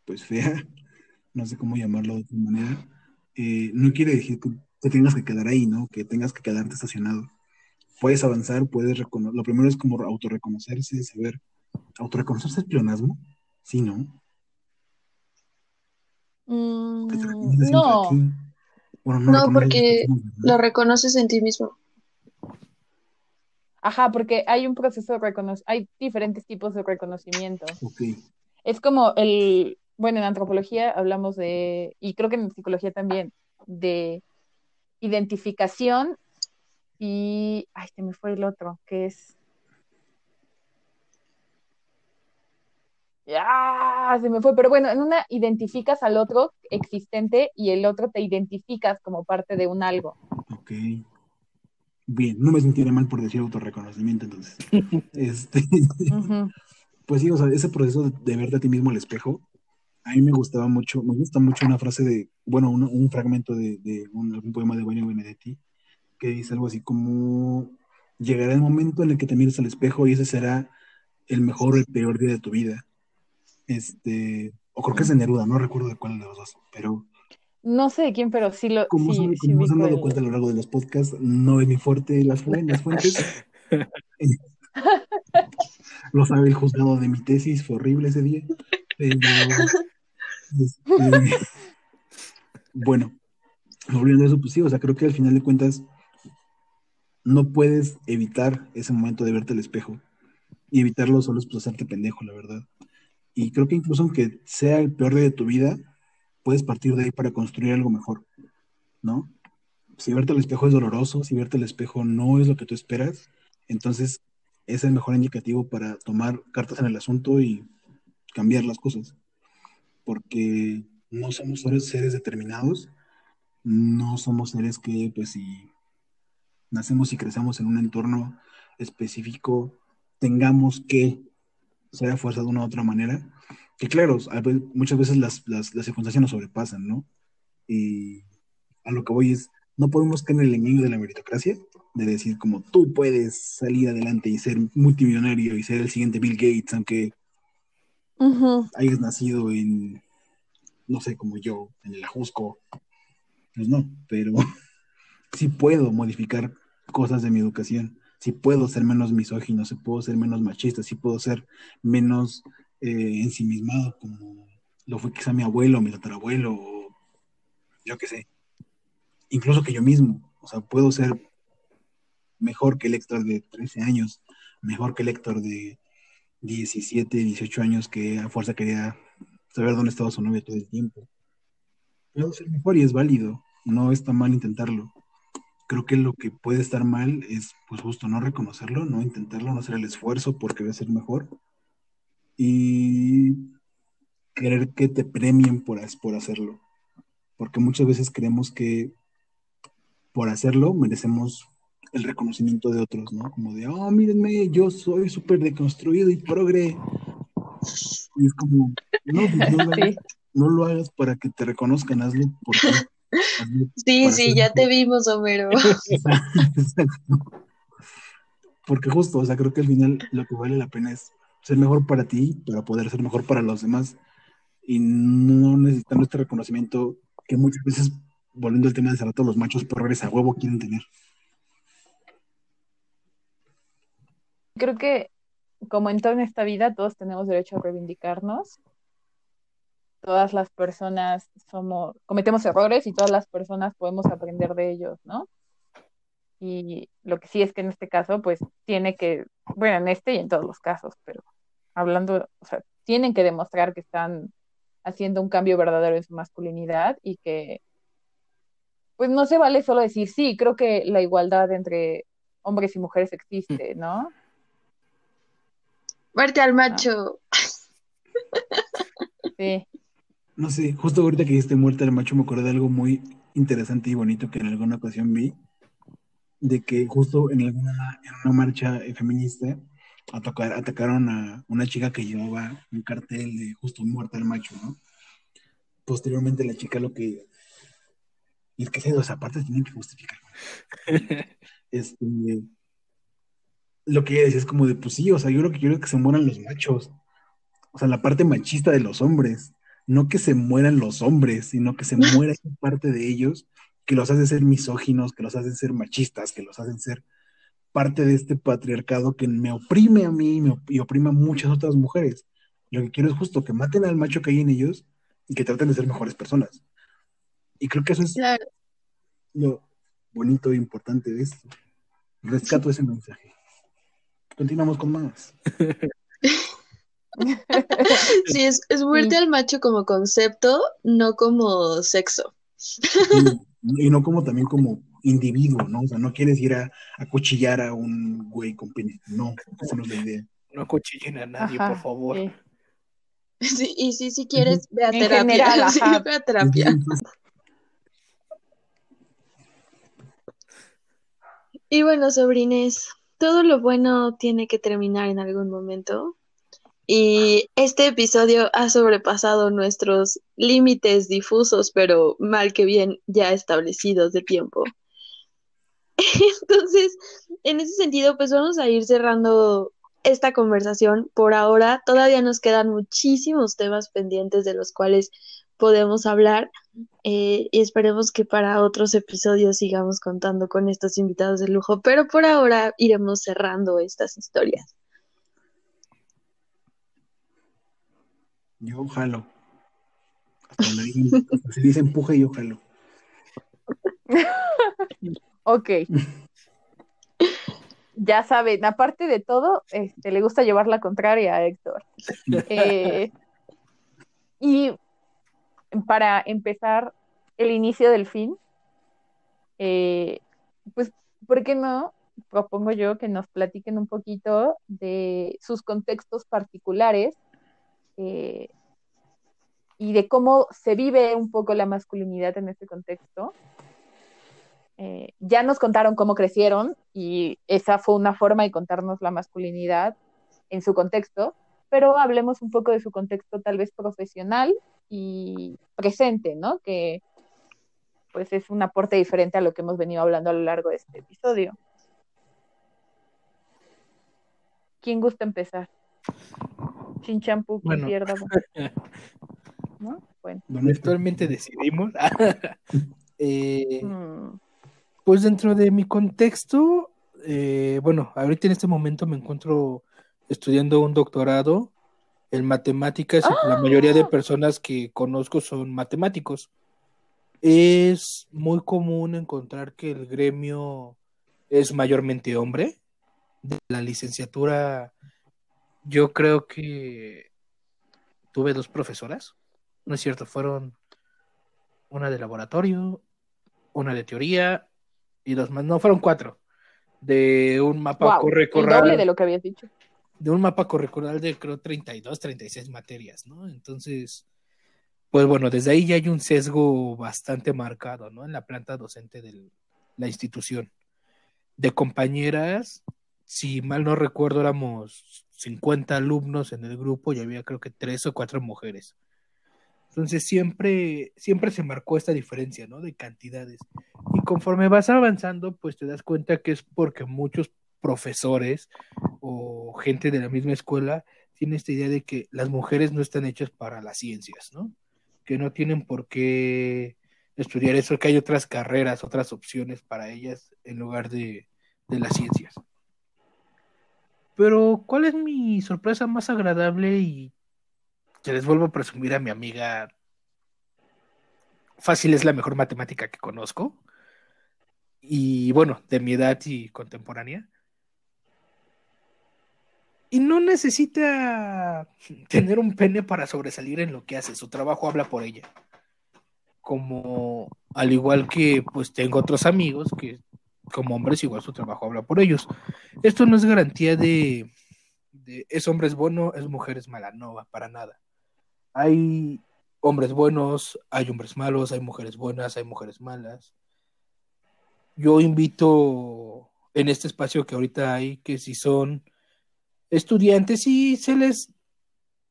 pues fea, no sé cómo llamarlo de otra manera, eh, no quiere decir que te tengas que quedar ahí, ¿no? Que tengas que quedarte estacionado. Puedes avanzar, puedes reconocer. Lo primero es como autorreconocerse, saber. ¿Autorreconocerse es pleonasmo? Sí, ¿no? Mm, no. no, no porque lo reconoces en ti mismo. Ajá, porque hay un proceso de reconocimiento, hay diferentes tipos de reconocimiento. Ok. Es como el, bueno, en antropología hablamos de, y creo que en psicología también, de identificación y, ay, se me fue el otro, que es... Ya, se me fue, pero bueno, en una identificas al otro existente y el otro te identificas como parte de un algo. Ok. Bien, no me sentiré mal por decir autorreconocimiento entonces. este, Pues sí, o sea, ese proceso de, de verte a ti mismo al espejo, a mí me gustaba mucho, me gusta mucho una frase de, bueno, un, un fragmento de, de un, poema de Benio Benedetti, que dice algo así como, llegará el momento en el que te mires al espejo y ese será el mejor o el peor día de tu vida. Este, o creo que es de Neruda, no recuerdo de cuál de los dos, pero... No sé de quién, pero sí lo... Como, sí, se, como se han dado cuenta a lo largo de los podcasts, no es mi fuerte las, las fuentes. lo sabe el juzgado de mi tesis, fue horrible ese día. Pero, este, bueno, volviendo a eso, pues sí, o sea, creo que al final de cuentas no puedes evitar ese momento de verte al espejo. Y evitarlo solo es pues hacerte pendejo, la verdad. Y creo que incluso aunque sea el peor día de tu vida, puedes partir de ahí para construir algo mejor, ¿no? Si verte al espejo es doloroso, si verte al espejo no es lo que tú esperas, entonces es el mejor indicativo para tomar cartas en el asunto y cambiar las cosas porque no somos seres determinados, no somos seres que, pues, si nacemos y crecemos en un entorno específico, tengamos que ser a fuerza de una u otra manera. Que claro, muchas veces las, las, circunstancias nos sobrepasan, ¿no? Y a lo que voy es, no podemos caer en el engaño de la meritocracia, de decir como tú puedes salir adelante y ser multimillonario y ser el siguiente Bill Gates, aunque hayas nacido en, no sé, como yo, en el Ajusco, pues no, pero sí puedo modificar cosas de mi educación, sí puedo ser menos misógino, sí puedo ser menos machista, sí puedo ser menos eh, ensimismado, como lo fue quizá mi abuelo, mi tatarabuelo, o yo qué sé, incluso que yo mismo, o sea, puedo ser mejor que el Héctor de 13 años, mejor que el Héctor de 17, 18 años que a fuerza quería saber dónde estaba su novia todo el tiempo. Puede ser mejor y es válido, no está mal intentarlo. Creo que lo que puede estar mal es, pues justo, no reconocerlo, no intentarlo, no hacer el esfuerzo porque va a ser mejor. Y querer que te premien por, por hacerlo. Porque muchas veces creemos que por hacerlo merecemos el reconocimiento de otros, ¿no? Como de, oh, mírenme, yo soy súper deconstruido y progre. Y es como, no, pues, no, lo hagas para que te reconozcan, hazlo porque Sí, sí, ya te vimos, Homero. Exacto. Porque justo, o sea, creo que al final lo que vale la pena es ser mejor para ti, para poder ser mejor para los demás y no necesitar este reconocimiento que muchas veces, volviendo al tema de hace rato, los machos progres a huevo quieren tener. Creo que como en toda esta vida todos tenemos derecho a reivindicarnos. Todas las personas somos, cometemos errores y todas las personas podemos aprender de ellos, ¿no? Y lo que sí es que en este caso, pues tiene que, bueno, en este y en todos los casos, pero hablando, o sea, tienen que demostrar que están haciendo un cambio verdadero en su masculinidad y que, pues no se vale solo decir, sí, creo que la igualdad entre hombres y mujeres existe, ¿no? Muerte al macho. Sí. No sé, justo ahorita que dijiste muerte al macho me acordé de algo muy interesante y bonito que en alguna ocasión vi, de que justo en alguna en una marcha feminista atacar- atacaron a una chica que llevaba un cartel de justo muerte al macho, ¿no? Posteriormente la chica lo que... Y es que esas dos aparte tienen que justificar. Este, lo que ella decía es como de, pues sí, o sea, yo lo que quiero es que se mueran los machos. O sea, la parte machista de los hombres. No que se mueran los hombres, sino que se muera esa parte de ellos que los hace ser misóginos, que los hacen ser machistas, que los hacen ser parte de este patriarcado que me oprime a mí y me y oprime a muchas otras mujeres. Lo que quiero es justo que maten al macho que hay en ellos y que traten de ser mejores personas. Y creo que eso es Claro. lo bonito e importante de esto. Rescato ese mensaje. Continuamos con más. Sí, es, es muerte al macho como concepto, no como sexo. Y no como también como individuo, ¿no? O sea, no quieres ir a, a cuchillar a un güey con pene. No, esa no es la idea. No acuchillen a nadie, Ajá, por favor. sí. Sí, y sí, si quieres, ve a En terapia. general, Sí, ajá. ve a terapia. Y bueno, sobrines, todo lo bueno tiene que terminar en algún momento. Y este episodio ha sobrepasado nuestros límites difusos, pero mal que bien ya establecidos de tiempo. Entonces, en ese sentido, pues vamos a ir cerrando esta conversación. Por ahora, todavía nos quedan muchísimos temas pendientes de los cuales podemos hablar eh, y esperemos que para otros episodios sigamos contando con estos invitados de lujo, pero por ahora iremos cerrando estas historias. Yo jalo. Hasta dicen, se dice empuje, yo jalo. Ok. Ya saben, aparte de todo, este, le gusta llevar la contraria a Héctor. Eh, y para empezar el inicio del fin, eh, pues, ¿por qué no? Propongo yo que nos platiquen un poquito de sus contextos particulares eh, y de cómo se vive un poco la masculinidad en este contexto. Eh, ya nos contaron cómo crecieron y esa fue una forma de contarnos la masculinidad en su contexto, pero hablemos un poco de su contexto tal vez profesional y presente, ¿no? Que pues es un aporte diferente a lo que hemos venido hablando a lo largo de este episodio. ¿Quién gusta empezar? Sin champú, Bueno. pierda. ¿No? Bueno. Bueno, Actualmente decidimos. Eh, mm, Pues dentro de mi contexto, eh, bueno, ahorita en este momento me encuentro estudiando un doctorado en matemáticas y la mayoría de personas que conozco son matemáticos. Es muy común encontrar que el gremio es mayormente hombre. De la licenciatura, yo creo que tuve dos profesoras, no es cierto, fueron una de laboratorio, una de teoría y dos más, no, fueron cuatro, de un mapa wow, doble de lo que habías dicho. de un mapa curricular de creo 32, 36 materias, ¿no? Entonces, pues bueno, desde ahí ya hay un sesgo bastante marcado, ¿no? En la planta docente de la institución. De compañeras, si mal no recuerdo, éramos 50 alumnos en el grupo y había creo que tres o cuatro mujeres. Entonces siempre, siempre se marcó esta diferencia, ¿no? De cantidades. Y conforme vas avanzando, pues te das cuenta que es porque muchos profesores o gente de la misma escuela tienen esta idea de que las mujeres no están hechas para las ciencias, ¿no? Que no tienen por qué estudiar eso, que hay otras carreras, otras opciones para ellas en lugar de, de las ciencias. Pero, ¿cuál es mi sorpresa más agradable y que les vuelvo a presumir a mi amiga? Fácil es la mejor matemática que conozco. Y bueno, de mi edad y contemporánea. Y no necesita tener un pene para sobresalir en lo que hace. Su trabajo habla por ella. Como al igual que pues tengo otros amigos que como hombres igual su trabajo habla por ellos. Esto no es garantía de, es hombre es bueno, es mujer es mala, no va para nada. Hay hombres buenos, hay hombres malos, hay mujeres buenas, hay mujeres malas. Yo invito en este espacio que ahorita hay que si son estudiantes y se les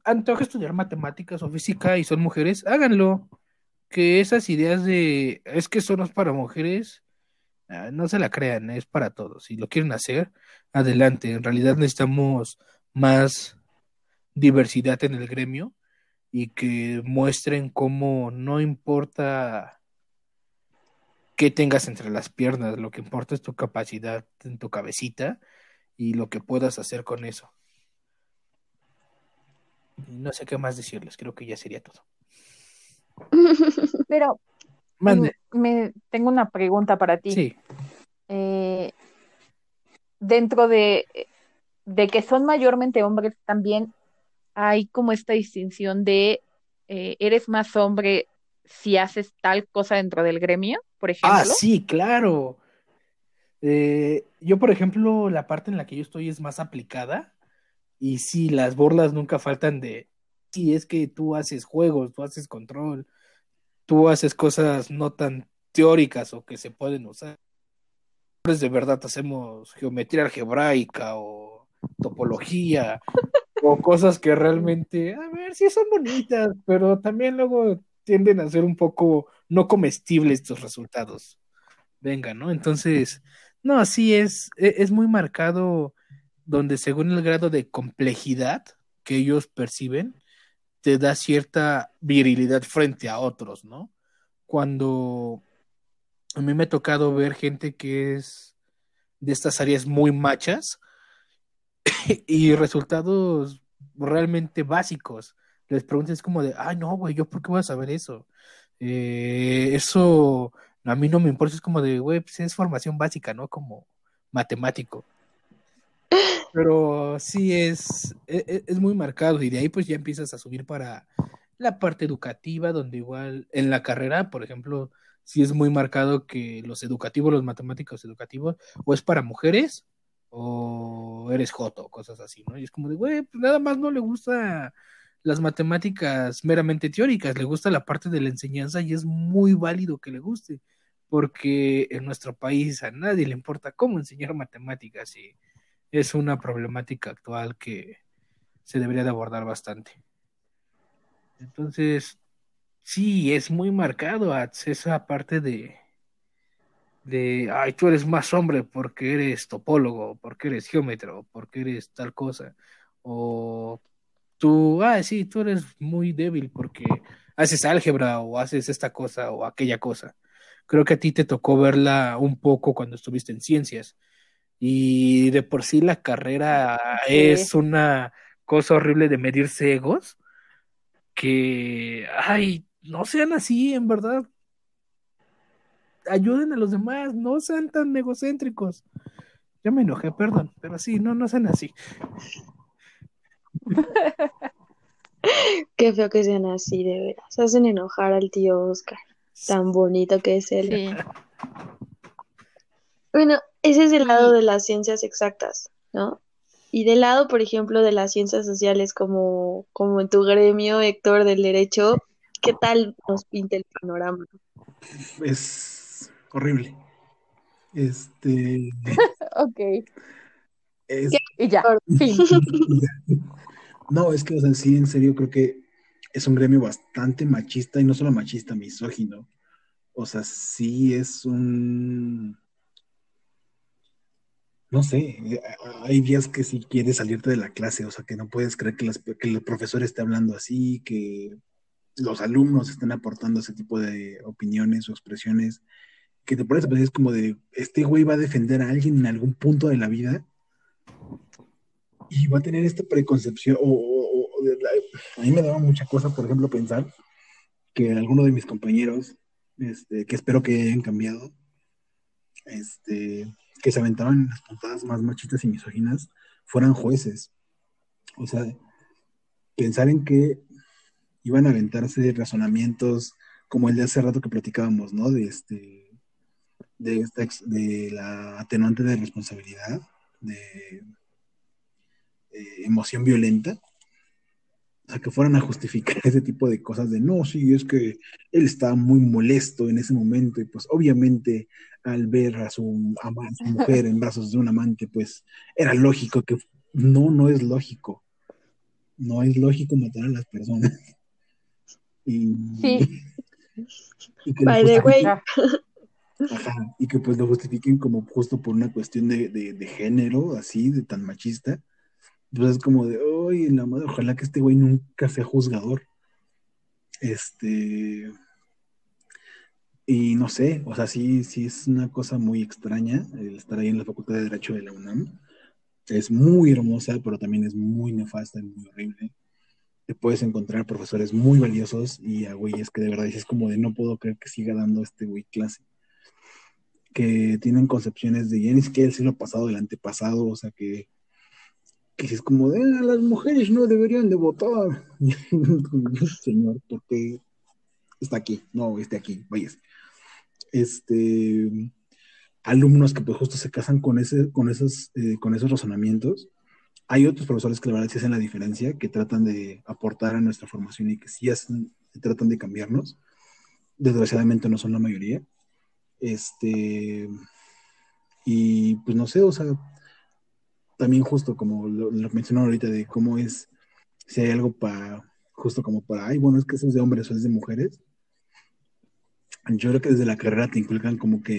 antoja estudiar matemáticas o física y son mujeres, háganlo. Que esas ideas de es que son para mujeres, Ah, no se la crean, es para todos. Si lo quieren hacer, adelante. En realidad necesitamos más diversidad en el gremio y que muestren cómo no importa qué tengas entre las piernas, lo que importa es tu capacidad en tu cabecita y lo que puedas hacer con eso. No sé qué más decirles, creo que ya sería todo. Pero Mande. me, tengo una pregunta para ti. Sí. Eh, dentro de, de que son mayormente hombres, también hay como esta distinción de eh, eres más hombre si haces tal cosa dentro del gremio, por ejemplo. Ah, sí, claro. Eh, yo, por ejemplo, la parte en la que yo estoy es más aplicada. Y sí, las borlas nunca faltan de. Sí, es que tú haces juegos, tú haces control, tú haces cosas no tan teóricas o que se pueden usar. Pues de verdad hacemos geometría algebraica o topología o cosas que realmente, a ver, sí son bonitas, pero también luego tienden a ser un poco no comestibles estos resultados. Venga, ¿no? Entonces, no, sí es, e, es muy marcado donde según el grado de complejidad que ellos perciben, te da cierta virilidad frente a otros, ¿no? Cuando a mí me ha tocado ver gente que es de estas áreas muy machas y resultados realmente básicos. Les preguntas como de, ay, no, güey, ¿yo por qué voy a saber eso? Eh, eso a mí no me importa, es como de, güey, pues es formación básica, ¿no? Como matemático. Pero sí es, es, es, muy marcado y de ahí pues ya empiezas a subir para la parte educativa, donde igual en la carrera, por ejemplo, sí es muy marcado que los educativos, los matemáticos educativos, o es para mujeres o eres joto, cosas así, ¿no? Y es como de, güey, pues nada más no le gusta las matemáticas meramente teóricas, le gusta la parte de la enseñanza y es muy válido que le guste, porque en nuestro país a nadie le importa cómo enseñar matemáticas y es una problemática actual que se debería de abordar bastante. Entonces, sí, es muy marcado esa parte de, de, ay, tú eres más hombre porque eres topólogo, porque eres geómetro, porque eres tal cosa, o tú, ah, sí, tú eres muy débil porque haces álgebra o haces esta cosa o aquella cosa. Creo que a ti te tocó verla un poco cuando estuviste en ciencias y de por sí la carrera sí. es una cosa horrible de medirse egos, que, ay, no sean así, en verdad. Ayuden a los demás, no sean tan egocéntricos. Ya me enojé, perdón, pero sí, no, no sean así. Qué feo que sean así, de veras. Hacen enojar al tío Oscar. Tan bonito que es él. Sí. Bueno, ese es el lado de las ciencias exactas, ¿no? Y del lado, por ejemplo, de las ciencias sociales, como, como en tu gremio, Héctor, del derecho, ¿qué tal nos pinta el panorama? Es horrible. Este. ok. Es... Y ya, fin. no, es que, o sea, sí, en serio, creo que es un gremio bastante machista y no solo machista, misógino. O sea, sí es un... No sé, eh, hay días que si quieres salirte de la clase, o sea, que no puedes creer que, las- que el profesor esté hablando así, que los alumnos estén aportando ese tipo de opiniones o expresiones, que te pones a pensar, es como de, este güey va a defender a alguien en algún punto de la vida y va a tener esta preconcepción, o, a mí me daba mucha cosa, por ejemplo, pensar que alguno de mis compañeros, este, que espero que hayan cambiado, este, que se aventaban en las puntadas más machistas y misóginas, fueran jueces. O sea, pensar en que iban a aventarse razonamientos como el de hace rato que platicábamos, ¿no? De este, de esta de la atenuante de responsabilidad, de eh, emoción violenta. O sea, que fueran a justificar ese tipo de cosas de no, sí, es que él estaba muy molesto en ese momento y pues obviamente al ver a su, ama- a su mujer en brazos de un amante, pues era lógico que no, no es lógico. No es lógico matar a las personas. Y, Sí. y que lo By the way, Y que pues lo justifiquen como justo por una cuestión de, de, género, así, de tan machista. Pues es como de, oye, la madre, ojalá que este güey nunca sea juzgador. Este. Y no sé, o sea, sí, sí es una cosa muy extraña el estar ahí en la Facultad de Derecho de la UNAM. Es muy hermosa, pero también es muy nefasta y muy horrible. Te puedes encontrar profesores muy valiosos y a güeyes que de verdad dices como de no puedo creer que siga dando este güey clase que tienen concepciones de ya ni siquiera el siglo pasado, del antepasado, o sea, que, que es como de "Ah, las mujeres no deberían de votar. Señor, ¿por qué está aquí? No, esté aquí, váyase. Este, alumnos que pues justo se casan con, ese, con, esos, eh, con esos razonamientos. Hay otros profesores que la verdad sí hacen la diferencia, que tratan de aportar a nuestra formación y que sí hacen, tratan de cambiarnos. Desgraciadamente no son la mayoría. Este, y pues no sé, o sea, también justo como lo, lo mencionó ahorita de cómo es, si hay algo para, justo como para, ay, bueno, es que eso es de hombres o es de mujeres. Yo creo que desde la carrera te inculcan como que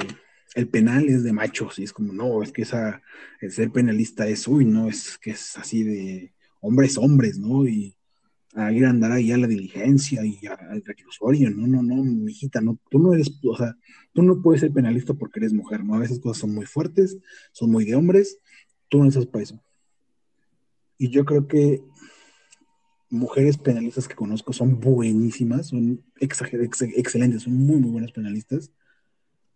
el penal es de machos y es como, no, es que esa, el ser penalista es, uy, no, es que es así de hombres, hombres, ¿no? Y a ir a andar ahí a la diligencia y al reclusorio, no, no, no, mijita, no, tú no eres, o sea, tú no puedes ser penalista porque eres mujer, ¿no? A veces cosas son muy fuertes, son muy de hombres, tú no estás para eso. Y yo creo que mujeres penalistas que conozco son buenísimas, son ex- excelentes, son muy, muy buenas penalistas.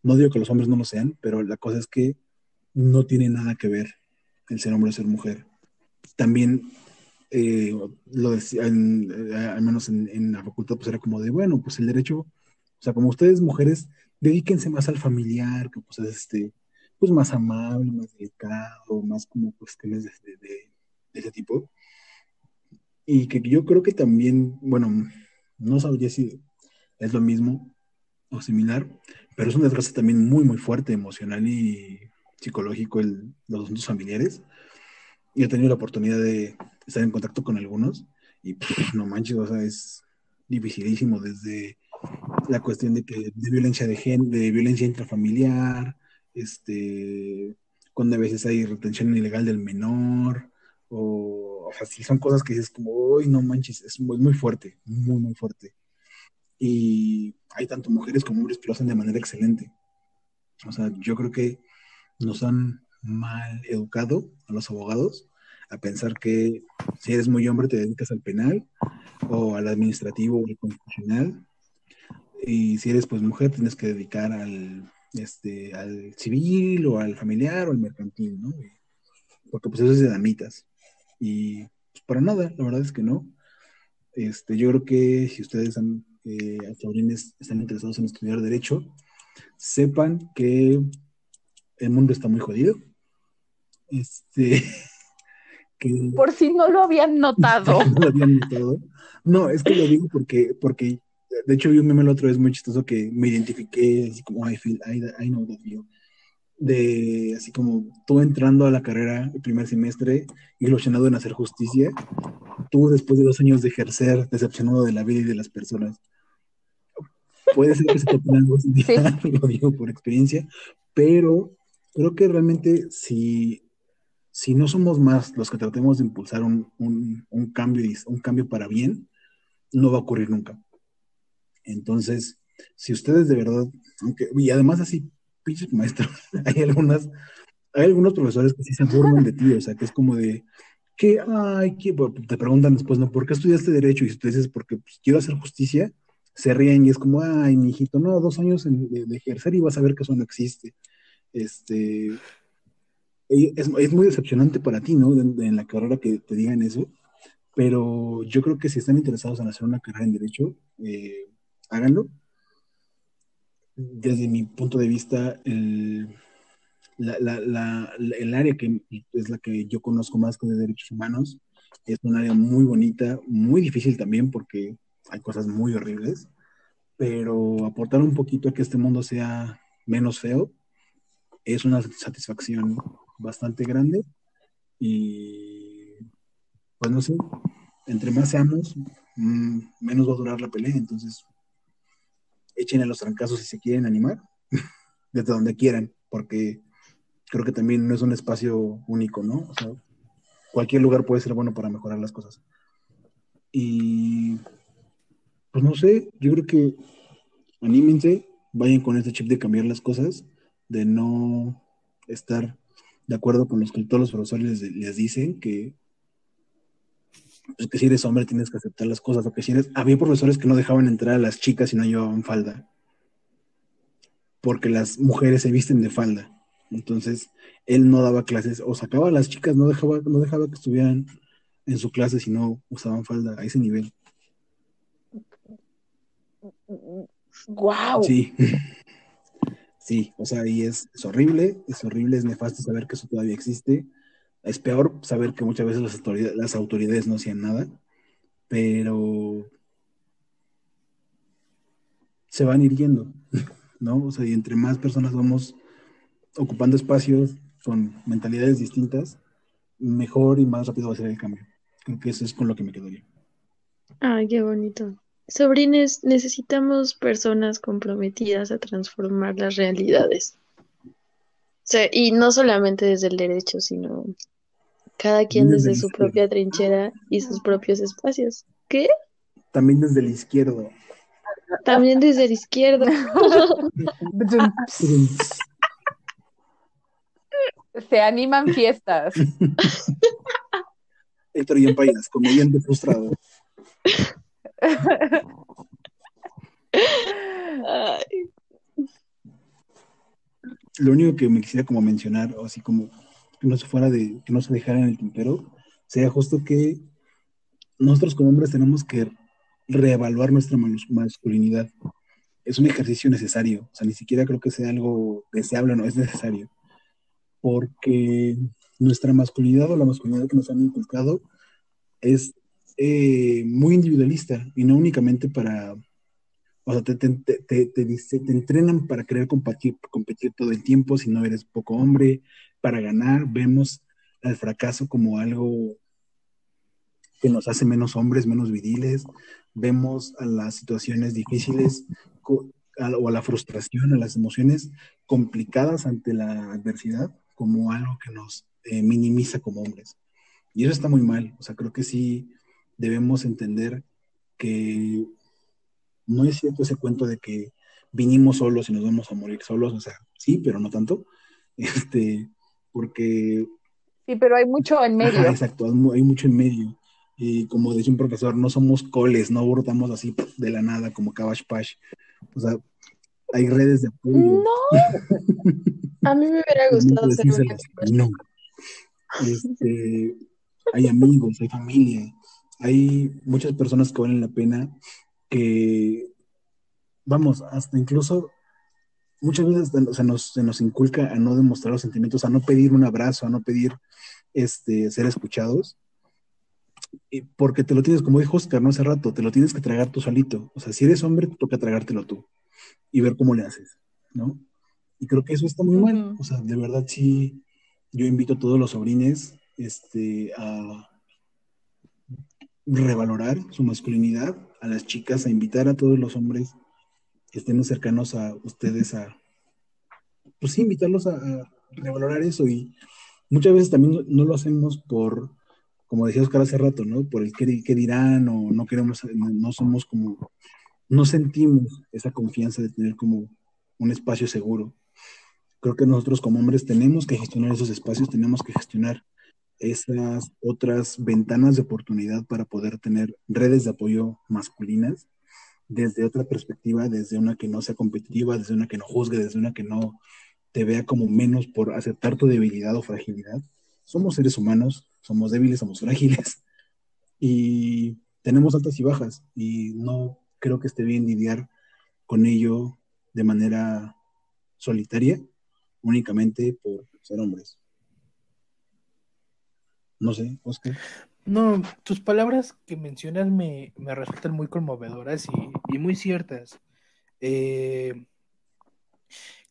No digo que los hombres no lo sean, pero la cosa es que no tiene nada que ver el ser hombre o ser mujer. También eh, lo decía, eh, al menos en, en la facultad, pues era como de, bueno, pues el derecho, o sea, como ustedes mujeres, dedíquense más al familiar, que pues es este, pues más amable, más delicado, más como cuestiones de, de- de ese tipo. Y que yo creo que también, bueno, no sabría si es lo mismo o similar, pero es un desgaste también muy, muy fuerte, emocional y psicológico, el, los asuntos familiares. Y he tenido la oportunidad de estar en contacto con algunos y pff, no manches, o sea, es dificilísimo desde la cuestión de que de violencia de gen, de violencia intrafamiliar, este, cuando a veces hay retención ilegal del menor, o, o sea, son cosas que dices como, uy, no manches, es muy, muy fuerte, muy, muy fuerte. Y hay tanto mujeres como hombres que lo hacen de manera excelente. O sea, yo creo que nos han mal educado a los abogados a pensar que si eres muy hombre te dedicas al penal o al administrativo o al constitucional y si eres pues mujer tienes que dedicar al este al civil o al familiar o al mercantil, ¿no? Porque pues eso es de damitas y pues para nada, la verdad es que no. Este, yo creo que si ustedes han, eh, están interesados en estudiar derecho, sepan que el mundo está muy jodido. Este, que Por si no lo habían notado. no lo habían notado. No, es que lo digo porque, porque de hecho vi un meme la otra vez muy chistoso que me identifiqué así como I feel, I, I know that you. De así como tú entrando a la carrera el primer semestre, ilusionado en hacer justicia, tú después de dos años de ejercer decepcionado de la vida y de las personas. Puede ser que se te algo similar, lo digo por experiencia, pero creo que realmente si, si no somos más los que tratemos de impulsar un, un, cambio, un cambio para bien, no va a ocurrir nunca. Entonces, si ustedes de verdad, aunque, y además así, pinches maestros, hay algunas, hay algunos profesores que sí se burlan de ti, o sea, que es como de, que, ay, que, te preguntan después, ¿no? ¿Por qué estudiaste Derecho? Y si tú dices, porque pues, quiero hacer justicia, se ríen y es como, ay, mi hijito, no, dos años de, ejercer y vas a ver que eso no existe. Este, es, es muy decepcionante para ti, ¿no? En, la carrera que te digan eso, pero yo creo que si están interesados en hacer una carrera en Derecho, eh, háganlo. Desde mi punto de vista, el la, el área que es la que yo conozco más que de derechos humanos es un área muy bonita, muy difícil también porque hay cosas muy horribles, pero aportar un poquito a que este mundo sea menos feo es una satisfacción bastante grande y pues no sé, entre más seamos, mm, menos va a durar la pelea, entonces echen los trancazos si se quieren animar, desde donde quieran, porque creo que también no es un espacio único, ¿no? O sea, cualquier lugar puede ser bueno para mejorar las cosas. Y pues no sé, yo creo que anímense, vayan con este chip de cambiar las cosas, de no estar de acuerdo con los que todos los profesores les, dicen que, pues, que si eres hombre tienes que aceptar las cosas, o que si eres... Había profesores que no dejaban entrar a las chicas si no llevaban falda, porque las mujeres se visten de falda. Entonces, él no daba clases o sacaba a las chicas, no dejaba, no dejaba que estuvieran en su clase si no usaban falda a ese nivel. Wow. Sí. Sí, o sea, y es, horrible, es horrible, es nefasto saber que eso todavía existe. Es peor saber que muchas veces las autoridades, las autoridades no hacían nada, pero se van ir yendo, ¿no? O sea, y entre más personas vamos ocupando espacios con mentalidades distintas, mejor y más rápido va a ser el cambio. Creo que eso es con lo que me quedaría. Ay, qué bonito. Sobrines, necesitamos personas comprometidas a transformar las realidades. y no solamente desde el derecho, sino cada quien desde, su propia trinchera y sus propios espacios. ¿Qué? También desde el izquierdo. También desde el izquierdo. Se animan fiestas. Héctor y Payas, comediante frustrado. Lo único que me quisiera como mencionar, o así como que no se fuera de, que no se dejara en el tintero, sería justo que nosotros como hombres tenemos que reevaluar nuestra masculinidad. Es un ejercicio necesario, o sea, ni siquiera creo que sea algo deseable, no, es necesario porque nuestra masculinidad o la masculinidad que nos han inculcado es eh, muy individualista y no únicamente para, o sea, te, entrenan para querer competir, competir todo el tiempo si no eres poco hombre, para ganar, vemos al fracaso como algo que nos hace menos hombres, menos viriles, vemos a las situaciones difíciles o a la frustración, a las emociones complicadas ante la adversidad como algo que nos eh, minimiza como hombres. Y eso está muy mal. O sea, creo que sí debemos entender que no es cierto ese cuento de que vinimos solos y nos vamos a morir solos. O sea, sí, pero no tanto. Este, porque... Sí, pero hay mucho en medio. exacto, hay mucho en medio. Y como dice un profesor, no somos coles, no brotamos así de la nada como Cabash Pash. O sea, hay redes de apoyo. No. A mí me hubiera gustado ser No. Este, hay amigos, hay familia, hay muchas personas que valen la pena que, vamos, hasta incluso muchas veces se, nos, se nos inculca a no demostrar los sentimientos, a no pedir un abrazo, a no pedir este, ser escuchados, porque te lo tienes, como dijo Oscar, ¿no? Hace rato, te lo tienes que tragar tú solito. O sea, si eres hombre, te toca tragártelo tú y ver cómo le haces, ¿no? Y creo que eso está muy mal. O sea, de verdad sí, yo invito a todos los sobrines este, a revalorar su masculinidad, a las chicas, a invitar a todos los hombres que estén cercanos a ustedes a, pues sí, invitarlos a, revalorar eso y muchas veces también no, lo hacemos por, como decía Oscar hace rato, ¿no? Por el qué, qué dirán o no queremos, no, no somos como, no sentimos esa confianza de tener como un espacio seguro. Creo que nosotros como hombres tenemos que gestionar esos espacios, tenemos que gestionar esas otras ventanas de oportunidad para poder tener redes de apoyo masculinas desde otra perspectiva, desde una que no sea competitiva, desde una que no juzgue, desde una que no te vea como menos por aceptar tu debilidad o fragilidad. Somos seres humanos, somos débiles, somos frágiles y tenemos altas y bajas y no creo que esté bien lidiar con ello de manera solitaria, únicamente por ser hombres. No sé, Oscar. No, tus palabras que mencionas me, resultan muy conmovedoras y, muy ciertas. Eh,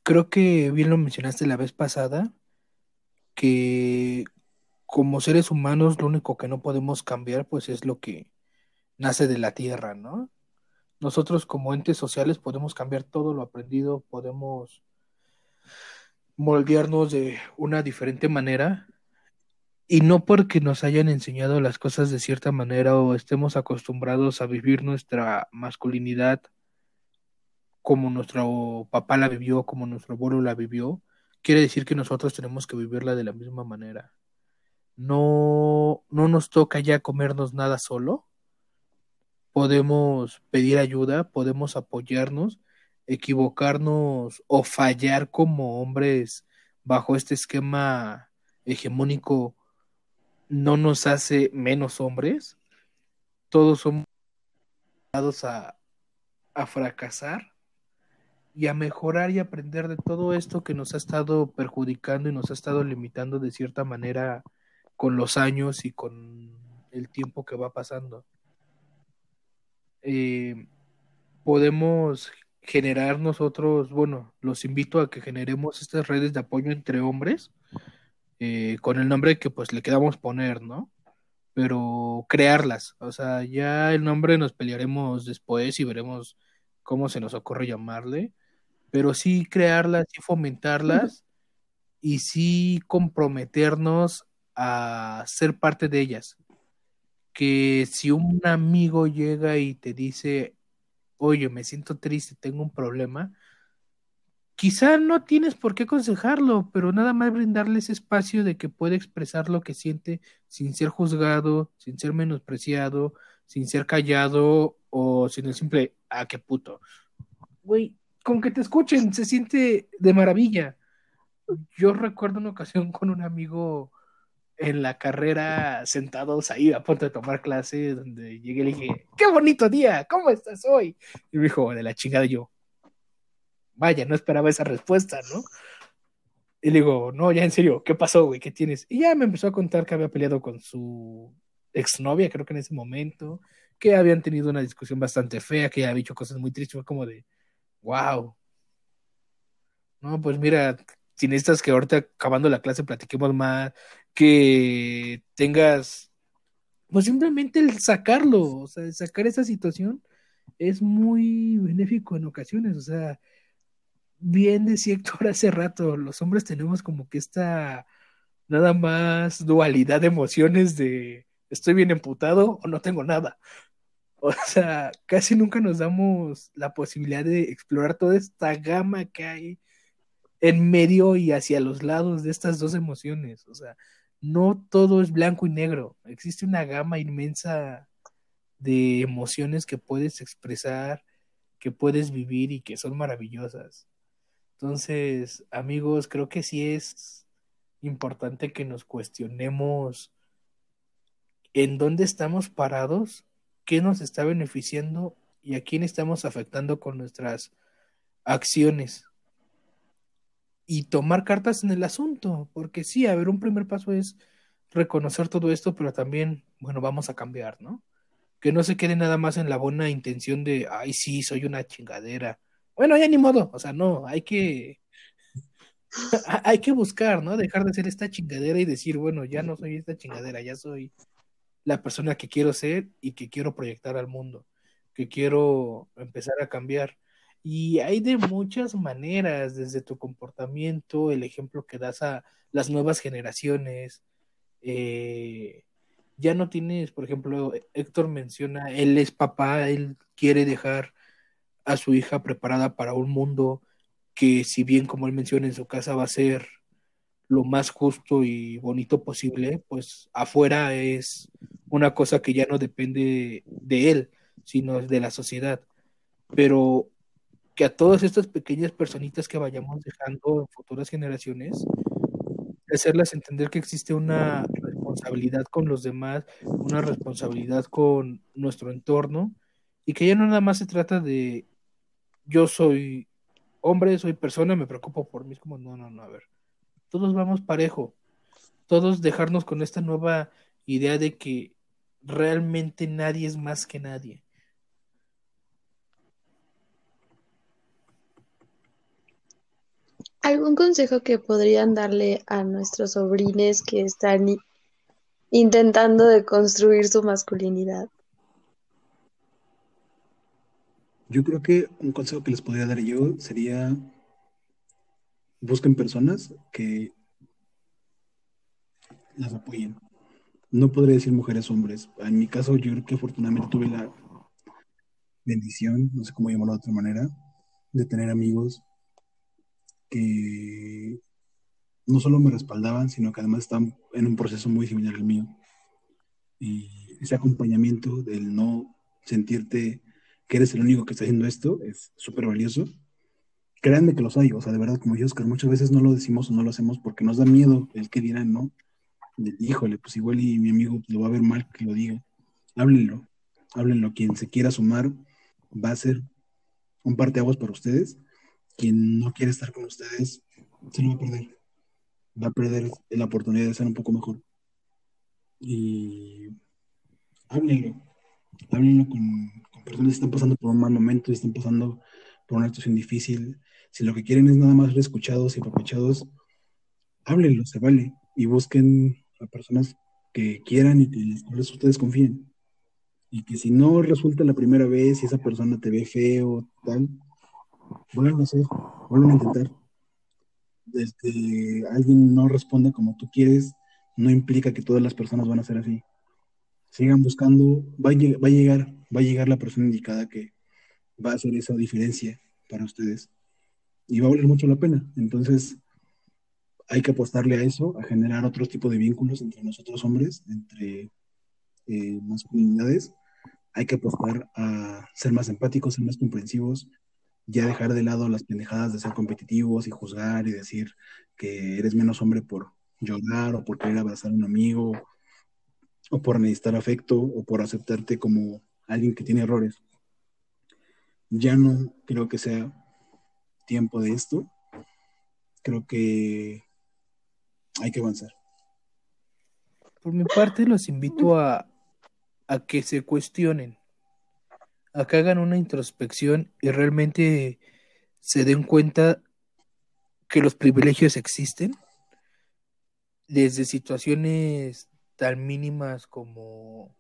creo que bien lo mencionaste la vez pasada, que como seres humanos lo único que no podemos cambiar pues es lo que nace de la tierra, ¿no? Nosotros como entes sociales podemos cambiar todo lo aprendido, podemos moldearnos de una diferente manera, y no porque nos hayan enseñado las cosas de cierta manera o estemos acostumbrados a vivir nuestra masculinidad como nuestro papá la vivió, como nuestro abuelo la vivió, quiere decir que nosotros tenemos que vivirla de la misma manera. No, no nos toca ya comernos nada solo. Podemos pedir ayuda, podemos apoyarnos, equivocarnos o fallar como hombres bajo este esquema hegemónico no nos hace menos hombres. Todos somos a, a fracasar y a mejorar y aprender de todo esto que nos ha estado perjudicando y nos ha estado limitando de cierta manera con los años y con el tiempo que va pasando. Eh, podemos generar nosotros, bueno, los invito a que generemos estas redes de apoyo entre hombres eh, con el nombre que pues le quedamos poner, ¿no? Pero crearlas, o sea, ya el nombre nos pelearemos después y veremos cómo se nos ocurre llamarle, pero sí crearlas y fomentarlas y sí comprometernos a ser parte de ellas. Que si un amigo llega y te dice, oye, me siento triste, tengo un problema, Quizá no tienes por qué aconsejarlo, pero nada más brindarle ese espacio de que puede expresar lo que siente sin ser juzgado, sin ser menospreciado, sin ser callado o sin el simple, ah, qué puto. Güey, con que te escuchen, se siente de maravilla. Yo recuerdo una ocasión con un amigo en la carrera, sentados ahí a punto de tomar clase, donde llegué y le dije, qué bonito día, ¿cómo estás hoy? Y me dijo, de la chingada yo, vaya, no esperaba esa respuesta, ¿no? Y le digo, no, ya en serio, ¿qué pasó, güey? ¿Qué tienes? Y ya me empezó a contar que había peleado con su exnovia, creo que en ese momento, que habían tenido una discusión bastante fea, que había dicho cosas muy tristes, fue como de, wow. No, pues mira, si necesitas que ahorita acabando la clase platiquemos más, que tengas, pues simplemente el sacarlo, o sea, sacar esa situación es muy benéfico en ocasiones, o sea, bien decía Héctor hace rato, los hombres tenemos como que esta nada más dualidad de emociones de estoy bien emputado o no tengo nada. O sea, casi nunca nos damos la posibilidad de explorar toda esta gama que hay en medio y hacia los lados de estas dos emociones. O sea, no todo es blanco y negro. Existe una gama inmensa de emociones que puedes expresar, que puedes vivir y que son maravillosas. Entonces, amigos, creo que sí es importante que nos cuestionemos en dónde estamos parados, qué nos está beneficiando y a quién estamos afectando con nuestras acciones. Y tomar cartas en el asunto, porque sí, a ver, un primer paso es reconocer todo esto, pero también, bueno, vamos a cambiar, ¿no? Que no se quede nada más en la buena intención de, ay, sí, soy una chingadera bueno, ya ni modo, o sea, no, hay que, hay que buscar, ¿no? Dejar de ser esta chingadera y decir, bueno, ya no soy esta chingadera, ya soy la persona que quiero ser y que quiero proyectar al mundo, que quiero empezar a cambiar. Y hay de muchas maneras, desde tu comportamiento, el ejemplo que das a las nuevas generaciones. eh, ya no tienes, por ejemplo, Héctor menciona, él es papá, él quiere dejar a su hija preparada para un mundo que si bien como él menciona en su casa va a ser lo más justo y bonito posible, pues afuera es una cosa que ya no depende de él, sino de la sociedad. Pero que a todas estas pequeñas personitas que vayamos dejando en futuras generaciones, hacerlas entender que existe una responsabilidad con los demás, una responsabilidad con nuestro entorno, y que ya no nada más se trata de yo soy hombre, soy persona, me preocupo por mí, es como no, no, no, a ver, todos vamos parejo, todos dejarnos con esta nueva idea de que realmente nadie es más que nadie. ¿Algún consejo que podrían darle a nuestros sobrines que están intentando de construir su masculinidad? Yo creo que un consejo que les podría dar yo sería busquen personas que las apoyen. No podría decir mujeres, hombres. En mi caso, yo creo que afortunadamente tuve la bendición, no sé cómo llamarlo de otra manera, de tener amigos que no solo me respaldaban, sino que además estaban en un proceso muy similar al mío. Y ese acompañamiento del no sentirte que eres el único que está haciendo esto es súper valioso. Créanme que los hay, o sea, de verdad, como yo, Oscar, muchas veces no lo decimos o no lo hacemos porque nos da miedo el que dirán, ¿no? De, híjole, pues igual y mi amigo lo va a ver mal que lo diga. Háblenlo, háblenlo. Quien se quiera sumar va a ser un parteaguas para ustedes. Quien no quiere estar con ustedes se lo va a perder. Va a perder la oportunidad de ser un poco mejor. Y háblenlo, háblenlo con, personas están pasando por un mal momento, están pasando por una situación difícil. Si lo que quieren es nada más ser escuchados y apapachados, háblenlo, se vale. Y busquen a personas que quieran y que les- ustedes confíen. Y que si no resulta la primera vez y esa persona te ve feo, tal, vuelvan a hacer, vuelvan a intentar. Desde alguien no responde como tú quieres, no implica que todas las personas van a ser así. Sigan buscando, va a, lleg- va a llegar, va a llegar la persona indicada que va a hacer esa diferencia para ustedes. Y va a valer mucho la pena. Entonces, hay que apostarle a eso, a generar otro tipo de vínculos entre nosotros hombres, entre eh, masculinidades. Hay que apostar a ser más empáticos, ser más comprensivos, ya dejar de lado las pendejadas de ser competitivos y juzgar y decir que eres menos hombre por llorar o por querer abrazar a un amigo o por necesitar afecto o por aceptarte como alguien que tiene errores. Ya no creo que sea tiempo de esto. Creo que hay que avanzar. Por mi parte, los invito a, a que se cuestionen, a que hagan una introspección y realmente se den cuenta que los privilegios existen, desde situaciones tan mínimas como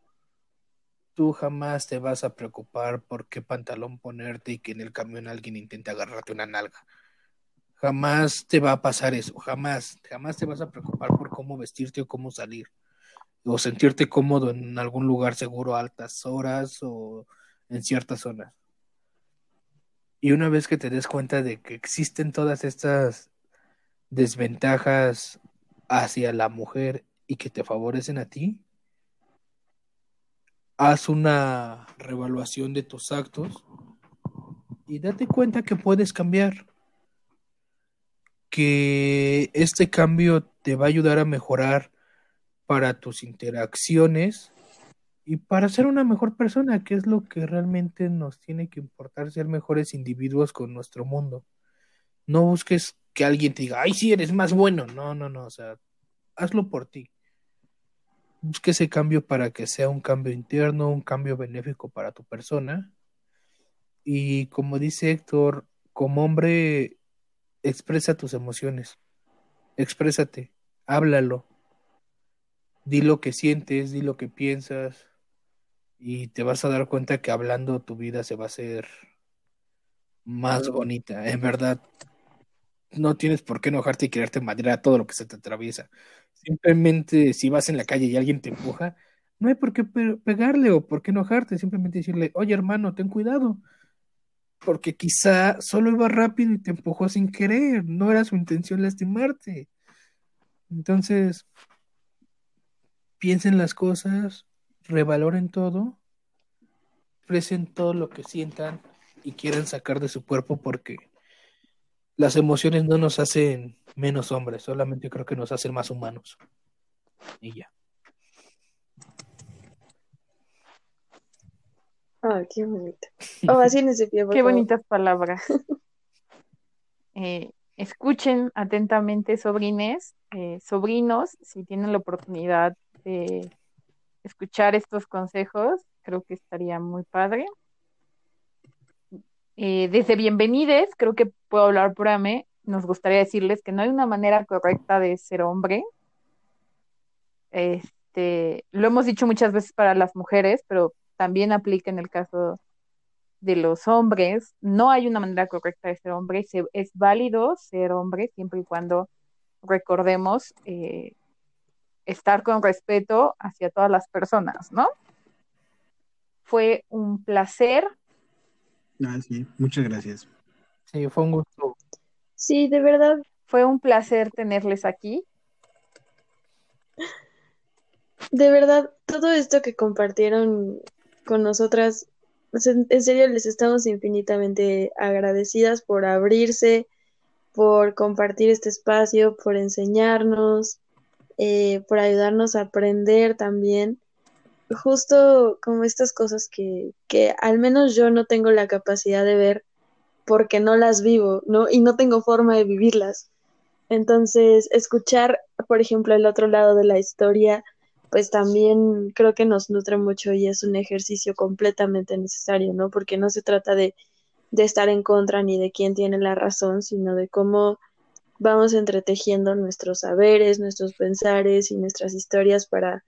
tú jamás te vas a preocupar por qué pantalón ponerte y que en el camión alguien intente agarrarte una nalga. Jamás te va a pasar eso, jamás, jamás te vas a preocupar por cómo vestirte o cómo salir o sentirte cómodo en algún lugar seguro a altas horas o en ciertas zonas. Y una vez que te des cuenta de que existen todas estas desventajas hacia la mujer y que te favorecen a ti, haz una revaluación de tus actos y date cuenta que puedes cambiar, que este cambio te va a ayudar a mejorar para tus interacciones y para ser una mejor persona, que es lo que realmente nos tiene que importar, ser mejores individuos con nuestro mundo. No busques que alguien te diga, ay, sí, eres más bueno. No, no, no, o sea, hazlo por ti. Busca ese cambio para que sea un cambio interno, un cambio benéfico para tu persona. Y como dice Héctor, como hombre, expresa tus emociones, exprésate, háblalo. di lo que sientes, di lo que piensas y te vas a dar cuenta que hablando tu vida se va a hacer más bonita. En verdad, no tienes por qué enojarte y quererte madrear a todo lo que se te atraviesa. Simplemente si vas en la calle y alguien te empuja, no hay por qué pe- pegarle o por qué enojarte, simplemente decirle, oye hermano, ten cuidado, porque quizá solo iba rápido y te empujó sin querer, no era su intención lastimarte. Entonces, piensen las cosas, revaloren todo, expresen todo lo que sientan y quieran sacar de su cuerpo porque las emociones no nos hacen menos hombres, solamente creo que nos hacen más humanos. Y ya. Ah, qué bonito. Ovacien ese pie, por Qué favor. bonitas palabras. Eh, escuchen atentamente, sobrines, eh, sobrinos, si tienen la oportunidad de escuchar estos consejos, creo que estaría muy padre. Eh, desde Bienvenides, creo que puedo hablar por Ame, nos gustaría decirles que no hay una manera correcta de ser hombre. Este, lo hemos dicho muchas veces para las mujeres, pero también aplica en el caso de los hombres. No hay una manera correcta de ser hombre. Es válido ser hombre siempre y cuando recordemos eh, estar con respeto hacia todas las personas, ¿no? Fue un placer. Ah, sí, muchas gracias. Sí, fue un gusto. Sí, de verdad, Fue un placer tenerles aquí. de verdad, todo esto que compartieron con nosotras, en serio les estamos infinitamente agradecidas por abrirse, por compartir este espacio, por enseñarnos, eh, por ayudarnos a aprender también. Justo como estas cosas que, que al menos yo no tengo la capacidad de ver porque no las vivo, ¿no? Y no tengo forma de vivirlas. Entonces, escuchar, por ejemplo, el otro lado de la historia, pues también creo que nos nutre mucho y es un ejercicio completamente necesario, ¿no? Porque no se trata de, de estar en contra ni de quién tiene la razón, sino de cómo vamos entretejiendo nuestros saberes, nuestros pensares y nuestras historias para,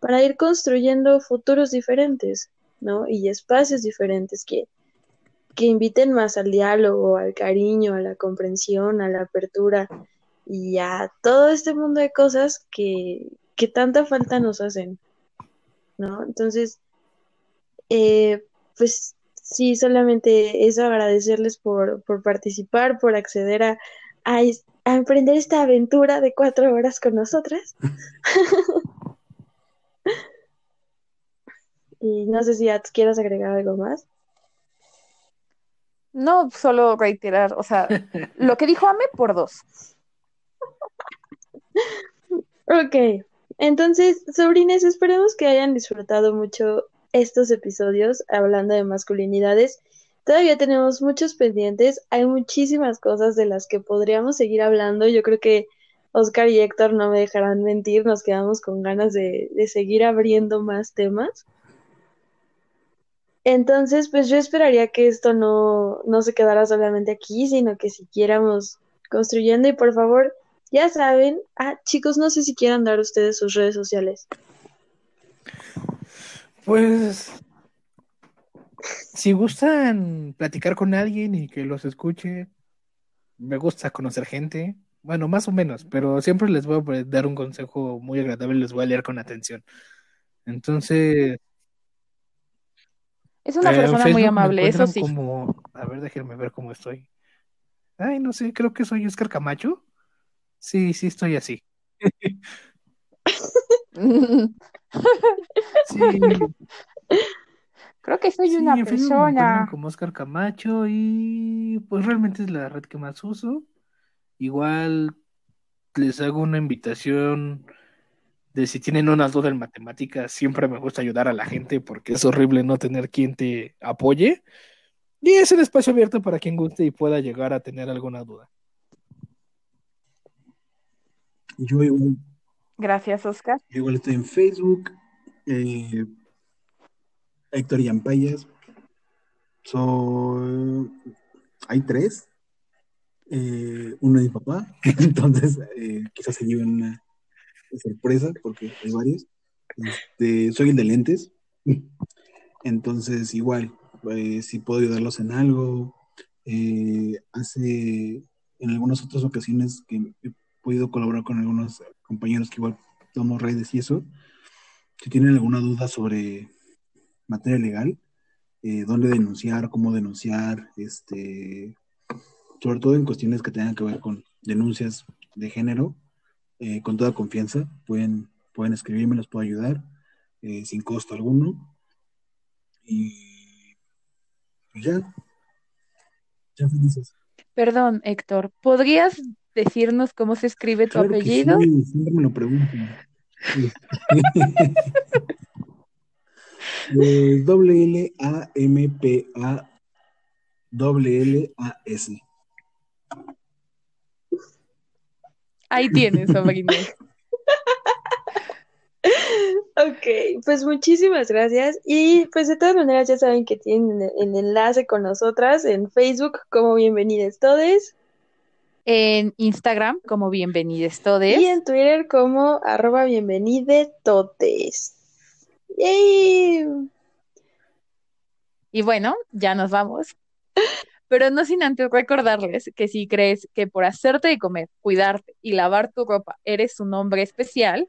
para ir construyendo futuros diferentes, ¿no? Y espacios diferentes que, que inviten más al diálogo, al cariño, a la comprensión, a la apertura y a todo este mundo de cosas que, que tanta falta nos hacen, ¿no? Entonces, eh, pues sí, solamente eso, agradecerles por, por participar, por acceder a, a, es- a emprender esta aventura de cuatro horas con nosotras. y no sé si Ats quieras agregar algo más. No solo reiterar, o sea, lo que dijo Ame por dos. Ok, entonces, sobrines, esperemos que hayan disfrutado mucho estos episodios hablando de masculinidades. Todavía tenemos muchos pendientes, hay muchísimas cosas de las que podríamos seguir hablando. Yo creo que Oscar y Héctor no me dejarán mentir, nos quedamos con ganas de, de seguir abriendo más temas. Entonces, pues yo esperaría que esto no, no se quedara solamente aquí, sino que siguiéramos construyendo y por favor, ya saben, ah, chicos, no sé si quieran dar ustedes sus redes sociales. Pues, si gustan platicar con alguien y que los escuche, me gusta conocer gente. Bueno, más o menos, pero siempre les voy a dar un consejo muy agradable, les voy a leer con atención. Entonces, Es una persona muy amable, eso sí. como, a ver, déjenme ver cómo estoy. Ay, no sé, creo que soy Oscar Camacho. Sí, sí, estoy así. Sí, Creo que soy sí, una me persona. como Oscar Camacho y pues realmente es la red que más uso. Igual les hago una invitación de si tienen una duda en matemáticas, siempre me gusta ayudar a la gente porque es horrible no tener quien te apoye. Y es el espacio abierto para quien guste y pueda llegar a tener alguna duda. Yo igual, Gracias, Oscar. yo igual estoy en Facebook, eh, Héctor Yampayas. Soy. Hay tres. Eh, uno de mi papá, entonces eh, quizás se lleven una, sorpresa, porque hay varios. Este, soy el de lentes. Entonces, igual, si puedo ayudarlos en algo. Eh, hace, en algunas otras ocasiones que he podido colaborar con algunos compañeros que igual tomamos redes y eso, si tienen alguna duda sobre materia legal, eh, dónde denunciar, cómo denunciar, este, sobre todo en cuestiones que tengan que ver con denuncias de género, eh, con toda confianza, pueden, pueden escribirme, los puedo ayudar eh, sin costo alguno. Y pues ya, ya felices. Perdón, Héctor, ¿podrías decirnos cómo se escribe tu Claro que apellido? sí, siempre me lo preguntan. Eh, doble L A M P A doble L A S. Ahí tienes, sobrino. Ok, pues muchísimas gracias. Y pues de todas maneras ya saben que tienen el, enlace con nosotras en Facebook como Bienvenidos Todes En Instagram, como bienvenidos todes. y en Twitter como arroba bienvenidetotes. ¡Yay! Y bueno, ya nos vamos. Pero no sin antes recordarles que si crees que por hacerte de comer, cuidarte y lavar tu ropa eres un hombre especial,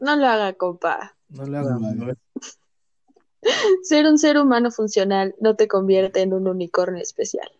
No lo haga, compa. No le hagan. No, ¿no? Ser un ser humano funcional no te convierte en un unicornio especial.